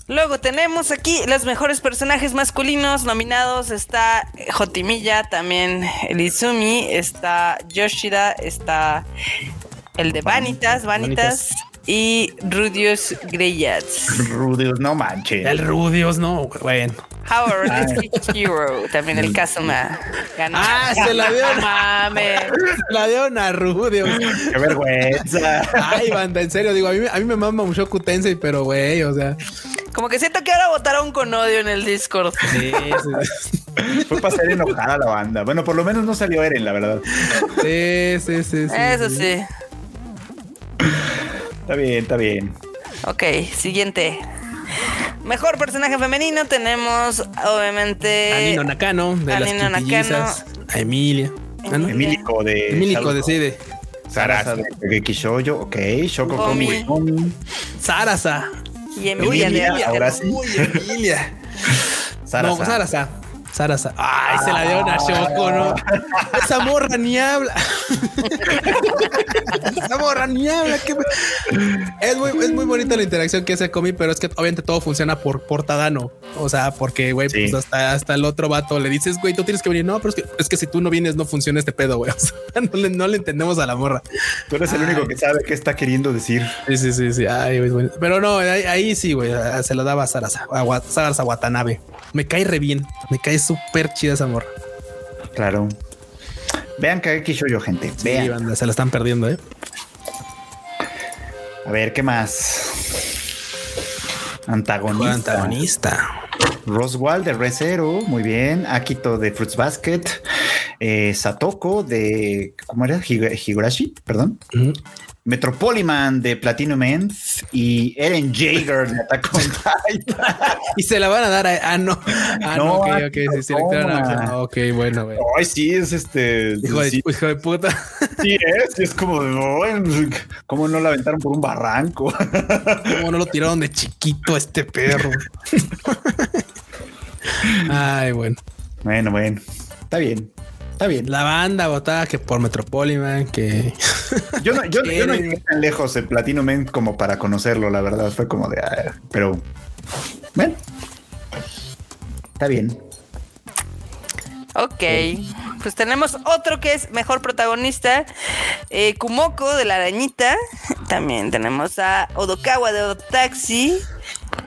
Luego tenemos aquí los mejores personajes masculinos nominados. Está Jotimilla, también el Izumi, está Yoshida, está el de Vanitas, Vanitas, Vanitas. y Rudius Greyats. <laughs> Rudios, no manches. El Rudios, no, bueno. Howard Stitch Hero. También el Kazuma ganó. Ah, se la dio. <laughs> No mames. La dieron a Rudios. Qué vergüenza. Ay, banda, en serio, digo, a mí, me- a mí me mama mucho Tensei, pero güey, o sea. Como que siento que ahora votaron con odio en el Discord. Sí, sí, Fue para hacer enojar a la banda. Bueno, por lo menos no salió Eren, la verdad. sí, sí, sí, sí, Eso sí. sí. Está bien, está bien. Ok, siguiente. Mejor personaje femenino tenemos obviamente A Nino Nakano, de a las Nino quintillizas, a Emilia. Ah, ¿no? Emílico de. Emílico decide. Sarasa de Geki Shoujo. Ok. Shoko Komi. Sarasa. Y Emilia, Emilia, ahora sí. Uy, Emilia. <laughs> Sarasa. No, Sarasa. Sarasa. Ay, se la dieron a Shoko, ¿no? Esa morra ni habla. <laughs> Esa morra ni habla. Es muy, es muy bonita la interacción que hace Comi, pero es que obviamente todo funciona por, por Tadano. O sea, porque, güey, Sí. pues hasta, hasta el otro vato le dices, güey, tú tienes que venir. No, pero es que, es que si tú no vienes, no funciona este pedo, güey. <laughs> O sea, no le, no le entendemos a la morra. Tú eres el único que sabe qué está queriendo decir. Sí, sí, sí, sí. Ay, güey. Pero no, ahí, ahí sí, güey. Se lo daba a Sarasa, a Sarasa Watanabe. Me cae re bien. Me cae súper chida esa morra. Claro. Vean Kageki Shoujo, gente. Sí, Vean. banda, se la están perdiendo, eh. A ver, ¿qué más? Antagonista. Antagonista. Roswell de Re Zero, muy bien. Akito de Fruits Basket. Eh, Satoko de. ¿Cómo era? Hig- Higurashi, perdón. Metropoliman de Platinum End y Eren Jaeger de Attack on Titan. <laughs> Y se la van a dar a. Ah, no. Ah, no, No, ok, ok. Sí, ah, Ok, bueno, güey. Ay, sí, es este. Hijo de, sí, hijo de puta. sí es, es como, no, ¿cómo no la aventaron por un barranco? Cómo no lo tiraron de chiquito a este perro. <laughs> Ay, bueno. Bueno, bueno, está bien, está bien. La banda votada que por Metropoliman, que. <laughs> Yo no, yo, yo no llegué tan lejos el Platinum End como para conocerlo, la verdad. Fue como de, ah, pero bueno, está bien. Ok, pues tenemos otro que es mejor protagonista, eh, Kumoko de la arañita. También tenemos a Odokawa de Otaxi,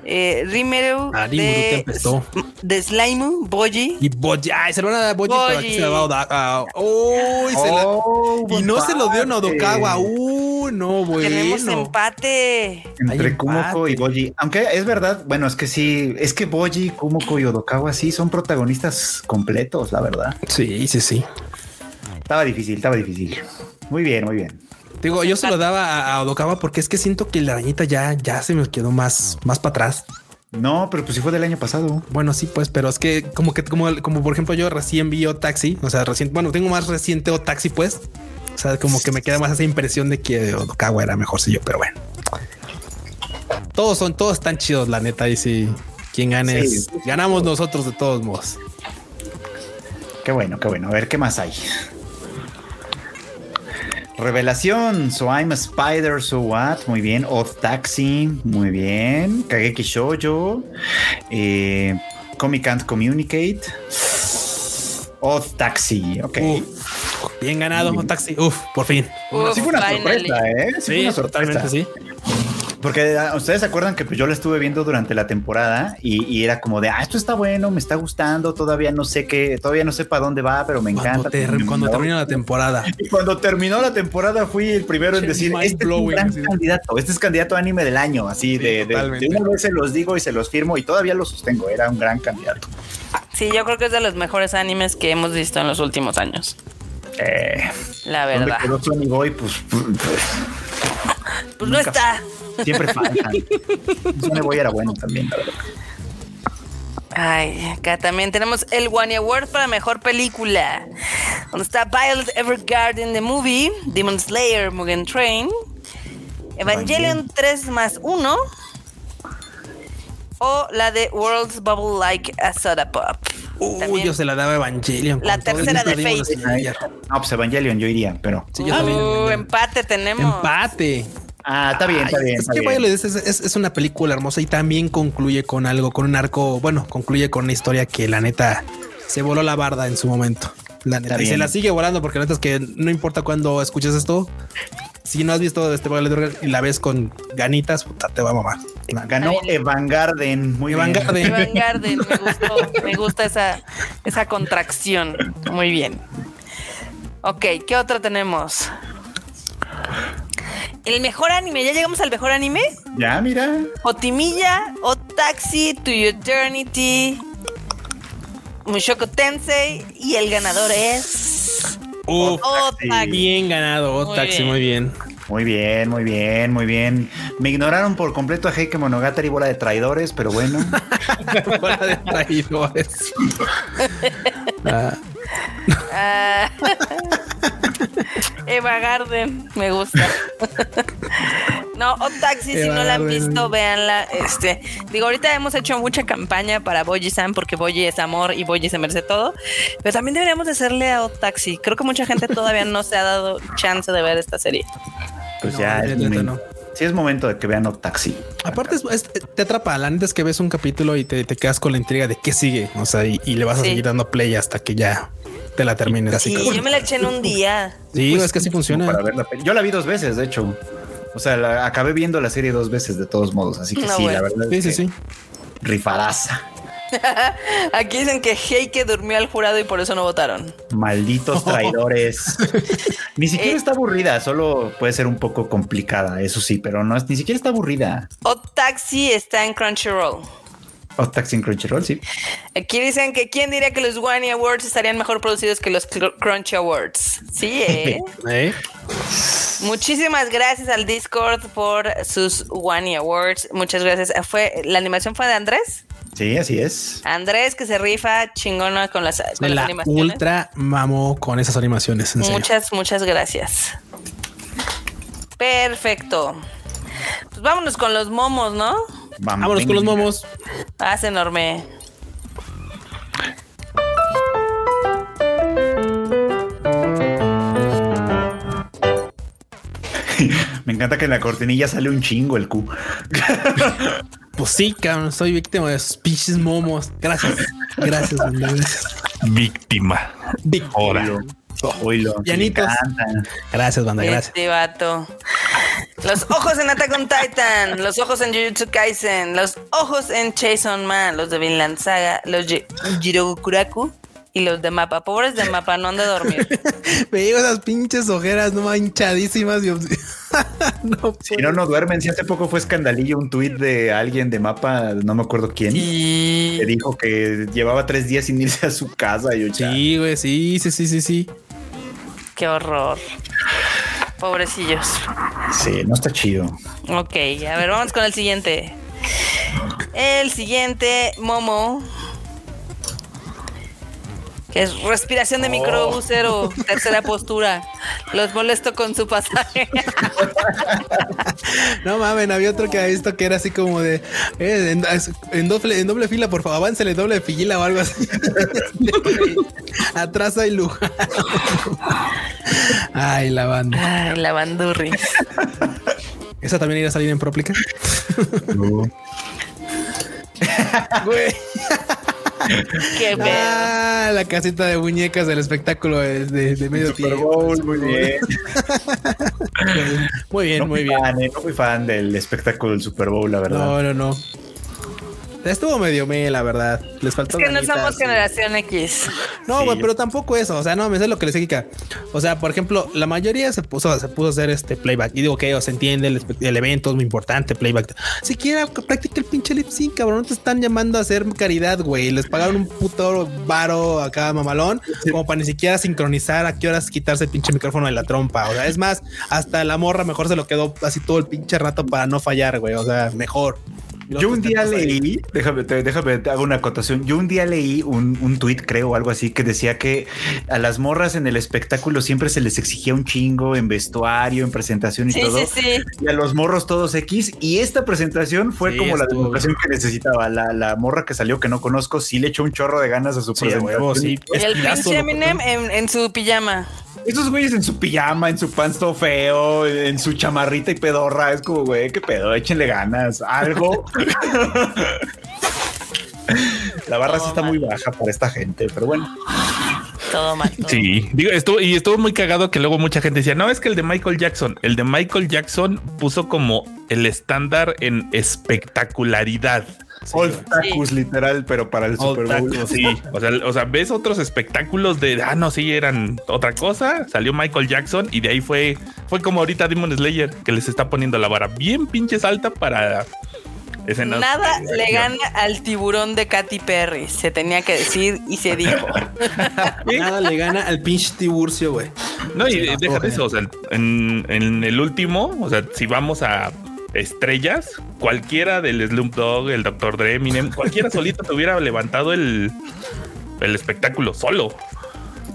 eh, Rimeru Ah, de, empezó. de Slime, Boji. Y Boji, ay, se lo van a dar a Boji, pero aquí se la va a dar a- Uy, se la- Oh, Y no se lo dio en empate. Odokawa. Uy, no, bueno. Tenemos empate. Entre Kumoko y Boji. Aunque es verdad, bueno, es que sí, es que Boji, Kumoko y Odokawa sí son protagonistas completos, la verdad. Sí, sí, sí. Estaba difícil, estaba difícil. Muy bien, muy bien. Digo, yo se lo daba a, a Odokawa porque es que siento que la arañita ya, ya se me quedó más, más para atrás. No, pero pues sí fue del año pasado. Bueno, sí, pues, pero es que como que, como, como por ejemplo, yo recién vi Taxi, o sea, recién, bueno, tengo más reciente Taxi, pues. O sea, como que me queda más esa impresión de que Odokawa era mejor si yo, pero bueno. Todos son, todos están chidos, la neta. Y si quien gane, Sí. es- ganamos nosotros de todos modos. Qué bueno, qué bueno. A ver qué más hay. Revelación, So I'm a Spider, So What, muy bien. Odd Taxi, muy bien. Kageki Shoujo, eh, Comic Can't Communicate. Odd Taxi, ok. Uf, bien ganado, Taxi. Uf, por fin. Uf, sí fue una finally. sorpresa, ¿eh? Sí, fue una sorpresa. totalmente sí. Porque ah, ustedes se acuerdan que pues, yo la estuve viendo durante la temporada y, y era como de, ah, esto está bueno, me está gustando, todavía no sé qué, todavía no sé para dónde va, pero me Cuando, encanta. ter- cuando termina la temporada. Y cuando terminó la temporada fui el primero en decir, este es un blowing, gran sí. candidato, este es candidato a anime del año, así de, de, totalmente. de una vez se los digo y se los firmo y todavía lo sostengo, era un gran candidato. Sí, yo creo que es de los mejores animes que hemos visto en los últimos años. Eh, La donde verdad. quedó Boy, pues, pues, Pues <laughs> no está. Siempre <laughs> faltan. Sony Boy era bueno también, la verdad. Ay, acá también tenemos el One Award para mejor película. Donde está Violet Evergarden The Movie, Demon Slayer Mugen Train, Evangelion 3 más 1 o la de World's Bubble Like a Soda Pop. Uy, yo se la daba a Evangelion. La tercera de Fate. No, pues Evangelion yo iría, pero... Sí, yo también. Uh, empate tenemos. Empate. Ah, está bien, está Ay, bien. Es está que bien. Violet es, es- es una película hermosa y también concluye con algo, con un arco, bueno, concluye con una historia que la neta se voló la barda en su momento. La neta. Y se la sigue volando porque la neta es que no importa cuándo escuches esto, si no has visto este Violet y la ves con ganitas, puta, te va a mamar. Ganó Evangarden. Muy bien. Evangarden. Evangarden, me gustó, me gusta esa, esa contracción. Muy bien. Ok, ¿qué otro tenemos? El mejor anime, ¿ya llegamos al mejor anime? Ya, mira. Otimilla, O Taxi, To Your Eternity, Mushoku Tensei y el ganador es Uf, Otaxi. bien ganado, Muy Taxi, muy bien. Muy bien, muy bien, muy bien. Me ignoraron por completo a Heike Monogatari, bola de traidores, pero bueno. <laughs> Bola de traidores. <laughs> Ah, Ah, <laughs> <laughs> Eva Garden, me gusta. no, O Taxi, si no la han Garden. visto, véanla. Este, digo, ahorita hemos hecho mucha campaña para Boji San porque Boji es amor y Boji se merece todo. Pero también deberíamos de hacerle a O Taxi. Creo que mucha gente todavía no se ha dado chance de ver esta serie. Pues No, ya es momento. no. Sí, es momento de que vean O Taxi. Aparte, es- es- te atrapa. La neta es que ves un capítulo y te, te quedas con la intriga de qué sigue. O sea, y, y le vas a Sí. seguir dando play hasta que ya te la termines. Así Y como- yo me la eché en un <laughs> día. Sí, Pues, es que así funciona. Para ver la peli. Yo la vi dos veces, de hecho. O sea, la- acabé viendo la serie dos veces de todos modos. Así que No, sí, bueno. la verdad. Sí, es sí, que sí. Rifadaza. <laughs> Aquí dicen que Heike durmió al jurado y por eso no votaron. Malditos traidores. <laughs> ni siquiera Eh. está aburrida, solo puede ser un poco complicada, eso sí, pero no es, ni siquiera está aburrida. O Taxi está en Crunchyroll. O Taxi en Crunchyroll, sí. Aquí dicen que quién diría que los Wanny Awards estarían mejor producidos que los Cr- Crunchy Awards. Sí, <laughs> ¿eh? ¿Eh? Muchísimas gracias al Discord por sus Wanny Awards. Muchas gracias. Fue la animación fue de Andrés. Sí, así es. Andrés que se rifa chingona con las, con las la animaciones. ultra mamó con esas animaciones. En serio. Muchas, muchas gracias. Perfecto. Pues vámonos con los momos, ¿no? Vamos, Vámonos con los momos. Haz enorme. <laughs> Me encanta que en la cortinilla sale un chingo el Q. <laughs> Pues sí, cabrón, soy víctima de esos pinches momos. Gracias. Gracias. Víctima. Víctima. Ahora. Encanta. Gracias, banda, gracias. Este vato. Los ojos en Attack on Titan, los ojos en Jujutsu Kaisen, los ojos en Chainsaw Man, los de Vinland Saga, los de Jirokuraku y los de Mapa. Pobres de Mapa, no han de dormir. <laughs> Me digo esas pinches ojeras no manchadísimas. Dios. <laughs> no, Si no, no duermen. Si hace poco fue escandalillo un tuit de alguien de mapa, no me acuerdo quién, Y que dijo que llevaba tres días sin irse a su casa. Y yo. Sí, güey, sí, sí, sí, sí, sí. qué horror. Pobrecillos. Sí, no está chido. Ok, a ver, vamos con el siguiente. El siguiente, Momo. Que es respiración de microbúser o <laughs> tercera postura. Los molesto con su pasaje. <laughs> No mames, había otro que había visto que era así como de eh, en, en doble, en doble fila, por favor, aváncele doble fila o algo así. <laughs> Atrás hay lugar. Ay, la banda. Ay, la bandurri. ¿Esa también irá a salir en Proplica? Güey. <laughs> Qué pedo. Ah, la casita de muñecas del espectáculo de, de- de medio Super tiempo. Bowl, muy bien. <laughs> Muy bien, No muy fui bien. fan, eh, no fui fan del espectáculo del Super Bowl, la verdad. No, no, no. Estuvo medio me, la verdad. Les Es faltó que no somos sí. generación X. No, güey, pero tampoco eso. O sea, no, me sé lo que les Kika. O sea, por ejemplo, la mayoría se puso, se puso a hacer este playback. Y digo que o se entiende, el, el evento es muy importante, playback. Siquiera practica el pinche lip sync, cabrón. No te están llamando a hacer caridad, güey. Les pagaron un puto varo a cada mamalón, como para ni siquiera sincronizar a qué horas quitarse el pinche micrófono de la trompa. O sea, es más, hasta la morra mejor se lo quedó así todo el pinche rato para no fallar, güey. O sea, mejor. Yo un día leí, déjame, te- déjame, te hago una acotación. Yo un día leí un, un tuit, creo, o algo así, que decía que a las morras en el espectáculo siempre se les exigía un chingo en vestuario, en presentación y Sí, todo. sí, sí. Y a los morros todos X. Y esta presentación fue Sí, como la demostración que necesitaba. La, la morra que salió que no conozco, sí le echó un chorro de ganas a su presentación. huevo, sí. Y el pinche. Eminem en, en su pijama. Esos güeyes en su pijama, en su pants todo feo, en su chamarrita y pedorra, es como, güey, qué pedo, échenle ganas, algo. <laughs> La barra No, sí está muy baja para esta gente, pero bueno. Todo mal. todo Sí, digo, estuvo, y estuvo muy cagado que luego mucha gente decía, no, es que el de Michael Jackson, el de Michael Jackson puso como el estándar en espectacularidad. Old Tacus, literal, pero para el Old Super Bowl. tacos. Sí, o sea, o sea, ves otros espectáculos de, ah, no, sí, eran otra cosa, salió Michael Jackson y de ahí fue, fue como ahorita Demon Slayer, que les está poniendo la vara bien pinches alta para escenas. Nada le gana al tiburón de Katy Perry. Se tenía que decir y se dijo. <laughs> Nada le gana al pinche Tiburcio, güey. No, y Sí, no, deja todo de eso, o sea, en, en el último, o sea, si vamos a estrellas, cualquiera del Slump Dog, el Dr. Dre, Eminem, cualquiera solito te hubiera levantado el, el espectáculo solo.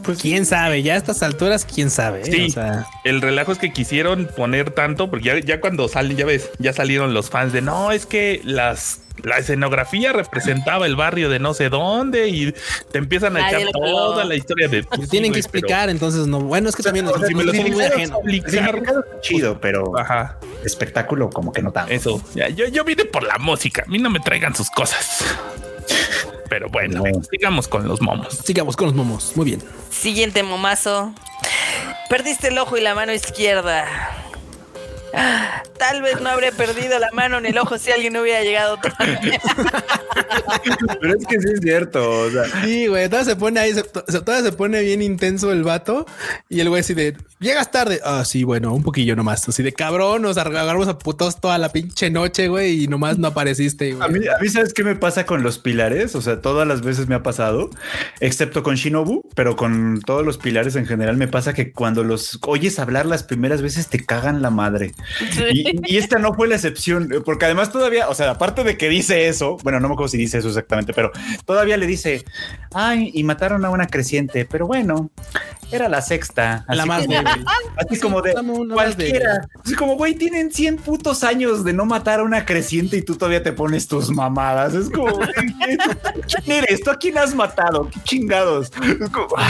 Pues quién sabe, ya a estas alturas, quién sabe. eh? Sí. O sea, El relajo es que quisieron poner tanto, porque ya, ya cuando salen, ya ves, ya salieron los fans de no, es que las la escenografía representaba el barrio de no sé dónde y te empiezan a echar toda la historia de pues, sí, tienen que pero- explicar, entonces no. Bueno, es que también o sea, si me lo si tienen muy lo ajeno. El significado está chido, pero Ajá, espectáculo como que no tanto. eso. Ya, yo, yo vine por la música. A mí no me traigan sus cosas. Pero bueno, No. sigamos con los momos. Sigamos con los momos. Muy bien. Siguiente momazo. Perdiste el ojo y la mano izquierda. Tal vez no habría perdido la mano ni el ojo si alguien no hubiera llegado todavía. <laughs> Pero es que sí es cierto. O sea, Sí, güey, todavía se pone ahí, se, se- todavía se pone bien intenso el vato y el güey así de, llegas tarde. Ah, sí, bueno, un poquillo nomás. Así de cabrón, nos agarramos a putos toda la pinche noche, güey, y nomás no apareciste, a güey. mí, a mí, ¿sabes qué me pasa con los pilares? O sea, todas las veces me ha pasado, excepto con Shinobu, pero con todos los pilares en general me pasa que cuando los oyes hablar las primeras veces te cagan la madre. Y, y esta no fue la excepción, porque además todavía, o sea, aparte de que dice eso, bueno, no me acuerdo si dice eso exactamente, pero todavía le dice, ay, y mataron a una creciente, pero bueno, era la sexta. La así más como- débil. Así como de más cualquiera. Así como, güey, tienen 100 putos años de no matar a una creciente y tú todavía te pones tus mamadas. Es como, ¿quién eres? ¿Tú a quién has matado? ¿Qué chingados? Es como, ah,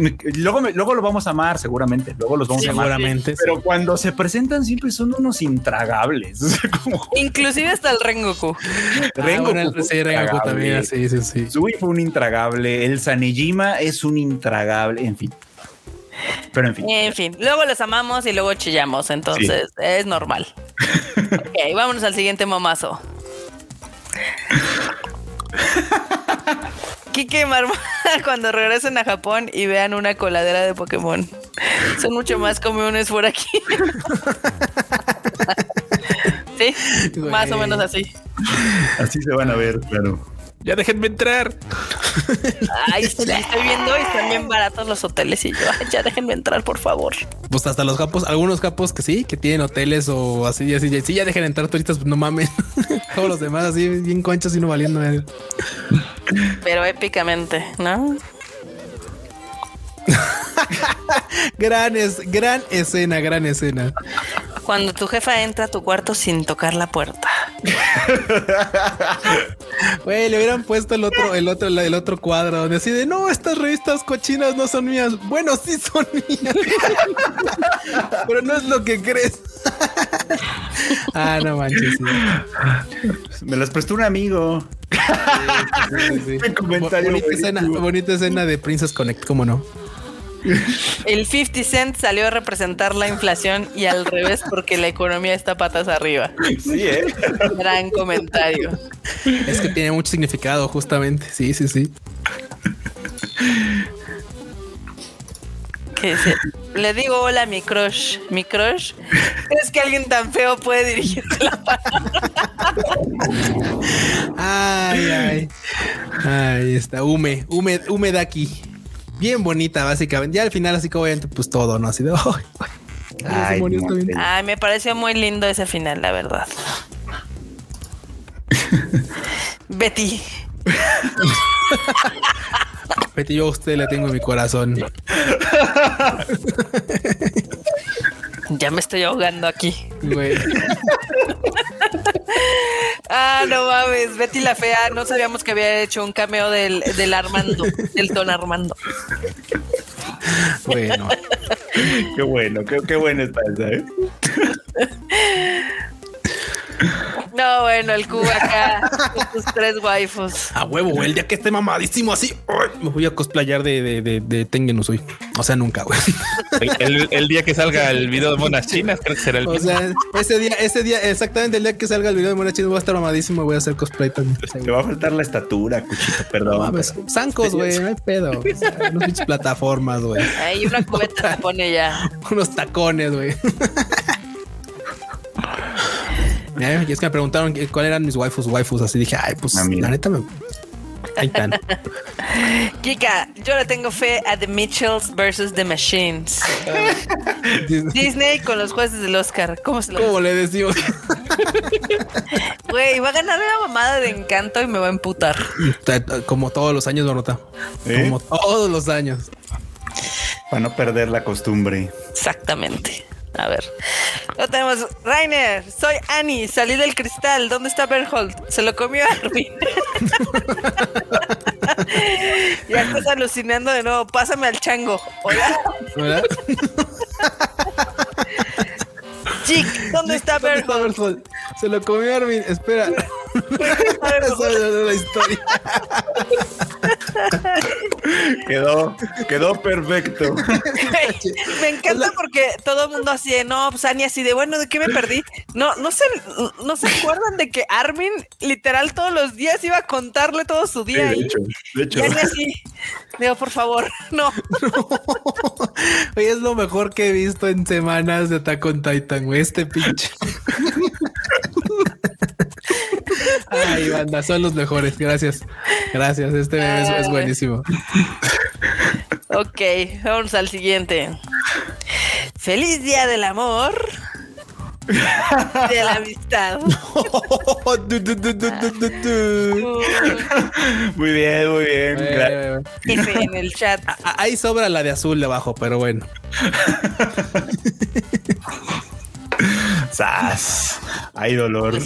me- luego, me- luego lo vamos a amar, seguramente. Luego los vamos a amar. Seguramente. sí. Pero cuando se presentan siempre son unos intragables. <laughs> O sea, como Inclusive hasta el Rengoku. Ah, Rengoku bueno, fue sí, Rengoku también, sí, sí, sí. Sui fue un intragable. El Sanejima es un intragable. En fin. Pero en fin. En fin, luego los amamos y luego chillamos, entonces es normal. <laughs> ok, vámonos al siguiente momazo. <laughs> Kike y Marmota <laughs> cuando regresen a Japón y vean una coladera de Pokémon. Son mucho más comunes por aquí. <laughs> sí, más o menos así. Así se van a ver, claro. Ya déjenme entrar. <laughs> Ay, sí, estoy viendo y están bien baratos los hoteles y yo, ya déjenme entrar, por favor. Pues hasta los capos, algunos capos que sí, que tienen hoteles o así, así, sí, ya dejen entrar turistas, pues no mames. <laughs> Todos los demás así, bien conchas y no valiendo. eh. Pero épicamente, ¿no? <laughs> Gran, es, gran escena, gran escena. Cuando tu jefa entra a tu cuarto sin tocar la puerta. <laughs> Güey, le hubieran puesto el otro, el otro, el otro cuadro donde así de no, estas revistas cochinas no son mías. Bueno, sí son mías. <laughs> Pero no es lo que crees. ah, no manches. Sí. Me las prestó un amigo. Sí, sí, sí. Qué comentario bonita, escena, bonita escena de Princess Connect, ¿cómo no? <laughs> El 50 Cent salió a representar la inflación y al revés porque la economía está patas arriba. Sí, ¿eh? Gran comentario. Es que tiene mucho significado, justamente. Sí, sí, sí. Que dice, le digo hola a mi crush. Mi crush. ¿Crees que alguien tan feo puede dirigirte la palabra? Ay, ay. Ahí está. Hume, hume, húmeda aquí. Bien bonita, básicamente. Ya al final, así como obviamente, pues todo, ¿no? Así de. <laughs> Ay, ay, Ay, me pareció muy lindo ese final, la verdad. <laughs> Betty. Betty, yo a usted le tengo en mi corazón. <laughs> Ya me estoy ahogando aquí. Güey. Ah, no mames. Betty la fea. No sabíamos que había hecho un cameo del, del Armando, del Don Armando. Bueno. Qué bueno, qué, qué buena está esa, ¿eh? No, bueno, el cubo acá con tus tres waifus. A huevo, güey. El día que esté mamadísimo así, ay, me voy a cosplayar de, de, de, de Tengen Uzui. O sea, nunca, güey. El, el día que salga el video de monas chinas, creo que será el O sea, ese día, ese día, exactamente el día que salga el video de Mona Chino, voy a estar mamadísimo, voy a hacer cosplay también. Te va a faltar la estatura, cuchito, No perdón. mames, zancos, güey, no hay pedo. <laughs> O sea, plataformas, güey. Ahí una cubeta se pone ya. <laughs> Unos tacones, güey. <laughs> Eh, y es que me preguntaron cuáles eran mis waifus, waifus. Así dije, ay, pues Ah, la neta me. Ahí están. <laughs> Kika, yo le tengo fe a The Mitchells versus The Machines. <laughs> Disney con los jueces del Oscar. ¿Cómo se lo ¿Cómo le decimos? Güey, va a ganar la mamada de encanto y me va a emputar. Como todos los años, Donota. ¿Eh? Como todos los años. Para no perder la costumbre. Exactamente. A ver. Luego tenemos Rainer, soy Annie, salí del cristal. ¿Dónde está Berthold? Se lo comió Armin. <laughs> ya estás alucinando de nuevo. Pásame al chango. Hola. ¿Verdad? <laughs> Chick, ¿dónde está ¿Dónde está Berthold? Se lo comió Armin. Espera. <laughs> Esa es la historia. Quedó, quedó perfecto. me encanta porque todo el mundo así de no, pues Annie así de bueno, ¿de qué me perdí? No, no se, no se acuerdan de que Armin literal todos los días iba a contarle todo su Sí, día de ahí. hecho, de hecho. Y Annie así, digo, por favor, no. <laughs> Oye, es lo mejor que he visto en semanas de Attack on Titan, güey. Este pinche. Ay, banda, son los mejores. Gracias. Gracias. Este meme es, es buenísimo. Ok, vamos al siguiente. Feliz día del amor. De la amistad. <laughs> Du, du, du, du, du, du, du. Muy bien, muy bien. Eh, en el chat. ah, Ahí sobra la de azul de abajo, pero bueno. <laughs> Sas. Hay dolor.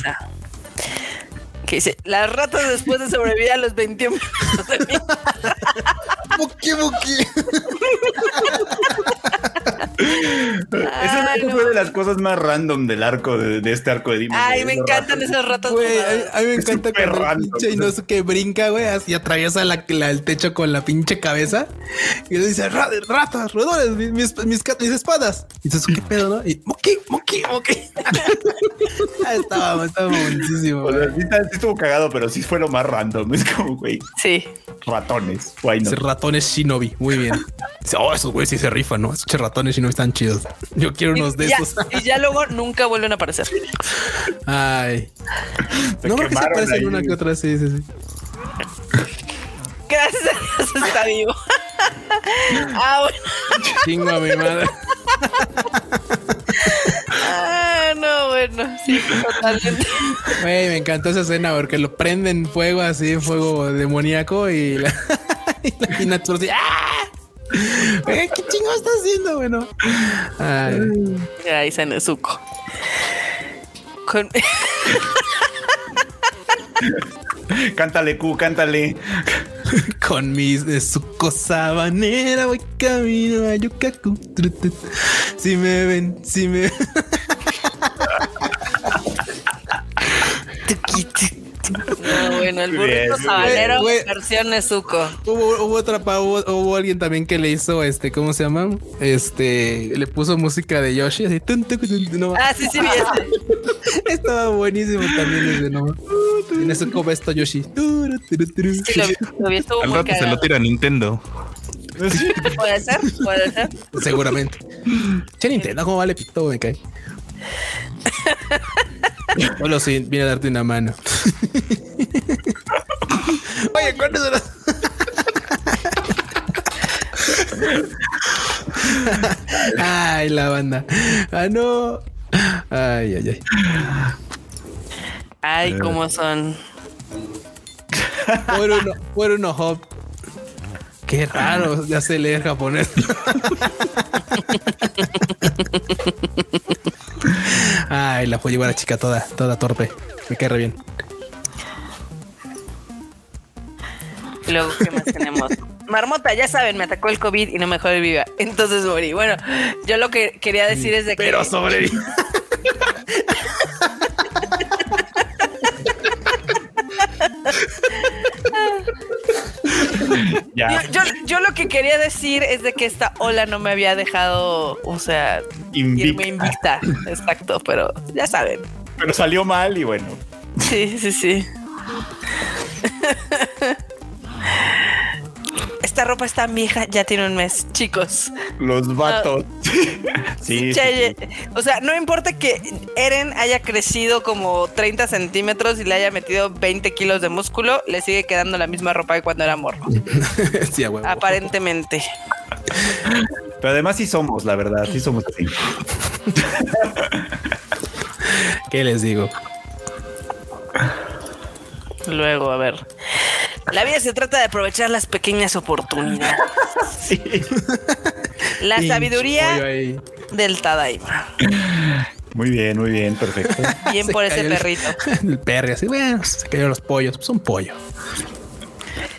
Que dice, las ratas después de sobrevivir a los 21 minutos de mi- <laughs> Buki, buki. Esa Ay, esa no. fue de las cosas más random del arco de, de este arco de Demon Ay, me encantan ratos. esas ratas. Güey, a, mí me Es encanta cuando el pinche Inosuke brinca, güey, así atraviesa la, la- el techo con la pinche cabeza y le dice, "Ra- ratas, roedores, mis, mis, mis, mis espadas. Y dices, ¿qué pedo, no? Y, moki, moki. Ah, <laughs> estaba, estaba buenísimo, O sea, güey. sí, estuvo cagado, pero sí fue lo más random. Es como, güey, Sí. ratones. Why? Dice ratones Shinobi, muy bien. Dice, <laughs> oh, esos güeyes sí se rifan, ¿no? Esos ratones Shinobi están chidos. Yo quiero unos de Y ya, esos. y ya luego nunca vuelven a aparecer. Ay. Se no creo que se quemaron parecen ahí. una que otra, sí, sí, sí. Gracias a Dios está vivo. <laughs> ah, bueno. Chingo a mi madre. Ah, no, bueno. Sí, totalmente. Me encantó esa escena porque lo prenden fuego así, fuego demoníaco y la, <laughs> y la así, ¡ah! Güey, <laughs> ¿Qué chingo está haciendo, bueno? Ay, Ahí se Nezuko. Con... <laughs> Cántale, Q, cántale. <laughs> con mis de su cosa sabanera voy camino a tru. Si me ven, si me No, bueno, el burrito sabanero versión Nezuko. Hubo, hubo otra pa- hubo, hubo alguien también que le hizo este, ¿cómo se llama? Este le puso música de Yoshi así. tun, tun, tun, no, Ah, sí, sí, vi ese. <laughs> Estaba buenísimo también ese no. En eso como esto Yoshi. Turu, turu, turu. Sí, lo vi, lo vi, estuvo Al muy rato se lo tira Nintendo. <laughs> Puede ser, puede ser. Seguramente. Che Nintendo, ¿cómo vale pito? Me cae. <laughs> Solo si viene a darte una mano. Oye, ¿cuándo se las... Ay, la banda. Ah, no. Ay, ay, ay. Ay, cómo son. Por uno, por uno hop. Qué raro, ya sé leer japonés. <laughs> Ay, la fue la chica toda, toda torpe. Me cae re bien. Luego, ¿qué más tenemos? <laughs> Marmota, ya saben, me atacó el COVID y no me dejó viva. Entonces morí. Bueno, yo lo que quería decir es de que. Pero sobreviví. Ya. Yo, yo lo que quería decir es de que esta ola no me había dejado, o sea, Invicta. irme invicta. Exacto, pero ya saben. Pero salió mal y bueno. Sí, sí, sí. Esta ropa está vieja, ya tiene un mes, chicos. Los vatos. <laughs> sí, O sea, no importa que Eren haya crecido como 30 centímetros y le haya metido 20 kilos de músculo, le sigue quedando la misma ropa que cuando era morro. <laughs> sí, a huevo. Aparentemente. Pero además sí somos, la verdad, sí somos así. ¿Qué les digo? Luego, a ver. La vida se trata de aprovechar las pequeñas oportunidades. Sí. La sabiduría del Tadaima. Muy bien, muy bien, perfecto. Bien Se por ese cayó el- perrito. <laughs> El perro así, bueno, se cayeron los pollos. Pues un pollo.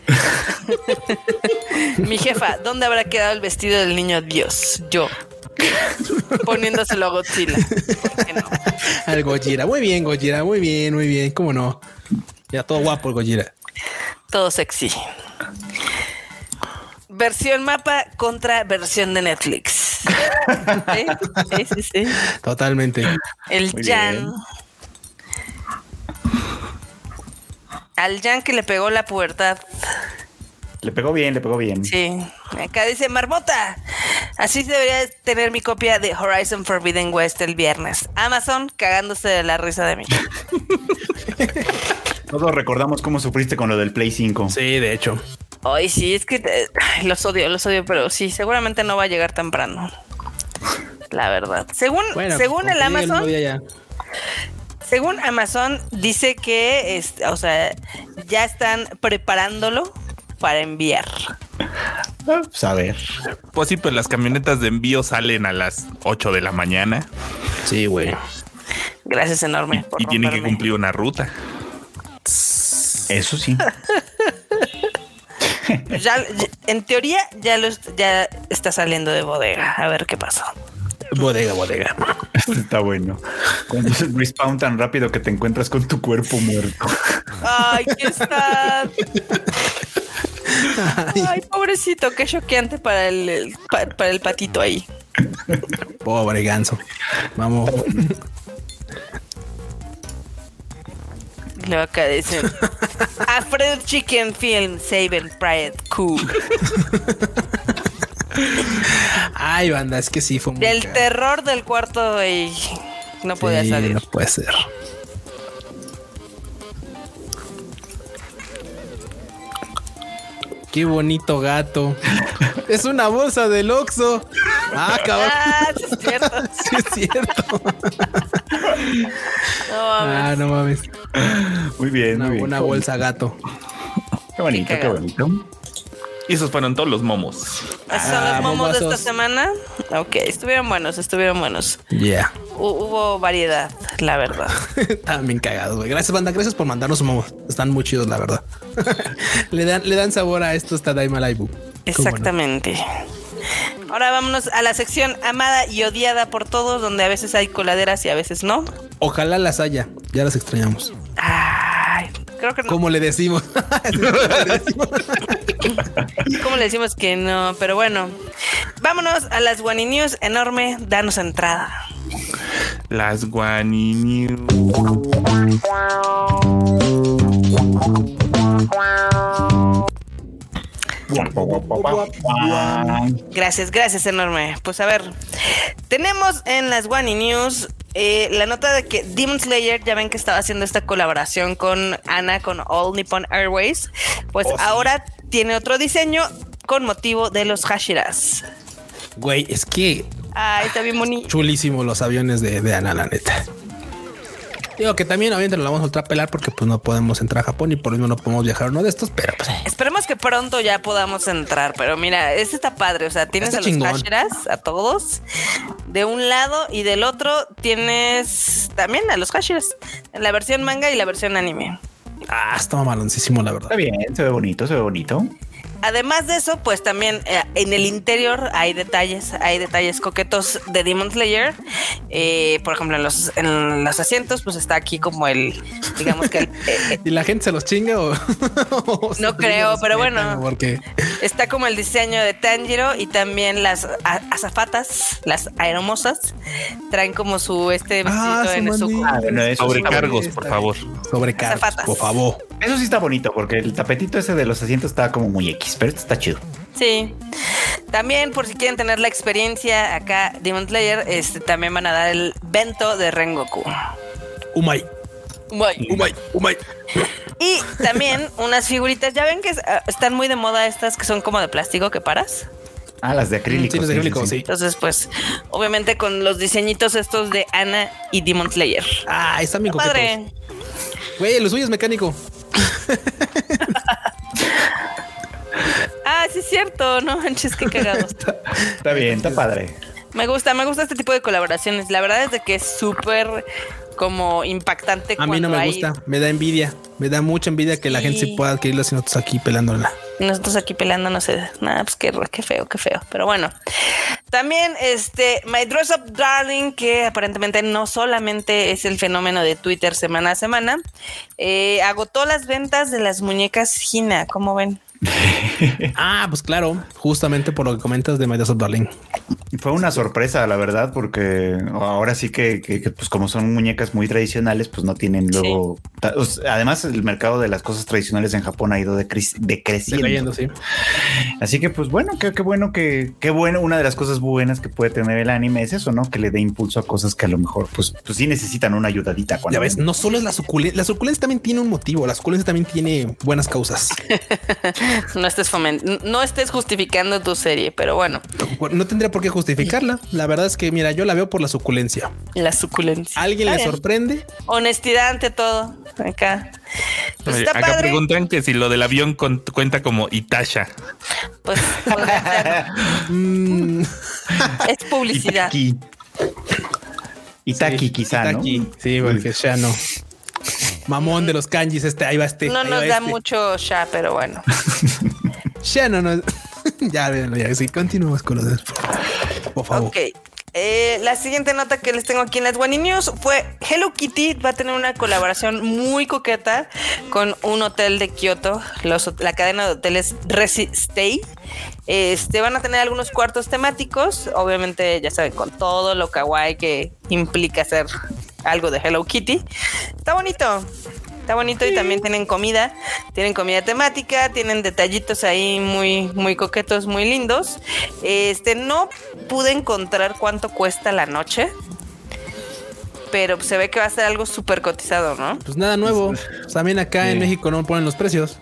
<laughs> Mi jefa, ¿dónde habrá quedado el vestido del niño Dios? Yo. Poniéndoselo a Godzilla. ¿Por qué no? Al Gojira. Muy bien, Gojira. Muy bien, muy bien. ¿Cómo no? Ya todo guapo el Gojira. Todo sexy. Versión mapa contra versión de Netflix. <laughs> Sí, sí, sí. sí. Totalmente. El Muy Jan. bien. Al Jan que le pegó la pubertad. Le pegó bien, le pegó bien. Sí. Acá dice Marmota. Así debería tener mi copia de Horizon Forbidden West el viernes. Amazon cagándose de la risa de mí. <laughs> Todos recordamos cómo sufriste con lo del Play 5. Sí, de hecho. Ay, sí, es que eh, <laughs> los odio, los odio, pero sí, seguramente no va a llegar temprano. La verdad. Según, Bueno, según pues, el Amazon, según Amazon dice que, es, o sea, ya están preparándolo para enviar. Pues a ver. Pues sí, pues las camionetas de envío salen a las 8 de la mañana Sí, güey. Gracias enorme. por y tienen que cumplir una ruta. Eso sí. Pues <laughs> ya, ya- en teoría ya lo ya está saliendo de bodega. A ver qué pasó. Bodega, bodega. <laughs> Está bueno. Cuando es el respawn tan rápido que te encuentras con tu cuerpo muerto. Ay, ¿qué está? <laughs> Ay, pobrecito, qué choqueante para el, el- pa- para el patito ahí. Pobre ganso. Vamos. Luego acá dicen <laughs> Alfred Chicken Film Saber Pride Cool. Ay, banda, es que sí fue muy Del cagado. terror del cuarto y no podía Sí, salir. No puede ser. Qué bonito gato. es una bolsa del Oxxo. Ah, cabrón. Ah, sí es cierto. <laughs> Sí, es cierto. No mames. Ah, no mames. Muy bien, Una, muy bien. una bolsa gato. Qué bonito, Qué bonito. Y esos fueron todos los momos. ¿Esos son Ah, los momos de esta semana? Ok, estuvieron buenos, estuvieron buenos. Ya. Hu- hubo variedad, la verdad. <laughs> Estaban bien cagados, güey. Gracias, banda. Gracias por mandarnos momos. Están muy chidos, la verdad. <laughs> le, dan, le dan sabor a esto, esta Daima Live. ¿Cómo no? Exactamente. Ahora vámonos a la sección amada y odiada por todos, donde a veces hay coladeras y a veces no. Ojalá las haya. Ya las extrañamos. Creo que no. ¿Cómo le decimos? ¿Cómo le decimos que no? Pero bueno, vámonos a las Guani News. Enorme, danos entrada. Las Guani News. Gracias, gracias, enorme. Pues a ver, tenemos en las Guani News eh, la nota de que Demon Slayer, ya ven que estaba haciendo esta colaboración con Ana, con All Nippon Airways, pues ahora tiene otro diseño con motivo de los Hashiras. Güey, es que Ay, está bien bonito. chulísimo los aviones de, de Ana, la neta. Digo que también obviamente nos la vamos a ultrapelar porque pues no podemos entrar a Japón y por lo mismo no podemos viajar a uno de estos, pero pues Esperemos que pronto ya podamos entrar, pero mira, este está padre, o sea, tienes a los. Hashiras, a todos, de un lado y del otro tienes también a los Hashiras, en la versión manga y la versión anime. ah, está maloncísimo, la verdad. Está bien, se ve bonito, se ve bonito. Además de eso, pues también eh, en el interior hay detalles, hay detalles coquetos de Demon Slayer. Eh, por ejemplo, en los, en los asientos, pues está aquí como el, digamos que el, <laughs> eh, ¿Y la gente se los chinga o, <laughs> No creo, pero bueno. Porque está como el diseño de Tanjiro y también las azafatas, las aeromosas, traen como su este Ah, su mandil. Ah, bueno, sí está Sobrecargos, por favor. sobrecargos, por favor. Eso sí está bonito porque el tapetito ese de los asientos está como muy X, pero este está chido. Sí. También, por si quieren tener la experiencia acá, Demon Slayer, este, también van a dar el bento de Rengoku. Umay, Guay. umay, umay. Y también unas figuritas, ya ven que ah, están muy de moda estas que son como de plástico que paras. Ah, las de acrílico. Sí, los de acrílico, sí. Entonces, pues, obviamente con los diseñitos estos de Ana y Demon Slayer. Ah, están bien coquetos. Padre. Güey, lo suyo es mecánico. <laughs> Ah, sí es cierto, no manches, qué cagado. <laughs> Está bien, está padre. Me gusta, me gusta este tipo de colaboraciones. La verdad es de que es súper como impactante. A mí no me hay- gusta, me da envidia. Me da mucha envidia que la gente sí pueda adquirirlo si nosotros aquí pelándola. Nosotros aquí peleando, no sé, nada, pues qué, qué feo, qué feo. Pero bueno, también este My Dress Up Darling, que aparentemente no solamente es el fenómeno de Twitter semana a semana, eh, agotó las ventas de las muñecas Gina, ¿cómo ven? <laughs> Ah, pues claro, justamente por lo que comentas de Up Darling. Fue una sorpresa, la verdad, porque ahora sí que, que- que, pues como son muñecas muy tradicionales, pues no tienen luego... ta- o sea, Además, el mercado de las cosas tradicionales en Japón ha ido decre- decreciendo. Decayendo, sí. Así que, pues bueno, qué, qué bueno que, qué bueno. Una de las cosas buenas que puede tener el anime es eso, ¿no? Que le dé impulso a cosas que a lo mejor, pues, pues sí necesitan una ayudadita. Cuando Ya ves, no solo es la suculencia, la suculencia también tiene un motivo, la suculencia también tiene buenas causas. <laughs> <laughs> No estés foment no estés justificando tu serie, pero bueno, No tendría por qué justificarla. La verdad es que, mira, yo la veo por la suculencia. la suculencia. ¿A alguien le sorprende? Honestidad ante todo, acá. Pues Oye, está acá padre. preguntan que si lo del avión con- cuenta como Itasha. Pues. Mm, <laughs> es publicidad. Itaki. Itaki, sí, quizá, ¿no? Itaki. Sí, porque ya no. Mamón de los kanjis, este, ahí va este. No nos da este. mucho ya, pero bueno. <laughs> Ya no, no. <laughs> ya, ya, sí, continuamos con los por favor. Ok. Eh, la siguiente nota que les tengo aquí en las One News fue Hello Kitty va a tener una colaboración muy coqueta con un hotel de Kioto, los, la cadena de hoteles Resi Stay. Este van a tener algunos cuartos temáticos, obviamente ya saben con todo lo kawaii que implica hacer algo de Hello Kitty. Está bonito. Está bonito y también tienen comida, tienen comida temática, tienen detallitos ahí muy, muy coquetos, muy lindos. Este, no pude encontrar cuánto cuesta la noche, pero se ve que va a ser algo súper cotizado, ¿no? Pues nada nuevo. <laughs> También acá en México no ponen los precios.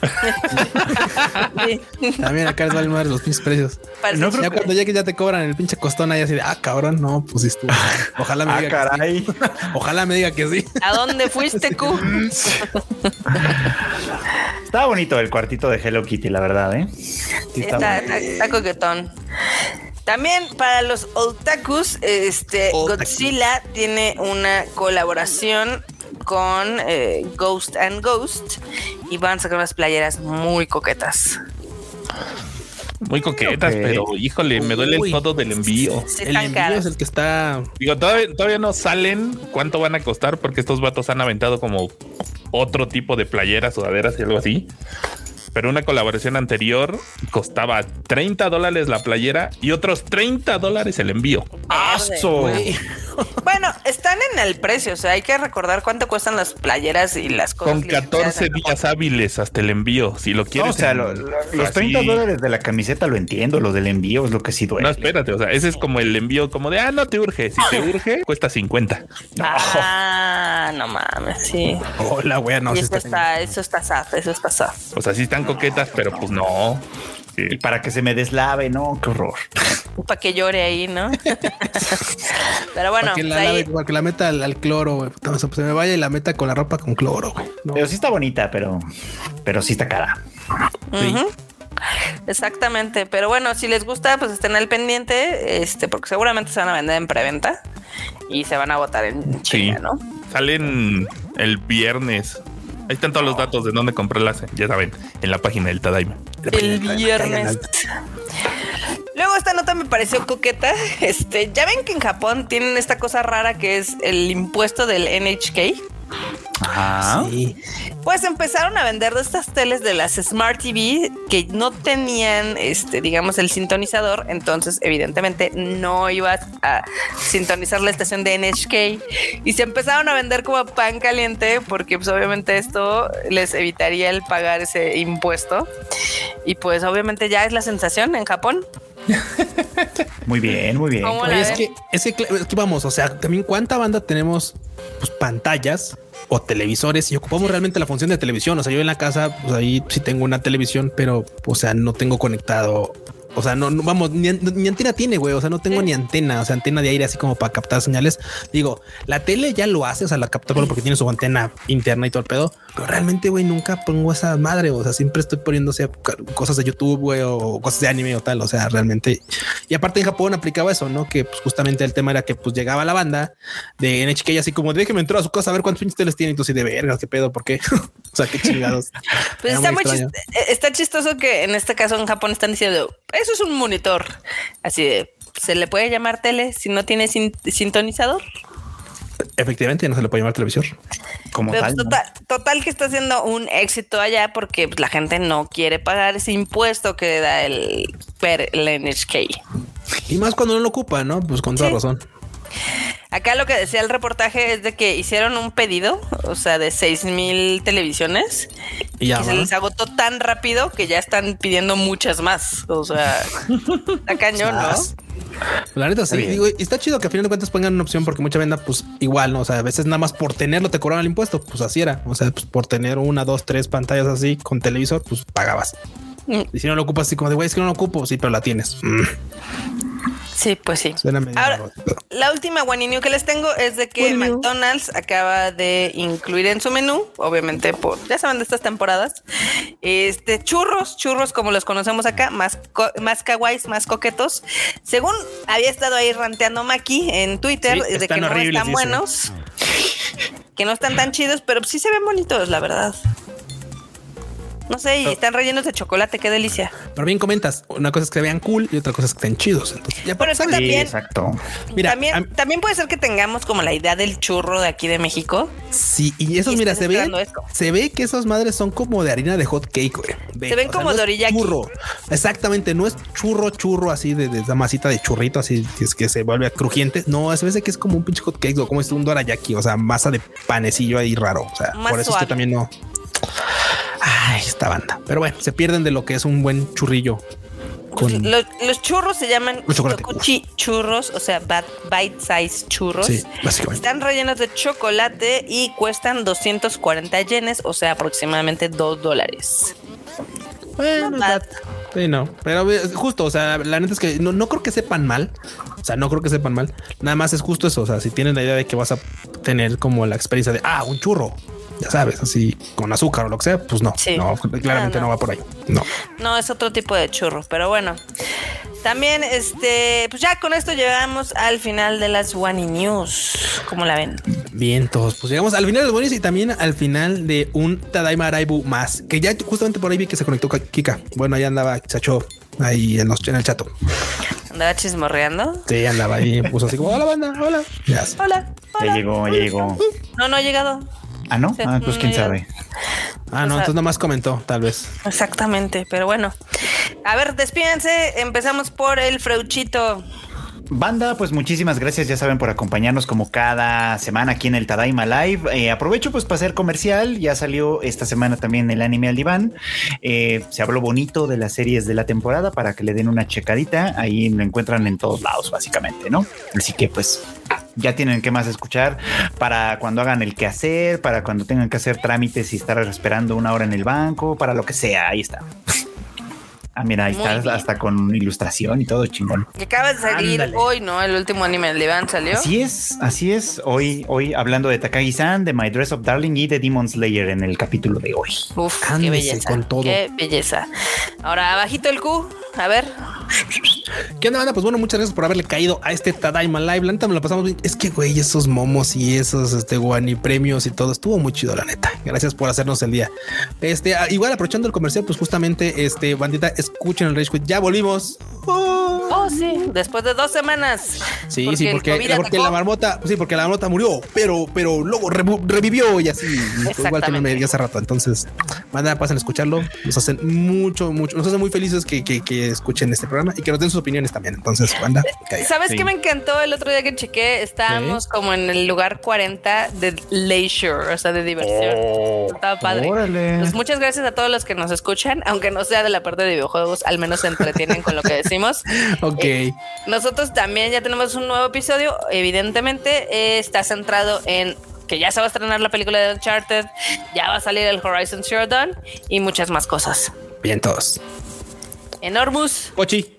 <laughs> También acá les valen madre los pinches precios. Parece No creo Ya cuando llegue ya te cobran el pinche costón ahí así de, ah, cabrón, no, pues sí estuvo. Ojalá me Ah, diga que sí. <laughs> Ojalá me diga que sí. ¿A dónde fuiste, <laughs> Q? Estaba bonito el cuartito de Hello Kitty, la verdad, ¿eh? Sí, está Está, bonito. está- está coquetón. También para los otakus, este Otaku. Godzilla tiene una colaboración con eh, Ghost and Ghost y van a sacar unas playeras muy coquetas. Muy coquetas, pero híjole, me duele Uy. el todo del envío. Sí, El envío caras. es el que está. Digo, todavía, todavía no salen cuánto van a costar porque estos vatos han aventado como otro tipo de playeras, sudaderas y algo así. Pero una colaboración anterior costaba 30 dólares la playera y otros 30 dólares el envío. ¡Aso! Bueno, están en el precio, o sea, hay que recordar cuánto cuestan las playeras y las cosas. Con licenciadas 14 en Japón. días hábiles hasta el envío. Si lo No, quieres. o sea, en- lo- lo- los así- 30 dólares de la camiseta lo entiendo, lo del envío es lo que sí duele. No, espérate, o sea, ese es como el envío como de, ah, no te urge. Si te urge, cuesta 50. Ah, no mames, sí. Hola, wea, no. y eso está está, eso está saf, eso está saf. O sea, sí están coquetas, pero pues no. Sí. Y para que se me deslave, no, qué horror. Para que llore ahí, ¿no? <laughs> Pero bueno, para, que la pues ahí- lave, para que la meta al, al cloro, sea, pues se me vaya y la meta con la ropa con cloro, güey. No. Pero sí está bonita, pero, pero sí está cara. Exactamente, pero bueno, si les gusta, pues estén al pendiente, este, porque seguramente se van a vender en preventa y se van a agotar en Sí. China, ¿no? Salen el viernes. Ahí están todos los datos de dónde comprarlas, ya saben, en la página del Tadaima. El viernes. Luego esta nota me pareció coqueta. Este, ya ven que en Japón tienen esta cosa rara que es el impuesto del NHK. Sí. Pues empezaron a vender de estas teles de las Smart TV que no tenían, este, digamos, el sintonizador. Entonces, evidentemente, no ibas a sintonizar la estación de NHK y se empezaron a vender como pan caliente porque, pues, obviamente, esto les evitaría el pagar ese impuesto. Y pues, obviamente, ya es la sensación en Japón. <laughs> Muy bien, muy bien. ¿Cómo la Oye, es que, es que, cl- es que vamos, o sea, también cuánta banda tenemos pues pantallas o televisores y ocupamos realmente la función de televisión. O sea, yo en la casa, pues ahí sí tengo una televisión, pero o sea, no tengo conectado. O sea, no, no vamos, ni, an- ni antena tiene, güey. O sea, no tengo ni antena, o sea, antena de aire así como para captar señales. Digo, la tele ya lo hace, o sea, la capta porque tiene su antena interna y todo el pedo. Pero realmente, güey, nunca pongo esa madre. O sea, siempre estoy poniéndose cosas de YouTube, güey, o cosas de anime o tal. O sea, realmente. Y aparte en Japón aplicaba eso, ¿no? Que pues justamente el tema era que pues llegaba la banda de NHK y así como déjeme entrar a su casa a ver cuántos pinches teles tiene. Y tú así de vergas, qué pedo, ¿por qué? <laughs> o sea, qué chingados. <laughs> Pues está muy, chist- eh, está chistoso que en este caso en Japón están diciendo, eso es un monitor. Así de, ¿se le puede llamar tele si no tiene sin- sintonizador? Efectivamente, no se le puede llamar televisor. Como Pero, tal. ¿no? total, que está haciendo un éxito allá porque pues, la gente no quiere pagar ese impuesto que da el, per- el NHK. Y más cuando no lo ocupa, ¿no? Pues con toda Sí. razón. Acá lo que decía el reportaje es de que hicieron un pedido, o sea, de 6 mil televisiones, Y que se les agotó tan rápido que ya están pidiendo muchas más. O sea, <laughs> está cañón, ¿no? La neta, sí, digo, y está chido que a final de cuentas pongan una opción porque mucha venda, pues igual, ¿no? O sea, a veces nada más por tenerlo te cobraban el impuesto, pues así era. O sea, pues por tener una, dos, tres pantallas así con televisor, pues pagabas. Mm. Y si no lo ocupas así como de, güey, es que no lo ocupo, sí, pero la tienes. Mm, Sí, pues sí. suena medio Ahora, la última One New que les tengo es de que One New. McDonald's acaba de incluir en su menú, obviamente por, ya saben de estas temporadas, este churros, churros como los conocemos acá, más, co- más kawaiis, más coquetos. Según había estado ahí ranteando Maki en Twitter, Sí, de que no están buenos, que no están tan chidos, pero sí se ven bonitos, la verdad. No sé, y están rellenos de chocolate, qué delicia. Pero bien comentas, una cosa es que se vean cool y otra cosa es que estén chidos. Entonces, ya Bueno, es que sabes, Sí, también- exacto. Mira, también, am- también puede ser que tengamos como la idea del churro de aquí de México. Sí, y esos, Y mira, se ve, se ve que esas madres son como de harina de hot cake, güey. Ve, Se ven sea, como no es doriyaki. Churro. Exactamente, no es churro, churro así de, de esa masita de churrito, así que es que se vuelve crujiente. No, es veces que es como un pinche hot cake o como es un dorayaki, o sea, masa de panecillo ahí raro. O sea, Más por eso es que también no. Ay, esta banda. Pero bueno, se pierden de lo que es un buen churrillo. Con... Los, los churros se llaman. Hitokuchi churros, o sea, bite size churros. Sí, básicamente. Están rellenos de chocolate y cuestan 240 yenes, o sea, aproximadamente 2 dólares. Bueno, Not bad. Sí, no, pero eh, justo, o sea, la neta es que no, no creo que sepan mal. O sea, no creo que sepan mal. Nada más es justo eso. O sea, si tienes la idea de que vas a tener como la experiencia de ah, un churro, ya sabes, así con azúcar o lo que sea, pues no, Sí. no, claramente Ah, no. no. va por ahí. No, No, es otro tipo de churro, pero bueno. También, este, pues ya con esto llegamos al final de las One News. ¿Cómo la ven? bien, todos. Pues llegamos al final de los bonus y también al final de un Tadaima Araibu más, que ya justamente por ahí vi que se conectó con Kika. Bueno, ahí andaba Chacho ahí en, los, en el chato. ¿Andaba chismorreando? Sí, andaba ahí, puso así como hola, banda, hola. Ya. Hola, Ya hola. llegó, ya llegó. No, no ha llegado. Ah, no. Ah, pues quién sabe. Ah, no, O sea- entonces nomás comentó, tal vez. Exactamente, pero bueno. A ver, despídense. Empezamos por el Freuchito. Banda, pues muchísimas gracias, ya saben, por acompañarnos como cada semana aquí en el Tadaima Live. Eh, aprovecho pues para hacer comercial, ya salió esta semana también el anime al diván. Eh, se habló bonito de las series de la temporada para que le den una checadita. Ahí lo encuentran en todos lados, básicamente, ¿no? Así que pues ya tienen que más escuchar para cuando hagan el quehacer, para cuando tengan que hacer trámites y estar esperando una hora en el banco, para lo que sea, ahí está. Ah, mira, ahí Muy está hasta con ilustración y todo chingón. Que acaba de salir Ándale. hoy, ¿no? El último anime del Iván salió. Así es, así es. Hoy, hoy hablando de Takagi-san, de My Dress of Darling y de Demon Slayer en el capítulo de hoy. Uf, qué belleza. con todo. Qué belleza. Ahora, abajito el Q. A ver. ¿Qué onda, banda? Pues bueno, muchas gracias por haberle caído a este Tadaima Live. La neta me lo pasamos bien. Es que, güey, esos momos y esos este, guani premios y todo estuvo muy chido, la neta. Gracias por hacernos el día. Este, ah, igual aprovechando el comercial, pues justamente, este, bandita, escuchen el Rage Quit. Ya volvimos. Oh. Oh, sí, después de dos semanas. Sí, Porque sí, porque, la marmota, sí, porque la marmota murió, pero, pero luego revivió y así, igual que no me hace rato. Entonces, manda, pasen a escucharlo. Nos hacen mucho, mucho, nos hacen muy felices que, que, que escuchen este programa y que nos den sus opiniones también. Entonces, caiga. ¿Sabes Sí. qué me encantó el otro día que chequé? Estábamos como en el lugar 40 de leisure, o sea, de diversión. Oh. Estaba padre. Órale. Pues muchas gracias a todos los que nos escuchan, aunque no sea de la parte de videojuegos, al menos se entretienen con lo que decimos. <laughs> <laughs> Ok. Nosotros también ya tenemos un nuevo episodio. Evidentemente, eh, está centrado en que ya se va a estrenar la película de Uncharted, ya va a salir el Horizon Zero Dawn y muchas más cosas. Bien, todos. Enormous. Pochi.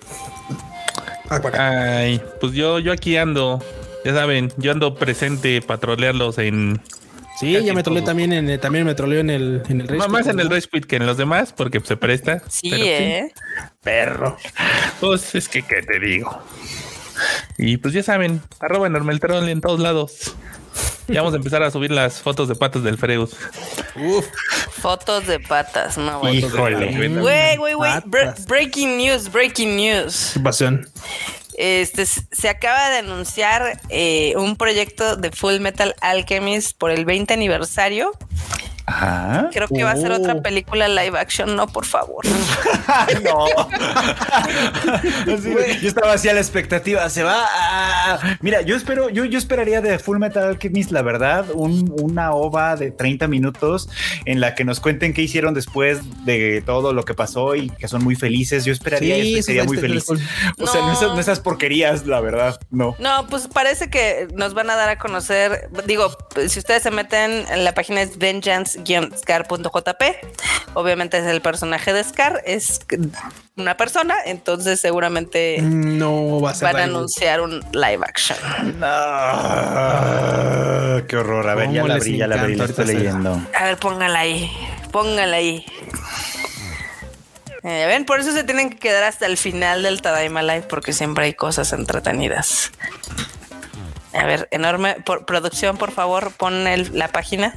Ah. Ay, pues yo, yo aquí ando. Ya saben, yo ando presente para trolearlos en. Sí, casi ya me troleé todo. también en, eh, también me troleó en el, en el Rage Más en el. Rage Quit que en los demás, porque se presta. Sí, pero eh. Perro. Pues es que, ¿qué te digo? Y pues ya saben, arroba normal troll en todos lados. Ya vamos a empezar a subir las fotos de patas del Freud. Uf. Fotos de patas, no, güey. Híjole. Güey, güey, güey. Breaking news, breaking news. Qué pasión. Este se acaba de anunciar eh, un proyecto de Full Metal Alchemist por el 20 aniversario. Ajá. Creo que va a ser Oh. otra película live action. No, por favor. <laughs> no. Así, yo estaba así a la expectativa. Se va. a- Mira, yo espero, yo, yo esperaría de Full Metal Alchemist, la verdad, un- una ova de 30 minutos en la que nos cuenten qué hicieron después de todo lo que pasó y que son muy felices. Yo esperaría Sí, eso sería muy feliz. cool. O sea, no No. esas, no esas porquerías, la verdad, no. No, pues parece que nos van a dar a conocer. Digo, si ustedes se meten en la página es vengeance-scar.jp, obviamente es el personaje de Scar, es una persona, entonces seguramente No va a ser van a live. anunciar un live action. Ah, qué horror. A ver, ya ¿Cómo la abrí, ya la abrí, la estoy leyendo. A ver, póngala ahí, póngala ahí. Eh, ven, por eso se tienen que quedar hasta el final del Tadaima Live, porque siempre hay cosas entretenidas. A ver, enorme por, producción, por favor, pon el- la página.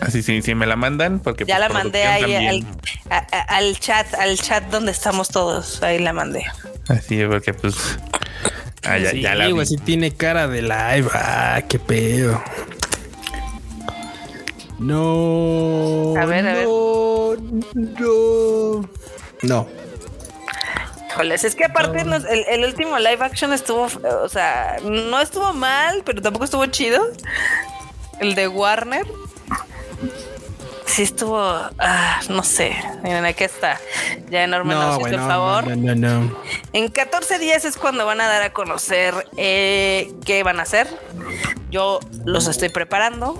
Así sí, sí me la mandan porque Ya pues, la mandé ahí al, también. a- a- al chat, al chat donde estamos todos. Ahí la mandé. Así porque pues ah, ya, sí, ya la vi. güey, sí tiene cara de live. Ah, qué pedo. No. A ver, a ver. no, No. No. Híjoles, es que aparte nos- el, el último live action estuvo, o sea, no estuvo mal, pero tampoco estuvo chido. El de Warner. Sí estuvo, ah, no sé. Miren, aquí está. Ya enorme nos No, hizo el favor. no, no, no, no. En 14 días es cuando van a dar a conocer eh, qué van a hacer. Yo los estoy preparando.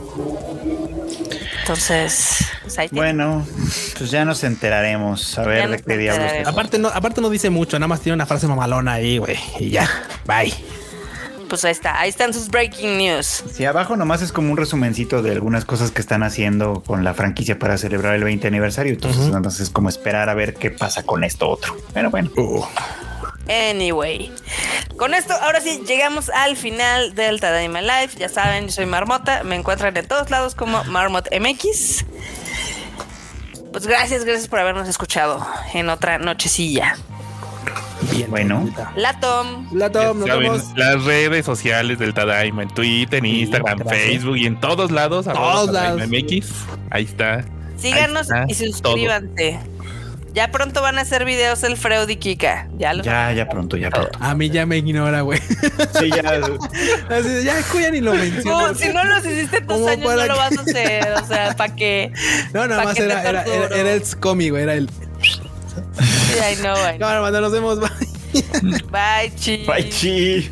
Entonces, pues. Bueno, pues ya nos enteraremos. A ver Ya de qué diablos. Aparte no, aparte no dice mucho, nada más tiene una frase mamalona ahí, güey. Y ya. Bye. Pues ahí está. Ahí están sus breaking news. Si abajo nomás es como un resumencito de algunas cosas que están haciendo con la franquicia para celebrar el 20 aniversario. Entonces, entonces es como esperar a ver qué pasa con esto otro. Pero bueno. Uh. Anyway, con esto, ahora sí, llegamos al final del Tadaima Live. Ya saben, yo soy Marmota. Me encuentran en todos lados como Marmot MX. Pues gracias, gracias por habernos escuchado en otra nochecilla. Bien. Bueno. La Tom. La Tom, nos saben, vemos. las redes sociales del Tadaima, en Twitter, en Sí, Instagram, gracias. Facebook y en todos lados. Todos lados. MX. Ahí está. Síganos Ahí y suscríbanse. Ya pronto van a hacer videos el Freud y Kika. Ya Ya, ya pronto, ya pronto. A mí ya me ignora, güey. Sí, ya. <laughs> Así ya, ya ni lo No, menciono. si no los hiciste tus ¿Cómo años, para no lo qué? vas a hacer. O sea, ¿para qué? <laughs> No, nada ¿Pa' más era, era, era, era el Scomi, güey. Era el. Ay, no, ay, no. Cámara, banda, nos vemos. <laughs> Bye. Bye, chi. Bye, chi.